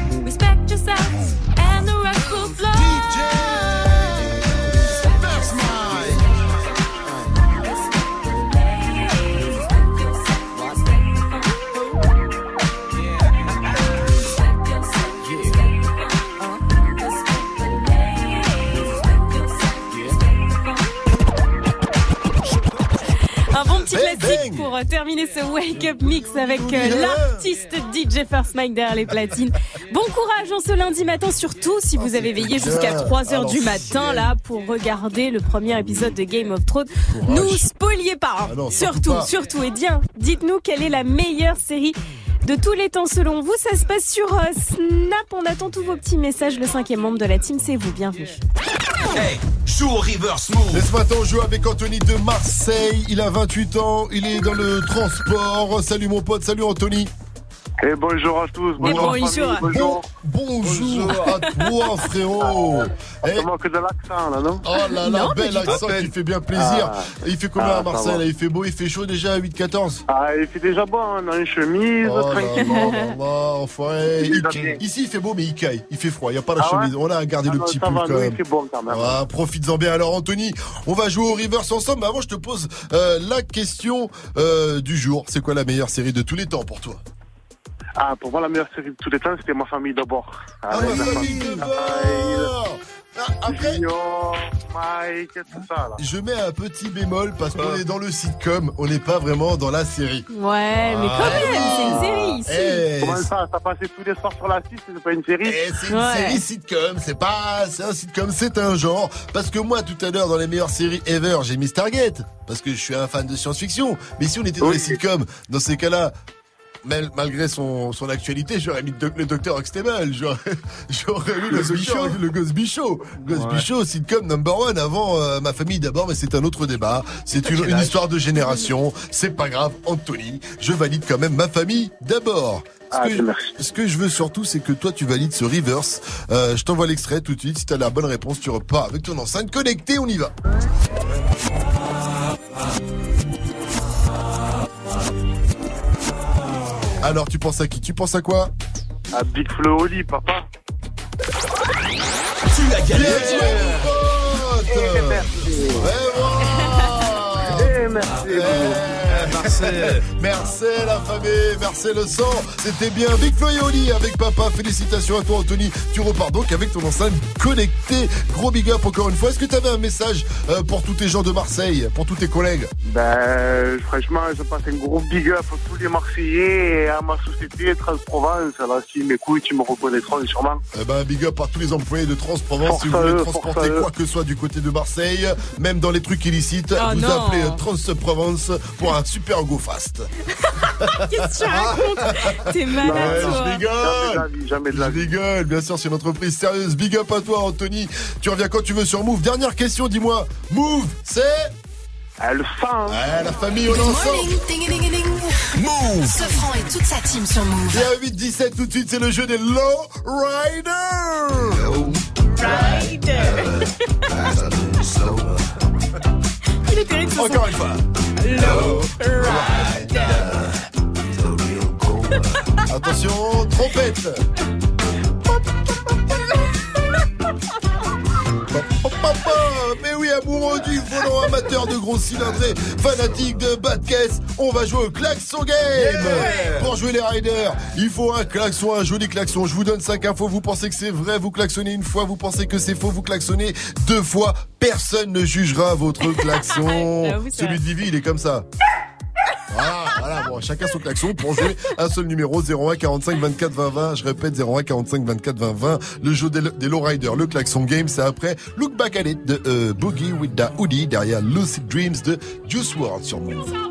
Pour euh, terminer ce Wake Up Mix avec euh, l'artiste DJ First Mike derrière les platines. Bon courage en ce lundi matin, surtout si vous avez veillé jusqu'à 3 heures du matin là pour regarder le premier épisode de Game of Thrones. Nous spoliez pas, hein. Ah surtout surtout. Et bien, dites-nous quelle est la meilleure série de tous les temps selon vous. Ça se passe sur euh, Snap. On attend tous vos petits messages. Le cinquième membre de la team, c'est vous. Bienvenue. Hey, joue au reverse move. Et ce matin, on joue avec Anthony de Marseille. Il a 28 ans. Il est dans le transport. Salut mon pote. Salut Anthony. Et bonjour à tous. Bonjour. la famille, Bon- bonjour. bonjour à toi, frérot. Eh, Ça manque de l'accent, là, non? Oh là là, bel accent qui fait bien plaisir. Ah. Il fait combien Ah, à Marseille là? Il fait beau, il fait chaud déjà à 8-14 Ah, il fait déjà bon, on a une chemise, Oh là tranquille. là là là, enfoiré. Il Il- va bien. Ici il fait beau mais il caille, il fait froid, il n'y a pas la Ah ouais chemise. On a gardé Ah le non, petit pull va, quand même. il fait bon quand même. Ah, Profites-en bien. Alors Anthony, on va jouer au reverse ensemble, mais avant je te pose euh, la question euh, du jour. C'est quoi la meilleure série de tous les temps pour toi? Ah, pour moi, la meilleure série de tous les temps, c'était Ma famille d'abord. Ah, Ah, ouais, ma famille d'abord Après- Junior, Mike, tout ça, là. Je mets un petit bémol parce qu'on est dans le sitcom, on n'est pas vraiment dans la série. Ouais, mais quand Ah. même, c'est une série ici. Eh, Comment ça, ça passait tous les soirs sur la 6, c'est pas une série Eh, c'est une Ouais. série sitcom, c'est pas, c'est un sitcom, c'est un genre. Parce que moi, tout à l'heure, dans les meilleures séries ever, j'ai mis Stargate. Parce que je suis un fan de science-fiction. Mais si on était dans Oui. les sitcoms, dans ces cas-là, malgré son, son actualité, j'aurais mis le docteur Huxtable, j'aurais, j'aurais mis le Gosby Show, le Gosby Show. Gosby Show, sitcom number one avant euh, ma famille d'abord, mais c'est un autre débat. C'est une, une histoire de génération. C'est pas grave, Anthony. Je valide quand même ma famille d'abord. Ce, Ah, que, ce que je veux surtout, c'est que toi, tu valides ce reverse. Euh, je t'envoie l'extrait tout de suite. Si t'as la bonne réponse, tu repars avec ton enceinte connectée. On y va. Alors, tu penses à qui? Tu penses à quoi? À Big Flo Oli, papa. Tu as gagné. Bien joué, mon pote. Eh, merci. Vraiment Eh, merci. merci. La famille, merci le sang. C'était bien Big Flo et Oli avec papa. Félicitations à toi Anthony. Tu repars donc avec ton enceinte connectée. Gros big up encore une fois. Est-ce que tu avais un message euh, pour tous tes gens de Marseille, pour tous tes collègues? Ben, franchement, je passe un gros big up à tous les Marseillais et à ma société Transprovence. Alors, s'ils m'écoutent, ils me reconnaîtront sûrement. Eh ben, big up à tous les employés de Transprovence. Si vous voulez eux, transporter quoi que ce soit du côté de Marseille, même dans les trucs illicites, Oh vous non. appelez Transprovence pour un super go fast. Qu'est-ce que tu racontes? T'es malade, Ouais, toi. je rigole. Jamais de la vie, jamais de la Je vie. rigole, bien sûr, c'est une entreprise sérieuse. Big up à toi, Anthony. Tu reviens quand tu veux sur Move. Dernière question, dis-moi. Move, c'est Elle. Ah, la famille, on est ensemble. Ding, ding, ding, ding. Move. Sofran et toute sa team sur Move. Et à 8-17 tout de suite, c'est le jeu des Low Riders. Il est terrible ce. Encore une fois. Attention, trompette. Mais oui, amoureux du volant amateur de gros cylindrés, fanatique de bas de caisse, on va jouer au klaxon game. Pour jouer les riders, il faut un klaxon, un joli klaxon. Je vous donne 5 infos, vous pensez que c'est vrai, vous klaxonnez une fois, vous pensez que c'est faux, vous klaxonnez deux fois. Personne ne jugera votre klaxon. Celui de Vivi, il est comme ça. Voilà, voilà, bon, chacun son klaxon pour jouer un seul numéro 01 45 24 20 20. Je répète 01 45 24 20 20. Le jeu des, des lowriders, le klaxon game, c'est après Look Back at It de euh, Boogie with the Hoodie derrière Lucid Dreams de Juice WRLD sur Move.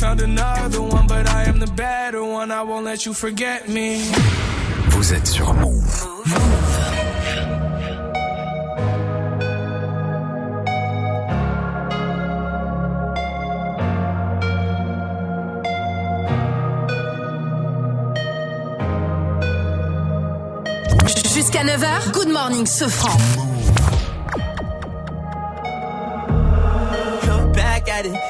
You found another one, but I am the better one. I won't let you forget me. Vous êtes sur Move. Jusqu'à 9h, Good Morning Sofran. Look back at it.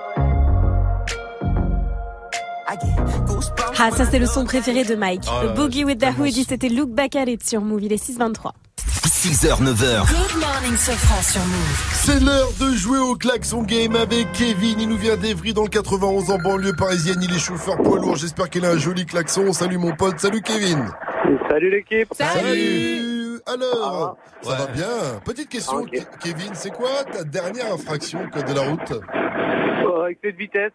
Ah, ça c'est le son préféré de Mike. Oh le Boogie with the Hoodie, c'était Look Back at It sur Move. Il est 6.23. 6h, 9h. Good Morning Sofran sur Move. C'est l'heure de jouer au klaxon game avec Kevin. Il nous vient d'Evry dans le 91 en banlieue parisienne. Il est chauffeur poids lourd. J'espère qu'il a un joli klaxon. Salut mon pote. Salut Kevin. Salut l'équipe. Salut. Alors, ça va bien? Petite question, Ke- Kevin. C'est quoi ta dernière infraction code de la route? Euh, excès de vitesse.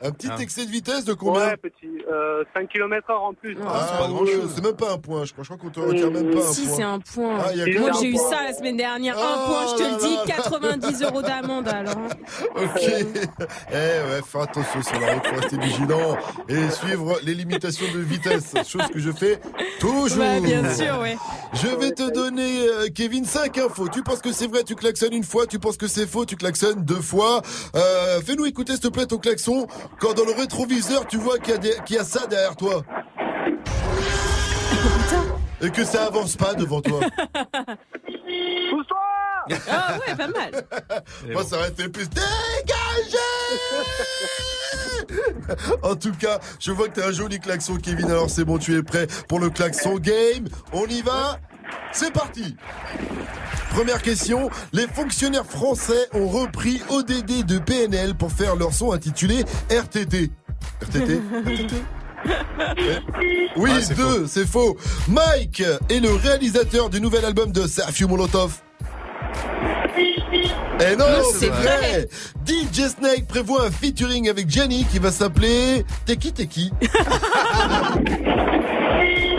Un petit excès de vitesse de combien Ouais, petit. Euh, 5 km heure en plus. Ah, ouais, c'est même pas un point, je crois. Je crois qu'on te retire même pas un Si, point. c'est un point. Ah, il y a Moi, j'ai eu point. ça la semaine dernière. Oh un point, je te le dis. là là. 90 euros d'amende, alors. Ok. Eh ouais, fais attention sur la route, faut rester vigilant et suivre les limitations de vitesse, chose que je fais toujours. Ouais, bien sûr, ouais. Je vais te donner, euh, Kevin, 5 infos. Tu penses que c'est vrai, tu klaxonnes une fois. Tu penses que c'est faux, tu klaxonnes deux fois. Euh, Fais-nous écouter, s'il te plaît, ton klaxon. Quand dans le rétroviseur, tu vois qu'il y, a des- qu'il y a ça derrière toi. Et que ça avance pas devant toi. Pousse-toi Ah ouais, pas mal. Moi, ça aurait été plus dégagé En tout cas, je vois que t'as un joli klaxon, Kevin. Alors c'est bon, tu es prêt pour le klaxon game. On y va C'est parti Première question, les fonctionnaires français ont repris ODD de PNL pour faire leur son intitulé RTT. RTT Oui, Ah, c'est deux, c'est faux. Mike est le réalisateur du nouvel album de Sergio Molotov. Eh non, Non, c'est c'est vrai. vrai. DJ Snake prévoit un featuring avec Jenny qui va s'appeler Teki Teki.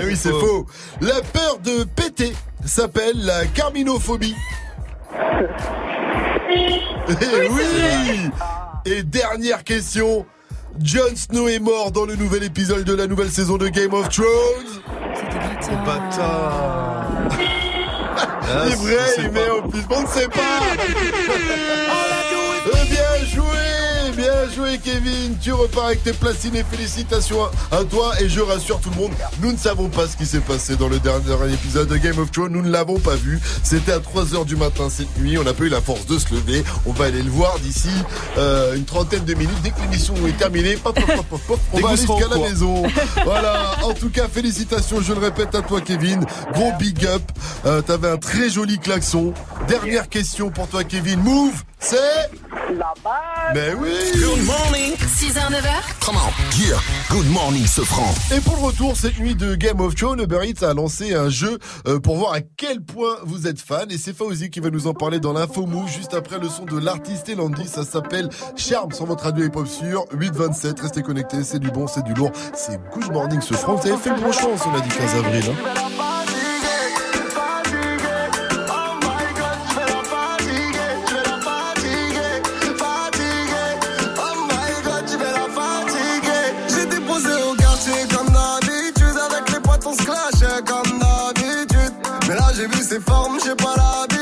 eh oui, c'est faux. La peur de péter s'appelle la carminophobie. Eh oui Et dernière question. Jon Snow est mort dans le nouvel épisode de la nouvelle saison de Game of Thrones. Oh, bâtard. Ah, il est vrai, met en plus. On ne sait pas. Kevin. Tu repars avec tes platines et félicitations à, à toi. Et je rassure tout le monde, nous ne savons pas ce qui s'est passé dans le dernier épisode de Game of Thrones. Nous ne l'avons pas vu. C'était à 3h du matin cette nuit. On n'a pas eu la force de se lever. On va aller le voir d'ici euh, une trentaine de minutes. Dès que l'émission est terminée, pop, pop, pop, pop, pop, on va aller jusqu'à la maison. Voilà. En tout cas, félicitations. Je le répète à toi, Kevin. Gros big up. Euh, T'avais un très joli klaxon. Dernière question pour toi, Kevin. Move, c'est La balle. Mais oui. Good morning. 6h, 9h, Come on. Yeah. Good morning, Sofran. Et pour le retour, cette nuit de Game of Thrones, Uber Eats a lancé un jeu euh, pour voir à quel point vous êtes fan. Et c'est Fauzi qui va nous en parler dans l'info move juste après le son de l'artiste Elandi. Ça s'appelle Charme sur votre radio hip-hop sur 827. Restez connectés, c'est du bon, c'est du lourd. C'est Good Morning ce franc. Vous avez fait le bon choix, on a dit 15 avril. hein. Vu ses formes, j'ai pas l'habitude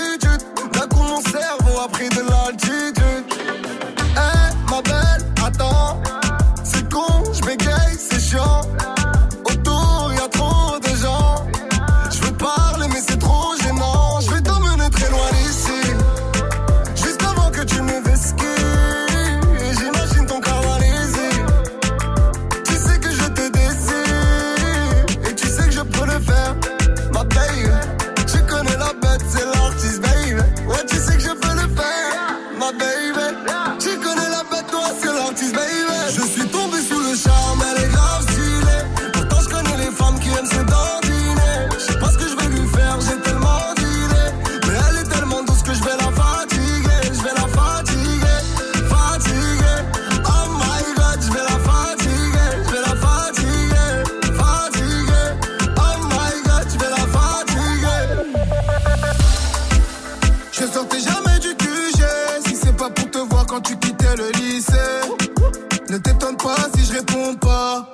Ne t'étonne pas si je réponds pas.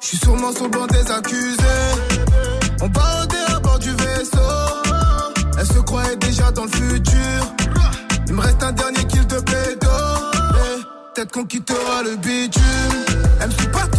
Je suis sûrement sur le banc des accusés. On barodait à bord du vaisseau. Elle se croyait déjà dans le futur. Il me reste un dernier kill de pédo Peut-être qu'on quittera le bitume. Elle partout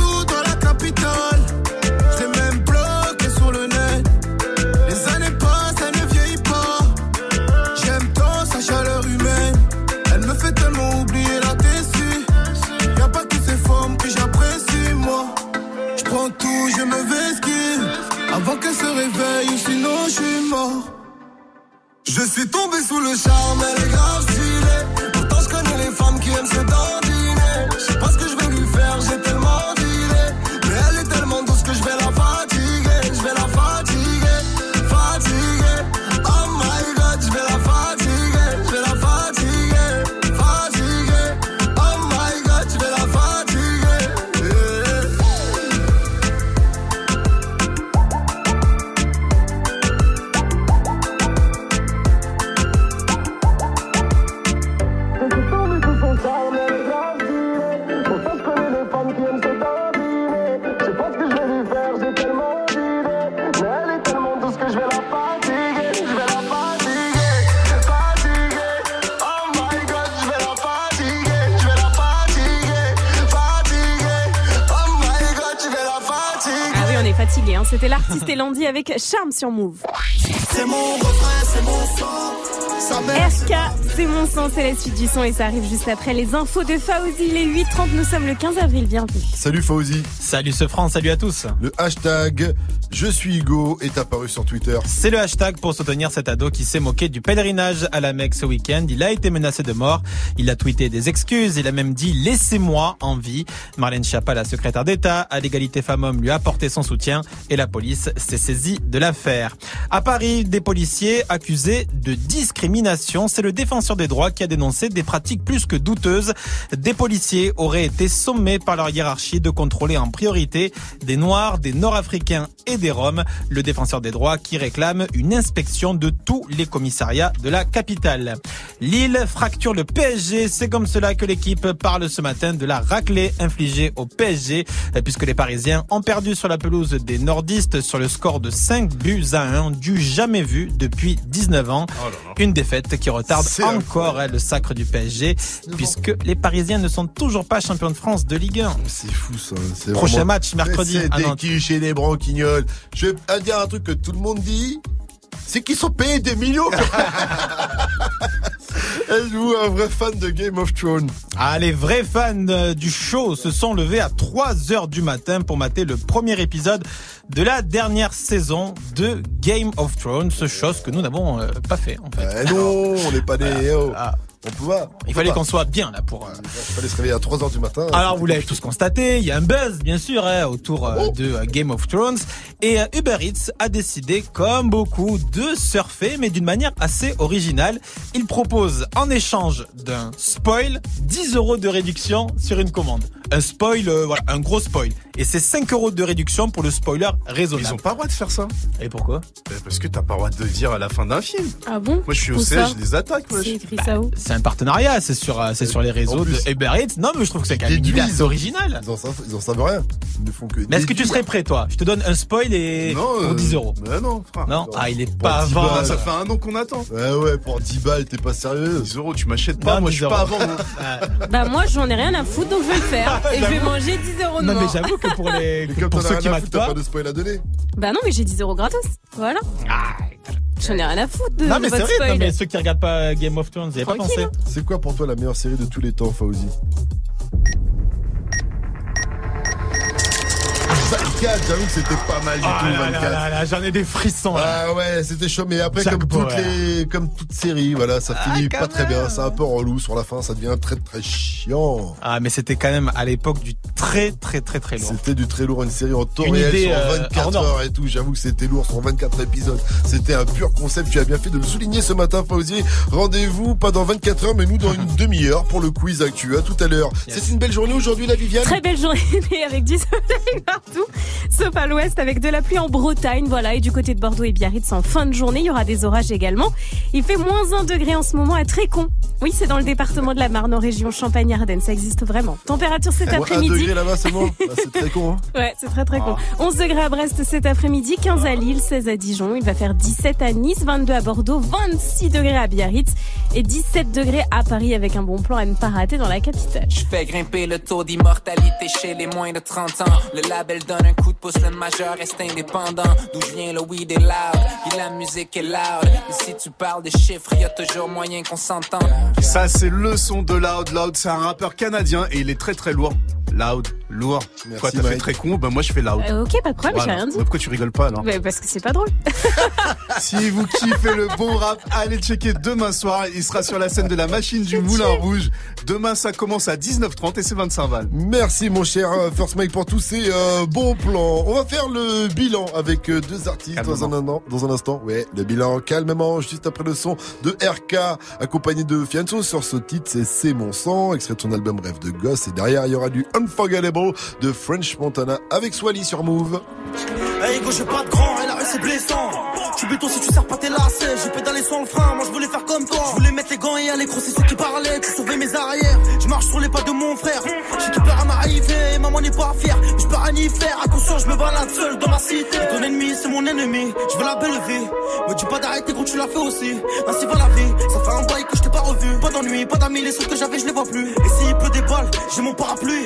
C'était l'artiste Elandi avec Charme sur Move. C'est mon sang. RK, c'est mon sang, c'est la suite du son et ça arrive juste après les infos de Fauzi. Les 8h30, nous sommes le 15 avril, bienvenue. Salut Fauzi. Salut ce France, salut à tous. Le hashtag Je suis Hugo est apparu sur Twitter. C'est le hashtag pour soutenir cet ado qui s'est moqué du pèlerinage à la Mecque ce week-end. Il a été menacé de mort. Il a tweeté des excuses. Il a même dit laissez-moi en vie. Marlène Schiappa, la secrétaire d'État à l'égalité femmes-hommes, lui a apporté son soutien et la police s'est saisie de l'affaire. À Paris, des policiers accusés de discrimination. C'est le défenseur des droits qui a dénoncé des pratiques plus que douteuses. Des policiers auraient été sommés par leur hiérarchie de contrôler en priorité des Noirs, des Nord-Africains et des Roms. Le défenseur des droits qui réclame une inspection de tous les commissariats de la capitale. Lille fracture le PSG. C'est comme cela que l'équipe parle ce matin de la raclée infligée au PSG puisque les Parisiens ont perdu sur la pelouse des nordistes sur le score de 5 buts à 1 du jamais vu depuis 19 ans. Une défaite qui retarde encore hein, le sacre du PSG puisque les Parisiens ne sont toujours pas champions de France de Ligue 1. C'est fou ça. Prochain vraiment- match mercredi C'est des et des branquignoles. Je vais te dire un truc que tout le monde dit. C'est qu'ils sont payés des millions. Êtes-vous un vrai fan de Game of Thrones? Ah, les vrais fans euh, du show se sont levés à 3 heures du matin pour mater le premier épisode de la dernière saison de Game of Thrones, ce chose que nous n'avons euh, pas fait en fait. Eh non, on n'est pas des. oh. On peut pas. Il fallait qu'on soit bien là pour. euh, Il fallait se réveiller à 3h du matin. Alors vous l'avez tous constaté, il y a un buzz bien sûr hein, autour euh, de euh, Game of Thrones et euh, Uber Eats a décidé comme beaucoup de surfer mais d'une manière assez originale. Il propose en échange d'un spoil 10 euros de réduction sur une commande. Un spoil, euh, voilà, un gros spoil. Et c'est 5 euros de réduction pour le spoiler raisonnable. Ils ont pas le droit de faire ça. Et pourquoi? Parce que t'as pas le droit de le dire à la fin d'un film. Ah bon? Moi je suis au siège des attaques. C'est écrit ça où? Un partenariat, c'est sur, euh, c'est sur les réseaux plus, de Uber Eats. Non mais je trouve que c'est quand même une originale. Ils en savent, ils en savent rien. Ils ne font que. Mais est-ce que tu serais prêt toi? Je te donne un spoil et Non, pour euh, 10 euros. Mais non, frère. Non, ah il est pas 10 avant. balles. Ça fait un an qu'on attend. Ouais, ouais, pour 10 balles, t'es pas sérieux 10 euros, tu m'achètes pas. Non, Moi 10 je suis pas euros. avant. moi. Bah moi j'en ai rien à foutre donc je vais le faire. Et je vais manger 10 euros de Non mais j'avoue que pour les comme pour ceux qui t'as pas. pas de spoil à donner. Bah non mais j'ai 10 euros gratos. Voilà. J'en ai rien à foutre de, Non mais c'est vrai, non, mais ceux qui regardent pas Game of Thrones, vous avez pas pensé. C'est quoi pour toi la meilleure série de tous les temps, Fauzi? 24, j'avoue que c'était pas mal du Ah tout, là là 24. là là, j'en ai des frissons. là. Ah ouais, c'était chaud, mais après, comme toutes les, comme toute série, voilà, ça Ah, finit pas très bien, c'est un peu relou sur la fin, ça devient très très chiant. Ah mais c'était quand même à l'époque du très très très très lourd. C'était du très lourd, une série en temps Une réel idée, sur euh, 24 hors norme. heures et tout. J'avoue que c'était lourd sur 24 épisodes. C'était un pur concept. Tu as bien fait de le souligner ce matin, Fauzier. Rendez-vous pas dans 24 heures, mais nous dans une demi-heure pour le quiz actu. À tout à l'heure. C'est une belle journée aujourd'hui, la Viviane. Très belle journée avec du soleil partout, sauf à l'ouest avec de la pluie en Bretagne. Voilà, et du côté de Bordeaux et Biarritz en fin de journée, il y aura des orages également. Il fait moins 1 degré en ce moment à Trécon. Oui, c'est dans le département de la Marne, en région Champagne-Ardenne. Ça existe vraiment. Température cet après-midi. degré là-bas, c'est bon. Ah, c'est très con. Hein. Ouais, c'est très très con. 11 degrés à Brest cet après-midi, 15 à Lille, 16 à Dijon. Il va faire 17 à Nice, 22 à Bordeaux, 26 degrés à Biarritz et 17 degrés à Paris avec un bon plan à ne pas rater dans la capitale. Je fais grimper le taux d'immortalité chez les moins de 30 ans. Le label donne un coup de pouce, le majeur reste indépendant. D'où je viens, le weed est loud, et la musique est loud. Et si tu parles de chiffres, y a toujours moyen qu'on s'entende. Ça, c'est le son de Loud. Loud, c'est un rappeur canadien et il est très très lourd. Loud, lourd. Merci, Quoi, t'as fait très con Ben moi, je fais Loud. Euh, ok, pas de problème, j'ai Voilà. rien dit. Pourquoi tu rigoles pas alors Ouais, parce que c'est pas drôle. Si vous kiffez le bon rap, allez checker demain soir. Il sera sur la scène de la machine du Moulin Rouge. Demain, ça commence à 19h30 et c'est 25 balles. Merci mon cher euh, First Mike pour tous ces euh, bons plans. On va faire le bilan avec euh, deux artistes dans un, Calmement. an- dans un instant. Ouais, le bilan calmement juste après le son de RK accompagné de Fianso sur ce titre c'est C'est mon sang extrait de son album Rêve de gosse et derrière il y aura du Unforgettable de French Montana avec Swally sur Move. Hey go, j'ai pas de grand et la rue c'est blessant. Tu béton si tu sers pas tes lacets. J'ai pédalé sur le frein, moi je voulais faire comme toi. Je voulais mettre les gants et aller gros, c'est ceux qui parlaient. Tu sauvais mes arrières. Je marche sur les pas de mon frère. J'ai tout peur à m'arriver, maman n'est pas fière. Je peux rien y faire, attention, je me balade seul dans ma cité. Ton ennemi, c'est mon ennemi. Je veux la belle vie. Me dis pas d'arrêter gros, tu l'as fait aussi. Ainsi va la vie. Ça fait un bail que je t'ai pas revu. Pas d'ennui, pas d'amis, les seuls que j'avais, je les vois plus. Et s'il pleut des balles, j'ai mon parapluie.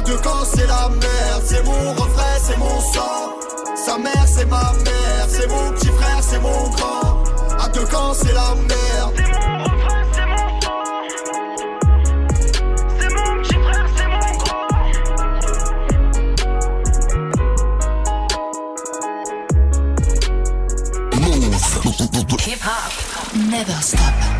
À deux camps, c'est la merde. C'est mon refrain, c'est mon sang. Sa mère, c'est ma mère. C'est mon petit frère, c'est mon grand. À deux camps, c'est la merde. C'est mon refrain, c'est mon sang. C'est mon petit frère, c'est mon grand. Move. Hip hop, never stop.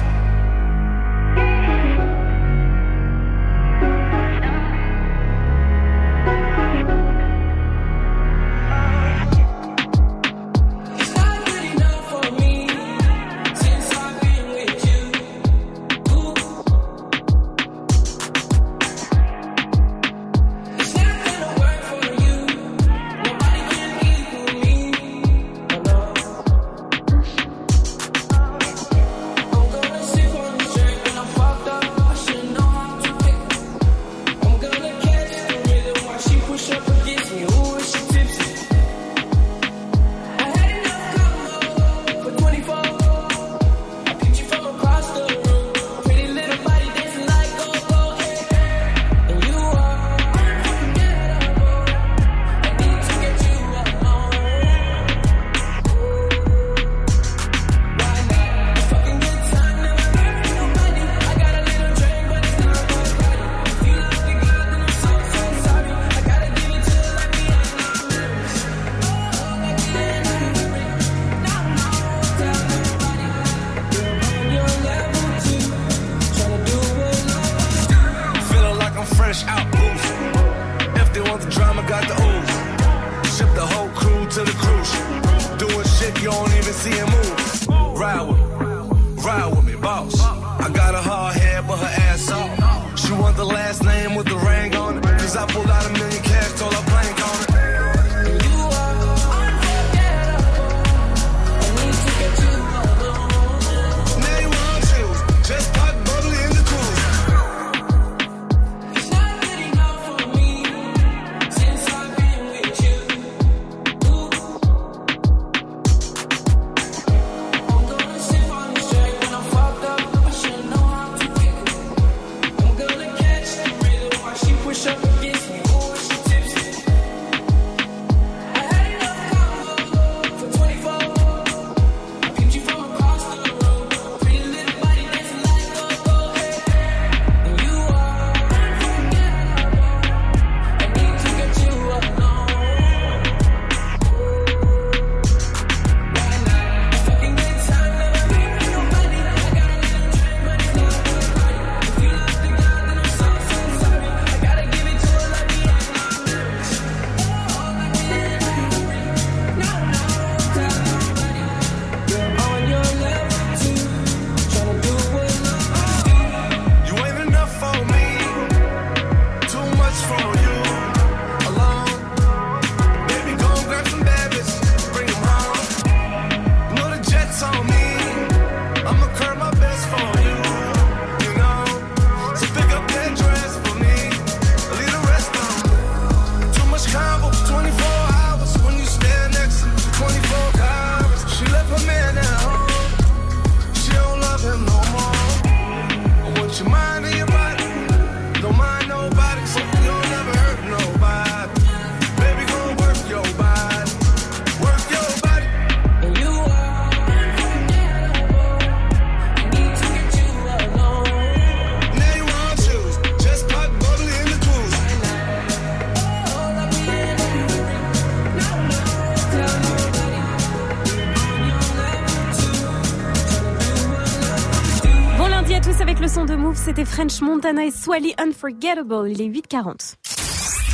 French Montana et Swally Unforgettable. Il est 8h40.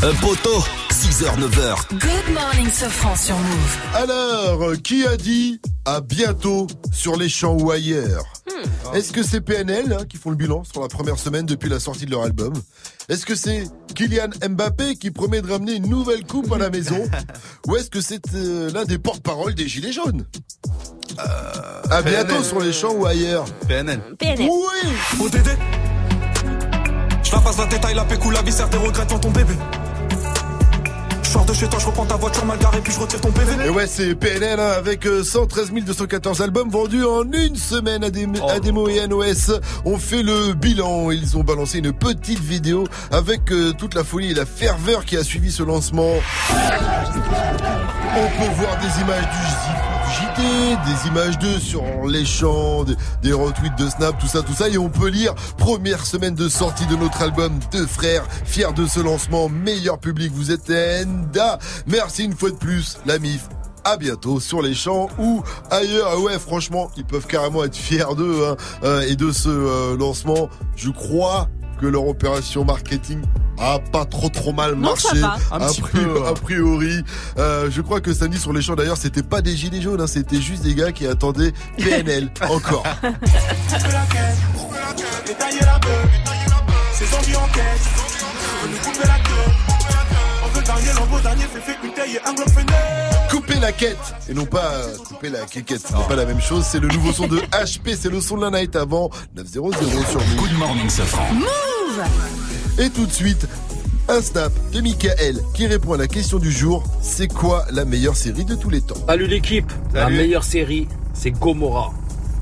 Un poteau, 6h, 9h. Good morning, Sofran sur Move. Alors, qui a dit à bientôt sur les champs ou ailleurs? Est-ce que c'est PNL hein, qui font le bilan sur la première semaine depuis la sortie de leur album? Est-ce que c'est Kylian Mbappé qui promet de ramener une nouvelle coupe à la maison? Ou est-ce que c'est euh, l'un des porte-parole des Gilets jaunes? À bientôt sur les champs ou ailleurs PNL. PNL. Oui ODD Je la passe la détail, la pécou, la viscère, tes regrets devant ton bébé. De chez toi, je reprends ta voiture mal garée, puis je retire ton PV. Et ouais, c'est PNL hein, avec euh, 113 214 albums vendus en une semaine à, des, à Demo et NOS. On fait le bilan. Ils ont balancé une petite vidéo avec euh, toute la folie et la ferveur qui a suivi ce lancement. On peut voir des images du JT, des images d'eux sur les champs, des, des retweets de Snap, tout ça, tout ça. Et on peut lire première semaine de sortie de notre album Deux frères, fiers de ce lancement, meilleur public, vous êtes Enda. Merci une fois de plus, la MIF. À bientôt sur les champs ou ailleurs. Ah Ouais, franchement, ils peuvent carrément être fiers d'eux hein, euh, et de ce euh, lancement. Je crois que leur opération marketing a pas trop trop mal Non, ça marché. va. Un a, petit pri- peu, a priori, Euh, je crois que samedi sur les champs d'ailleurs, c'était pas des gilets jaunes, hein, c'était juste des gars qui attendaient PNL encore. On veut dernier, l'envoi dernier, fait fait une taille et un fenêtre. Couper la quête et non pas euh, couper la quéquette, ce n'est pas la même chose. C'est le nouveau son de HP, c'est le son de la night avant 900 sur Move. Good morning, Safran. Move Et tout de suite, un snap de Michael qui répond à la question du jour. C'est quoi la meilleure série de tous les temps? Salut l'équipe, la meilleure série, c'est Gomorrah.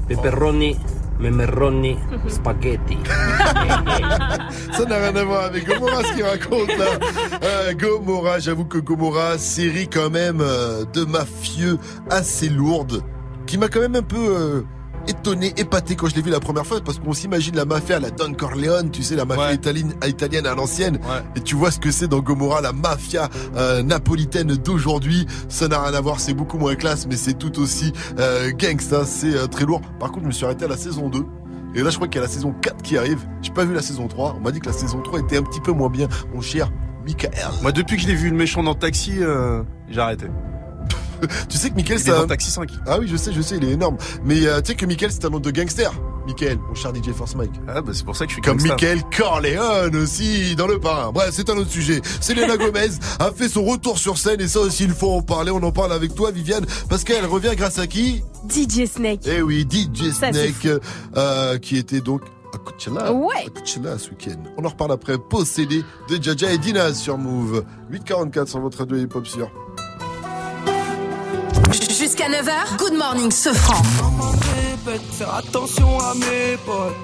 Pepperoni, memeroni, spaghetti. Ça n'a rien à voir avec Gomorrah ce qu'il raconte là. Euh, Gomorrah, j'avoue que Gomorrah, série quand même euh, de mafieux assez lourde, qui m'a quand même un peu euh, étonné, épaté quand je l'ai vu la première fois, parce qu'on s'imagine la mafia, la Don Corleone, tu sais, la mafia italienne, italienne à l'ancienne, et tu vois ce que c'est dans Gomorrah, la mafia euh, napolitaine d'aujourd'hui. Ça n'a rien à voir, c'est beaucoup moins classe, mais c'est tout aussi euh, gangsta, c'est euh, très lourd. Par contre, je me suis arrêté à la saison 2. Et là, je crois qu'il y a la saison 4 qui arrive. J'ai pas vu la saison 3. On m'a dit que la saison 3 était un petit peu moins bien. Mon cher Michael. Moi, depuis que je l'ai vu le méchant dans Taxi, euh, j'ai arrêté. tu sais que Michael, c'est est un... Taxi 5. Ah oui, je sais, je sais, il est énorme. Mais euh, tu sais que Michael, c'est un nom de gangster. Michael, mon cher DJ Force Mike. Ah bah c'est pour ça que je suis Comme. Michael Corleone aussi, dans le parrain. Bref, c'est un autre sujet. Selena Gomez a fait son retour sur scène et ça aussi, il faut en parler. On en parle avec toi, Viviane, parce qu'elle revient grâce à qui? DJ Snake. Eh oui, DJ Ça, Snake, euh, qui était donc à Coachella. Ouais. À Coachella ce week-end. On en reparle après. Possédé de Jaja et Dinaz sur Move. 844 sur votre radio hip-hop sûr. Jusqu'à 9h, Good morning, Sofran. Maman répète, faire attention à mes potes.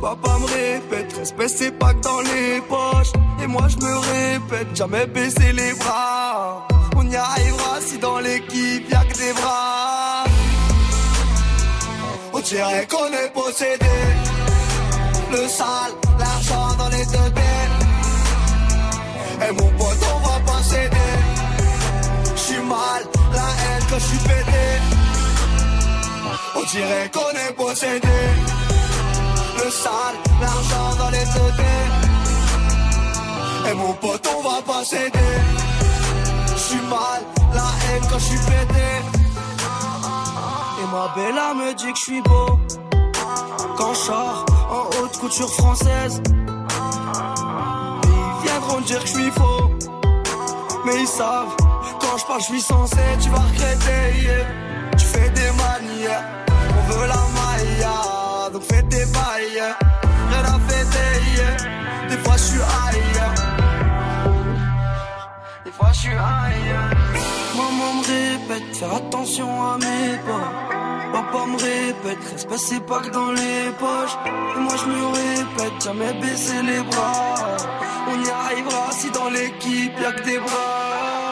Papa me répète, respect pas que dans les poches. Et moi je me répète, jamais baisser les bras. On y arrivera si dans l'équipe y'a que des bras. On dirait qu'on est possédé. Le sale, l'argent dans les deux têtes. Et mon pote, on va pas céder. J'suis mal, haine quand j'suis pété. On dirait qu'on est possédé. Le sale, l'argent dans les deux Et mon pote, on va pas céder. J'suis mal, la haine quand j'suis pété. Et ma bella me dit que j'suis beau. Quand j'sors en haute couture française. Ils viendront dire que j'suis faux. Mais ils savent, quand je parle, je suis censé, tu vas regretter. yeah. Tu fais des manières, on veut la maille, donc fais des bails. yeah. Rien à fêter, yeah. des fois je suis ailleurs. Des fois je suis ailleurs. Maman me répète, faire attention à mes pas. Papa me répète, respect c'est pas que dans les poches. Et moi je me répète, jamais baisser les bras. On y arrivera si dans l'équipe y'a que des bras.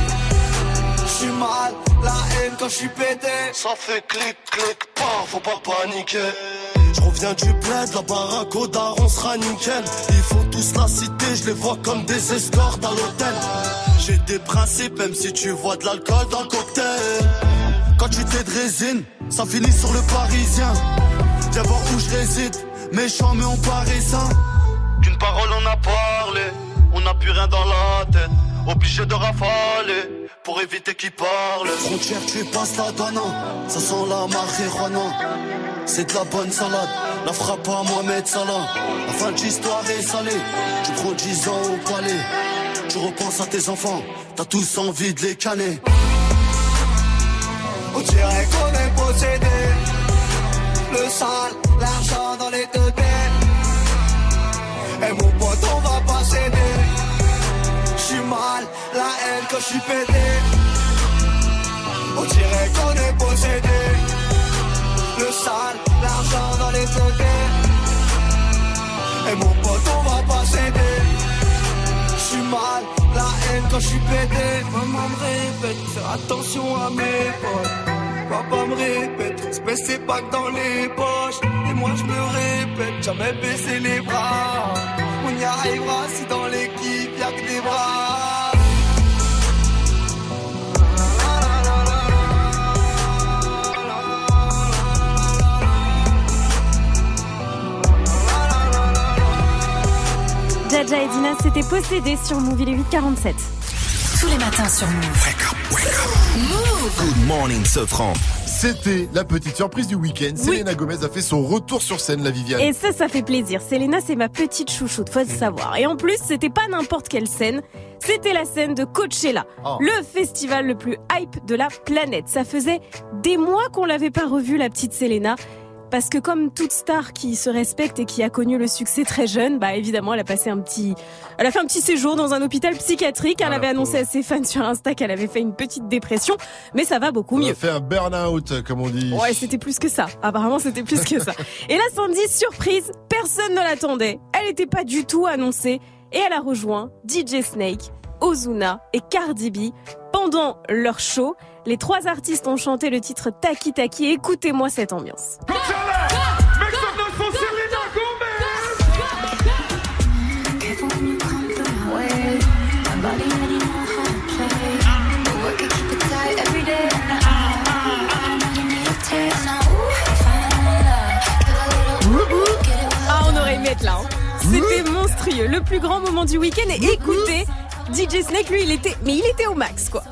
J'suis mal, la haine quand j'suis pété. Ça fait clic, clic, pas, faut pas paniquer. Je reviens du bled, la baraque au daron sera nickel. Ils font tous la cité, je les vois comme des escortes à l'hôtel. J'ai des principes, même si tu vois de l'alcool dans le cocktail. Quand tu t'es de résine, ça finit sur le parisien. Viens voir où je réside, méchant mais on paraît sain. Qu'une parole on a parlé, on n'a plus rien dans la tête. Obligé de rafaler pour éviter qu'ils parlent. Frontière, tu passes la douane, ça sent la marijuana. C'est de la bonne salade, la frappe à Mohamed Salah. La fin de l'histoire est salée, tu prends 10 ans au palais. Tu repenses à tes enfants, t'as tous envie de les canner. On dirait qu'on est possédé. Le sale, l'argent dans les deux têtes. Et mon la haine quand j'suis pété. On dirait qu'on est possédé. Le sale, l'argent dans les têtes. Et mon pote, on va pas céder. J'suis mal, la haine quand j'suis pété. Maman me répète, faire attention à mes potes. Papa me répète, espèce c'est pas que dans les poches. Et moi je me répète, jamais baisser les bras. On y arrivera si dans l'équipe y'a que des bras. Jaja et Dina s'étaient possédés sur Move, il est 8h47. Tous les matins sur Move. Move Good morning, Sofran. C'était la petite surprise du week-end. Selena Gomez a fait son retour sur scène, la Viviane. Et ça, ça fait plaisir. Selena, c'est ma petite chouchoute, faut le savoir. Et en plus, c'était pas n'importe quelle scène. C'était la scène de Coachella, Oh. le festival le plus hype de la planète. Ça faisait des mois qu'on l'avait pas revue, la petite Selena. Parce que comme toute star qui se respecte et qui a connu le succès très jeune, bah évidemment, elle a passé un petit, elle a fait un petit séjour dans un hôpital psychiatrique. Elle avait annoncé à ses fans sur Insta qu'elle avait fait une petite dépression, mais ça va beaucoup On a mieux. fait un burn-out, comme on dit. Ouais, c'était plus que ça. Apparemment, c'était plus que ça. Et là, Sandy, surprise, personne ne l'attendait. Elle n'était pas du tout annoncée. Et elle a rejoint DJ Snake, Ozuna et Cardi B pendant leur show. Les trois artistes ont chanté le titre Taki Taki. Écoutez-moi cette ambiance. Ah, on aurait aimé être là. hein. C'était monstrueux, le plus grand moment du week-end. Et écoutez, DJ Snake, lui, il était, mais il était au max, quoi.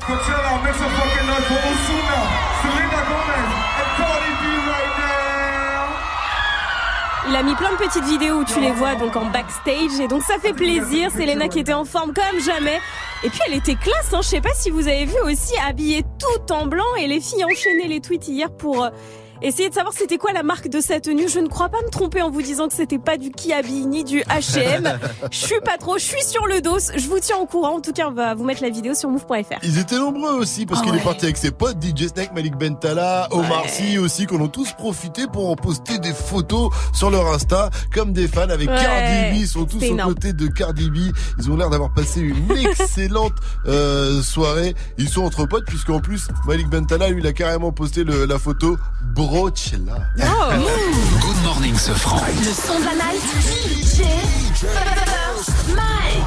Il a mis plein de petites vidéos où tu les vois donc en backstage et donc ça fait plaisir. Selena qui était en forme comme jamais. Et puis elle était classe, hein. je sais pas si vous avez vu aussi habillée tout en blanc et les filles enchaînaient les tweets hier pour essayer de savoir c'était quoi la marque de sa tenue. Je ne crois pas me tromper en vous disant que c'était pas du Kiabi ni du H&M. Je suis pas trop, je suis sur le dos. Je vous tiens au courant. En tout cas, on va vous mettre la vidéo sur move.fr. Ils étaient nombreux aussi parce Ah qu'il est parti avec ses potes DJ Snake, Malik Bentala, Omar Ouais. Sy aussi qu'on a tous profité pour en poster des photos sur leur Insta comme des fans avec Ouais. Cardi B. Ils sont tous aux côtés de Cardi B. Ils ont l'air d'avoir passé une excellente euh, soirée. Ils sont entre potes puisqu'en plus Malik Bentala lui il a carrément posté le- la photo Brochella. Good morning, Sofran. Le son de la night. DJ First Mike.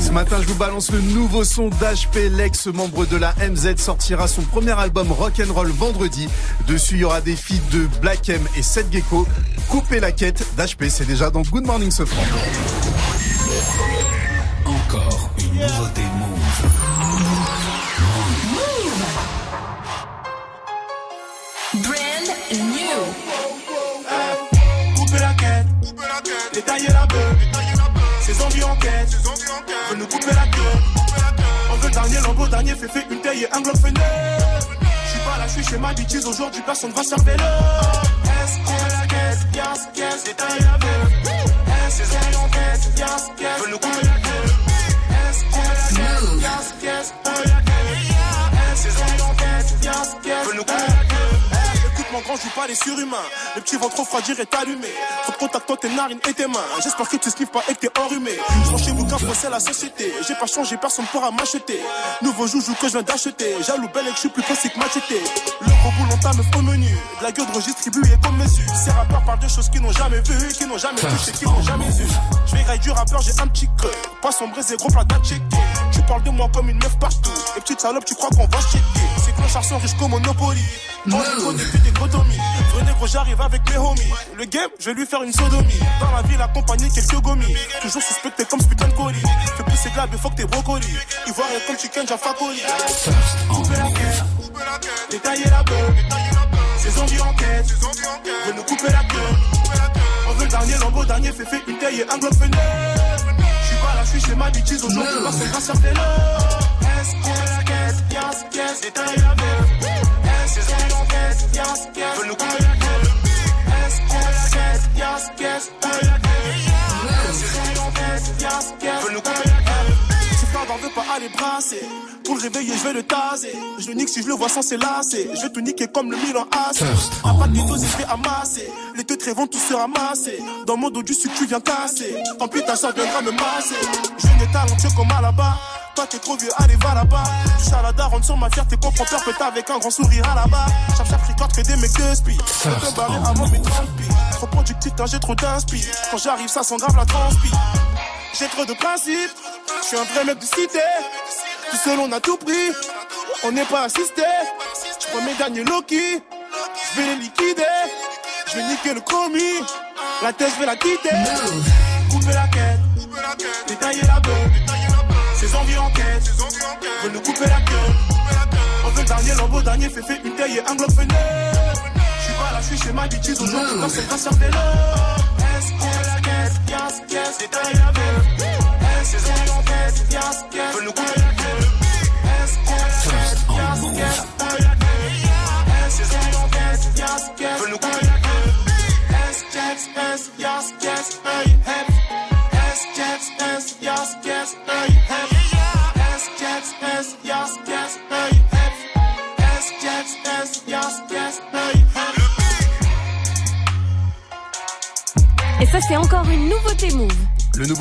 Ce matin, je vous balance le nouveau son d'HP. L'ex-membre de la MZ sortira son premier album Rock'n'Roll vendredi. Dessus, il y aura des feats de Black M et Seth Gecko. Coupez la quête d'HP, c'est déjà dans Good Morning Sofran. Couper. On veut dernier lambeau, dernier fait une taille et un globe fenêtre. Je suis pas là, je suis chez ma bêtise, aujourd'hui personne va servir le. S, la quête, yes, yes, détailler la nous couper la queue. Pas les surhumains. Les petits vont trop refroidir et t'allumer. Trop de contact dans tes narines et tes mains. J'espère que tu sniffes pas et que t'es enrhumé. Changer vos gars, c'est la société. J'ai pas changé, personne pourra m'acheter. Nouveau joujou que je viens d'acheter. Jaloux belle et que je suis plus classique machete. Le gros boulon ta au menu. De la gueule de redistribuée comme mesure. Ces rappeurs parlent de choses qu'ils n'ont jamais vues, qu'ils n'ont jamais touché, qu'ils n'ont jamais eu. Je vais du rappeur, j'ai un petit creux. Poisson braisé, gros plat checker. Tu parles de moi comme une meuf partout. Et petite salope, tu crois qu'on va checker. Ces clochards sont riches comme Monopoly. On les connaît plus des godomies. Vrai négro, j'arrive avec mes homies. Le game, je vais lui faire une sodomie. Dans la ville, accompagné quelques gomis. Toujours suspecté comme ce putain de colis. Fais pousser de faut que t'es brocoli. Ivoirien comme chicken, j'ai facoli. Couper la quête, détailler la beuh. Ces zombies en quête, veulent nous couper la queue. On veut le dernier lambeau, dernier fait une taille et un globe fenêtre. Là, j'suis chez ma bitches aujourd'hui, la quête, yes, yes, détailler la en quête, yes, yes, veulent nous couper la. Est-ce que la quête, yes, yes, la yes, yes, veulent nous couper la queue. Pas veut pas aller brasser. Pour le réveiller, je vais le taser. Je le nique si je le vois sans s'élasser. Je vais tout niquer comme le Milan AC. À pas de doses, je vais amasser. Les deux traits vont tous se ramasser. Dans mon dos du sucre, tu viens casser. Tant pis, ta soeur viendra me masser. Je n'ai talentueux comme à là-bas. Toi, t'es trop vieux, allez, va là-bas. Tu à la daronne sur ma fierté, confronteur, peut avec un grand sourire à la-bas. Chape, chape, record que des mecs de spi. Je barrer avant mes 30 pieds. Trop productif, j'ai trop d'inspi. Quand j'arrive, ça sent grave la transpi. J'ai trop de principes. Je suis un vrai mec de cité. Tout seul, on a tout pris. On n'est pas assisté. Je prends mes derniers Loki. Je vais les liquider. Je vais niquer le commis. La tête, je vais la quitter. Couper la quête. Détailler la Veulent nous couper la queue. On veut le dernier lambeau, dernier fait fait une taille et un globe fenêtre. Je suis pas là, je suis chez ma bitches aujourd'hui. Que la quête, yes, yes,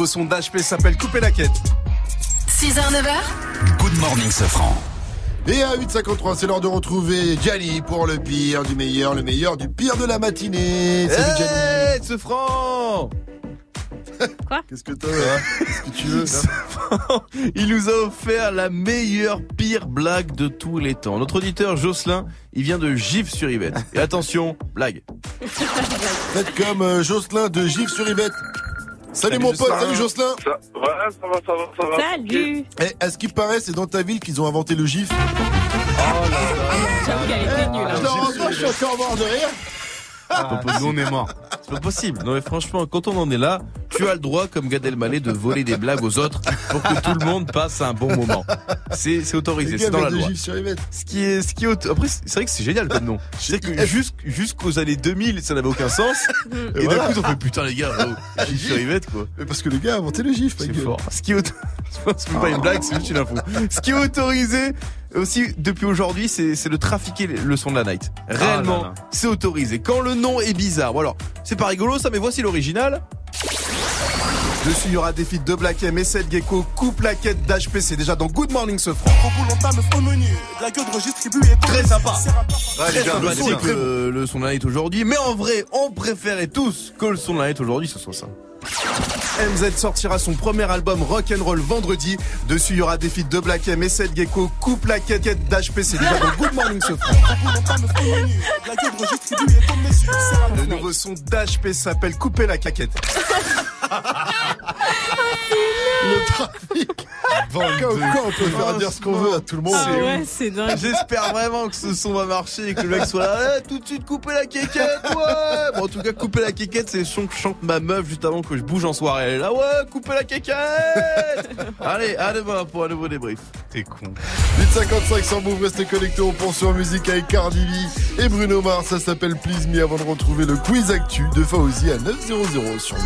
son d'HP s'appelle Couper la quête. 6h, 9h. Good morning, Safran. Et à 8h53, c'est l'heure de retrouver Gianni pour le pire du meilleur, le meilleur du pire de la matinée. Salut Gianni. Hey, ce franc Quoi Qu'est-ce que t'as hein Qu'est-ce que tu veux là Il nous a offert la meilleure pire blague de tous les temps. Notre auditeur Jocelyn, il vient de Gif sur Yvette. Et attention, blague. Faites comme euh, Jocelyn de Gif sur Yvette. Salut, Salut, mon pote, Jocelyn. salut Jocelyn. Ça, ouais, ça va, ça va, ça va. Salut Eh, à ce qui paraît, c'est dans ta ville qu'ils ont inventé le GIF. J'avoue qu'elle était nulle. Je hein. je suis encore mort de rire. C'est pas possible. Nous, on est mort. C'est pas possible. Non mais franchement, quand on en est là, tu as le droit, comme Gad Elmaleh, de voler des blagues aux autres pour que tout le monde passe un bon moment. C'est c'est autorisé, Les c'est dans la loi. GIF sur Yvette. Ce qui est, ce qui est auto- après c'est vrai que c'est génial comme nom. C'est-à-dire que jusqu'- jusqu'aux années 2000, ça n'avait aucun sens. Et, d'un voilà. coup, ils ont fait putain les gars, oh, Gif sur Yvette quoi. Mais parce que le gars a inventé le GIF, C'est fort. Ce qui est auto- c'est pas une blague, c'est juste une info. Ce qui est autorisé aussi depuis aujourd'hui, c'est de trafiquer le son de la night. Réellement, Ah là. c'est autorisé. Quand le nom est bizarre, bon alors, c'est pas rigolo ça, mais voici l'original. Dessus, il y aura des feats de Black M et 7 Gecko. Coupe la quête d'HP, c'est déjà dans Good Morning ce franc. Très sympa. Gars, On va le très le son de la night aujourd'hui, mais en vrai, on préférait tous que le son de la night aujourd'hui ce soit ça. MZ sortira son premier album Rock'n'Roll vendredi. Dessus, il y aura des feats de Black M et 7 Gecko. Coupe la quête d'HP, c'est déjà dans Good Morning ce Le nouveau son d'HP s'appelle Couper la caquette. Le trafic. Bon, comme quoi, on peut faire dire ce qu'on veut à tout le monde. Ah ouais, c'est dingue. J'espère vraiment que ce son va marcher et que le mec soit là, Eh, tout de suite couper la quéquette, ouais Bon, en tout cas, couper la quéquette, c'est le son que chante ma meuf juste avant que je bouge en soirée. Elle est là, ouais, couper la quéquette Allez, à demain pour un nouveau débrief. T'es con. 855 sans move, restez connectés, on pense en musique avec Cardi B et Bruno Mars, ça s'appelle Please Me avant de retrouver le quiz actu de Fauzi à 900 sur Move.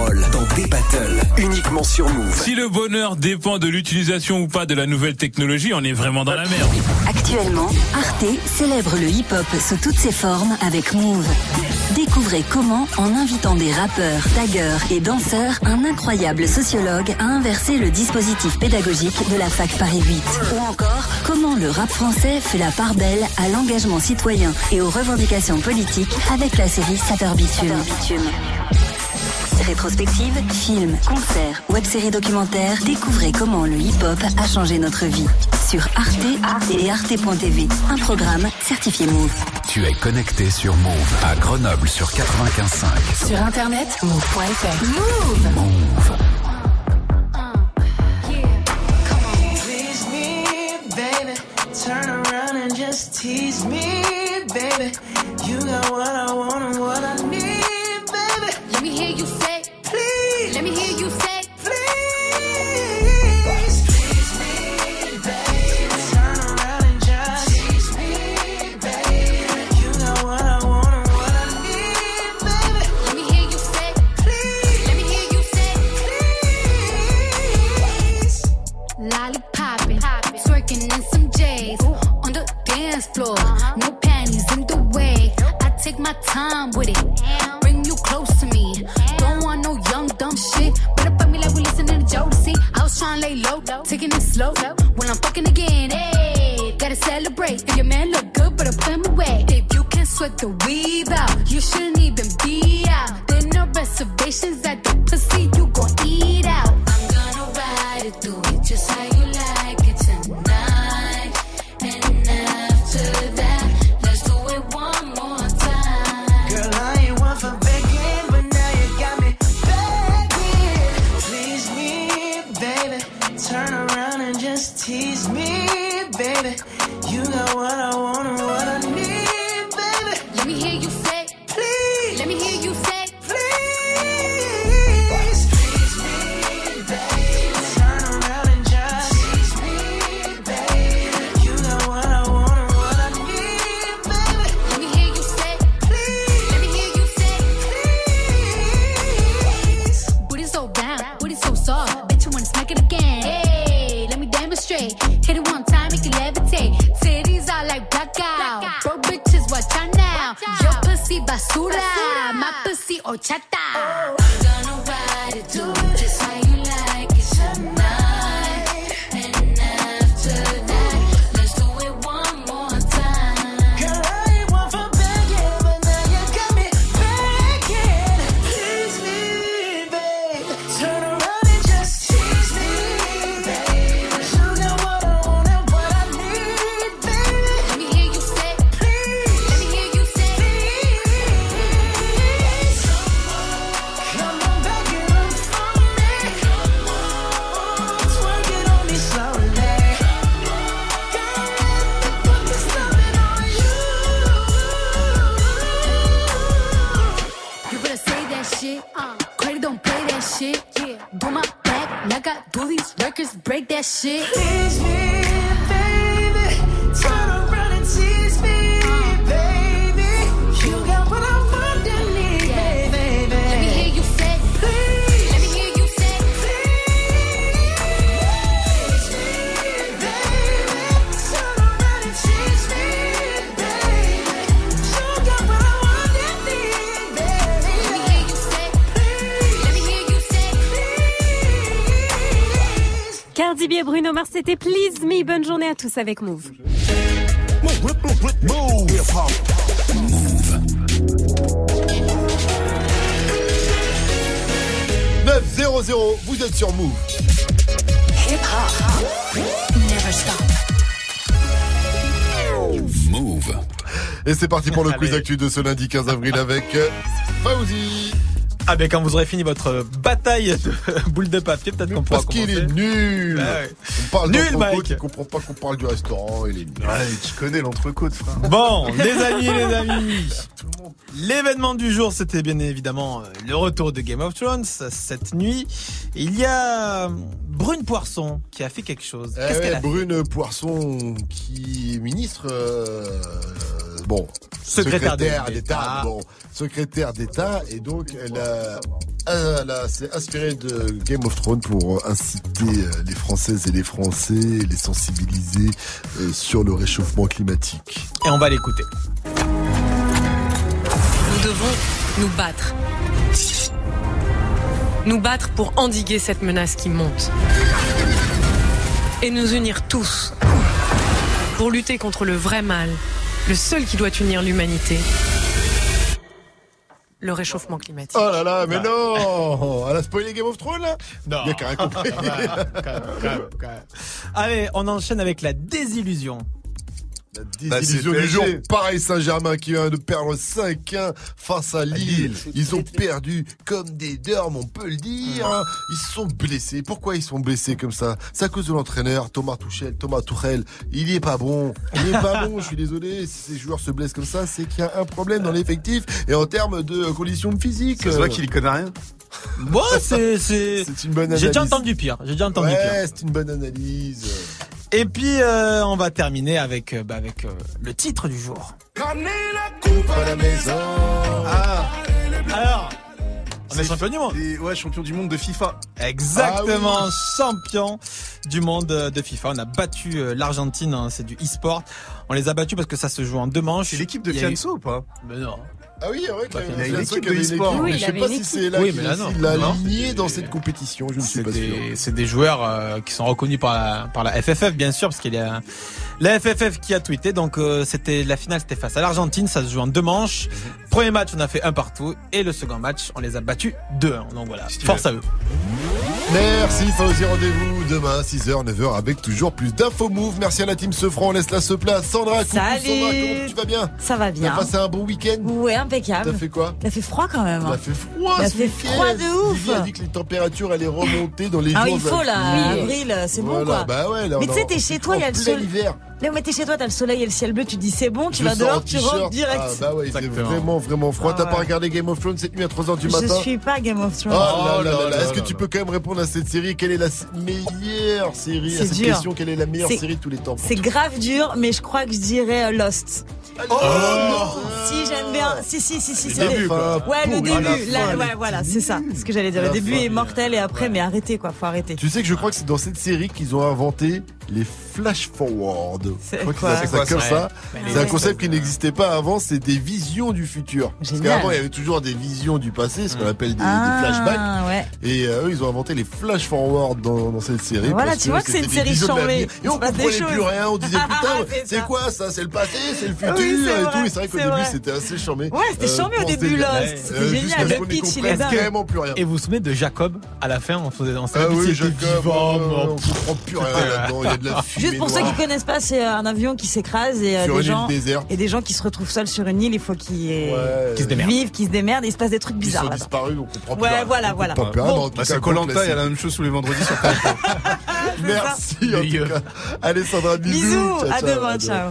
dans des battles, uniquement sur Move. Si le bonheur dépend de l'utilisation ou pas de la nouvelle technologie, on est vraiment dans la merde. Actuellement, Arte célèbre le hip-hop sous toutes ses formes avec Move. Découvrez comment, en invitant des rappeurs, taggeurs et danseurs, un incroyable sociologue a inversé le dispositif pédagogique de la fac Paris 8. Ou encore, comment le rap français fait la part belle à l'engagement citoyen et aux revendications politiques avec la série Sapeur Bitume. Rétrospective, films, concerts, web-séries documentaires, découvrez comment le hip-hop a changé notre vie. Sur Arte et arte.tv, un programme certifié Move. Tu es connecté sur Move à Grenoble sur 95.5. Sur internet, move.fr. Move. Move. Please me, baby. Turn around and just tease me, baby. You got what I want and what I need. Let me hear you say, please. Let me hear you say, please. Please me, baby. Turn around and just tease me, baby. You got what I want and what I need, baby. Let me hear you say, please. Let me hear you say, please. Lollipopping, twerking in some J's on the dance floor. Uh-huh. No panties in the way. I take my time with it. Bring you close to me. I to lay low, taking it slow. When I'm fucking again, hey, gotta celebrate. If your man look good, better put him away. If you can sweat the weave out, you shouldn't even be out. There no reservations at the pussy, you it. Titties are like blackout. Bro, bitches, watch out now. Your pussy basura, my pussy horchata. I'm shit. Tease Et Bruno Mars, c'était Please Me. Bonne journée à tous avec Move. Move. 9-0-0, vous êtes sur Move. Hip hop, never stop. Move. Et c'est parti pour le quiz actu de ce lundi 15 avril avec euh, Fauzi. Ah ben quand vous aurez fini votre bataille de boules de papier, peut-être qu'on pourra Parce qu'il est nul. Bah ouais. On parle Nul, Mike. il comprend pas qu'on parle du restaurant, il est nul. Ouais, tu connais l'entrecôte, frère. Bon, les amis, les amis, l'événement du jour, c'était bien évidemment euh, le retour de Game of Thrones cette nuit. Il y a euh, Brune Poisson qui a fait quelque chose. Eh Qu'est-ce ouais, a Brune Poisson, qui est ministre, euh, bon, Secrétaire secrétaire d'État. bon, secrétaire d'État, et donc elle a, s'est inspirée de Game of Thrones pour inciter euh, les Françaises et les Français, les sensibiliser euh, sur le réchauffement climatique. Et on va l'écouter. Nous devons nous battre. Nous battre pour endiguer cette menace qui monte. Et nous unir tous pour lutter contre le vrai mal, le seul qui doit unir l'humanité. Le réchauffement climatique. Oh là là, mais non Elle a spoilé Game of Thrones là Non. Il y a qu'à rien compris. Allez, on enchaîne avec la désillusion. La désillusion du jour. Pareil Saint-Germain qui vient de perdre 5-1 face à Lille. Ils ont perdu comme des dormes, on peut le dire. hein. Ils se sont blessés. Pourquoi ils sont blessés comme ça? C'est à cause de l'entraîneur Thomas Tuchel. Thomas Tuchel, il est pas bon. Il est pas bon, je suis désolé. Si ces joueurs se blessent comme ça, c'est qu'il y a un problème dans l'effectif et en termes de conditions physiques. Se voit qu'il y connaît rien. Bon, c'est c'est C'est une bonne analyse. J'ai déjà entendu pire. J'ai déjà entendu Ouais, pire. c'est une bonne analyse. Et puis euh, on va terminer avec euh, bah, avec euh, le titre du jour. Ramenez la coupe à la maison. Ah Alors, on est champion du monde. Et ouais, champion du monde de FIFA. Exactement, Ah champion du monde de FIFA. On a battu l'Argentine, hein, c'est du e-sport. On les a battus parce que ça se joue en deux manches. C'est l'équipe de eu- Fianso ou pas? Mais non. Ah oui, c'est vrai qu'il Bah, y il a une équipe de e-sport. Oui, mais il je sais pas si c'est là Oui, qu'il mais là, non. l'a Non. aligné dans cette compétition, je ne suis C'est pas sûr. c'est des joueurs euh, qui sont reconnus par la, par la FFF, bien sûr, parce qu'il y a la FFF qui a tweeté. Donc, euh, c'était la finale, c'était face à l'Argentine. Ça se joue en deux manches. Premier match, on a fait un partout. Et le second match, on les a battus 2-1. Donc voilà, force à eux. Merci, Fauzi, rendez-vous demain, 6h, 9h, avec toujours plus d'infos move. Merci à la team Sefran, on laisse la se place. Sandra, coucou, Salut. Sandra, comment tu vas bien? Ça va bien. T'as passé un bon week-end? Ouais, impeccable. T'as fait quoi? A fait froid quand même. A fait froid ce fait froid de ouf. A dit que les températures allaient remonter dans les Ah, jours il faut là, Oui. avril, c'est bon Voilà, quoi. Bah ouais, là, mais tu sais, t'es chez toi, il y a le soleil. Là, mais t'es chez toi, t'as le soleil et le ciel bleu, tu dis c'est bon, tu Je vas dehors, tu rentres direct. Ah bah ouais, c'est vraiment, vraiment froid. Ah T'as pas ouais. regardé Game of Thrones cette nuit à 3h du Je matin? suis pas Game of Oh Thrones. là là là là. là Est-ce que tu peux quand même répondre à cette série? Quelle est la meilleure série À cette dur. question, quelle est la meilleure série de tous les temps C'est grave dur, mais je crois que je dirais euh, Lost. Oh non Si, j'aime bien. Si, si, si, si. Le début, quoi. Ouais, le la début. fin, elle ouais, voilà, c'est ça. Ce que j'allais dire. Le la début fin, est mortel et après, mais arrêtez quoi, faut arrêter. Tu sais que je crois que c'est dans cette série qu'ils ont inventé les flash forward. Quoi ça C'est comme quoi, ça. C'est un concept qui n'existait pas avant, c'est des visions du futur. Parce qu'avant, il y avait toujours des visions du passé, ce qu'on appelle des, des Ah, flashbacks. ouais. Et euh, eux, ils ont inventé les flash forward dans, dans cette série. Voilà, parce tu vois que c'est une série chambée. Et on comprenait plus choses. rien. On disait putain, C'est quoi ça? C'est le passé, c'est le futur Oui, et vrai, tout. Et c'est vrai qu'au début, c'était assez chambé. Ouais, c'était chambé au début. Lost. C'était Euh, génial. Le pitch, il est carrément plus rien. Et vous vous souvenez de Jacob à la fin On, faisait, on savait Ah oui, Jacob, euh, mort. on comprend plus rien là-dedans. Il y a de la fumée Juste pour ceux qui connaissent pas, c'est un avion qui s'écrase et euh, des gens et des gens qui se retrouvent seuls sur une île. Il faut qu'ils Ouais. Qui se démerdent. vivent, qu'ils se démerdent. Et il se passe des trucs Ils bizarres sont là. disparus, donc on comprend plus Ouais, rien. voilà, voilà. Bon. tout Bah, cas, c'est Colanta, il y a la même chose tous les vendredis sur TF1. Merci en tout cas. Allez Sandra, bisous. Bisous, Ciao, à ciao, demain, ciao.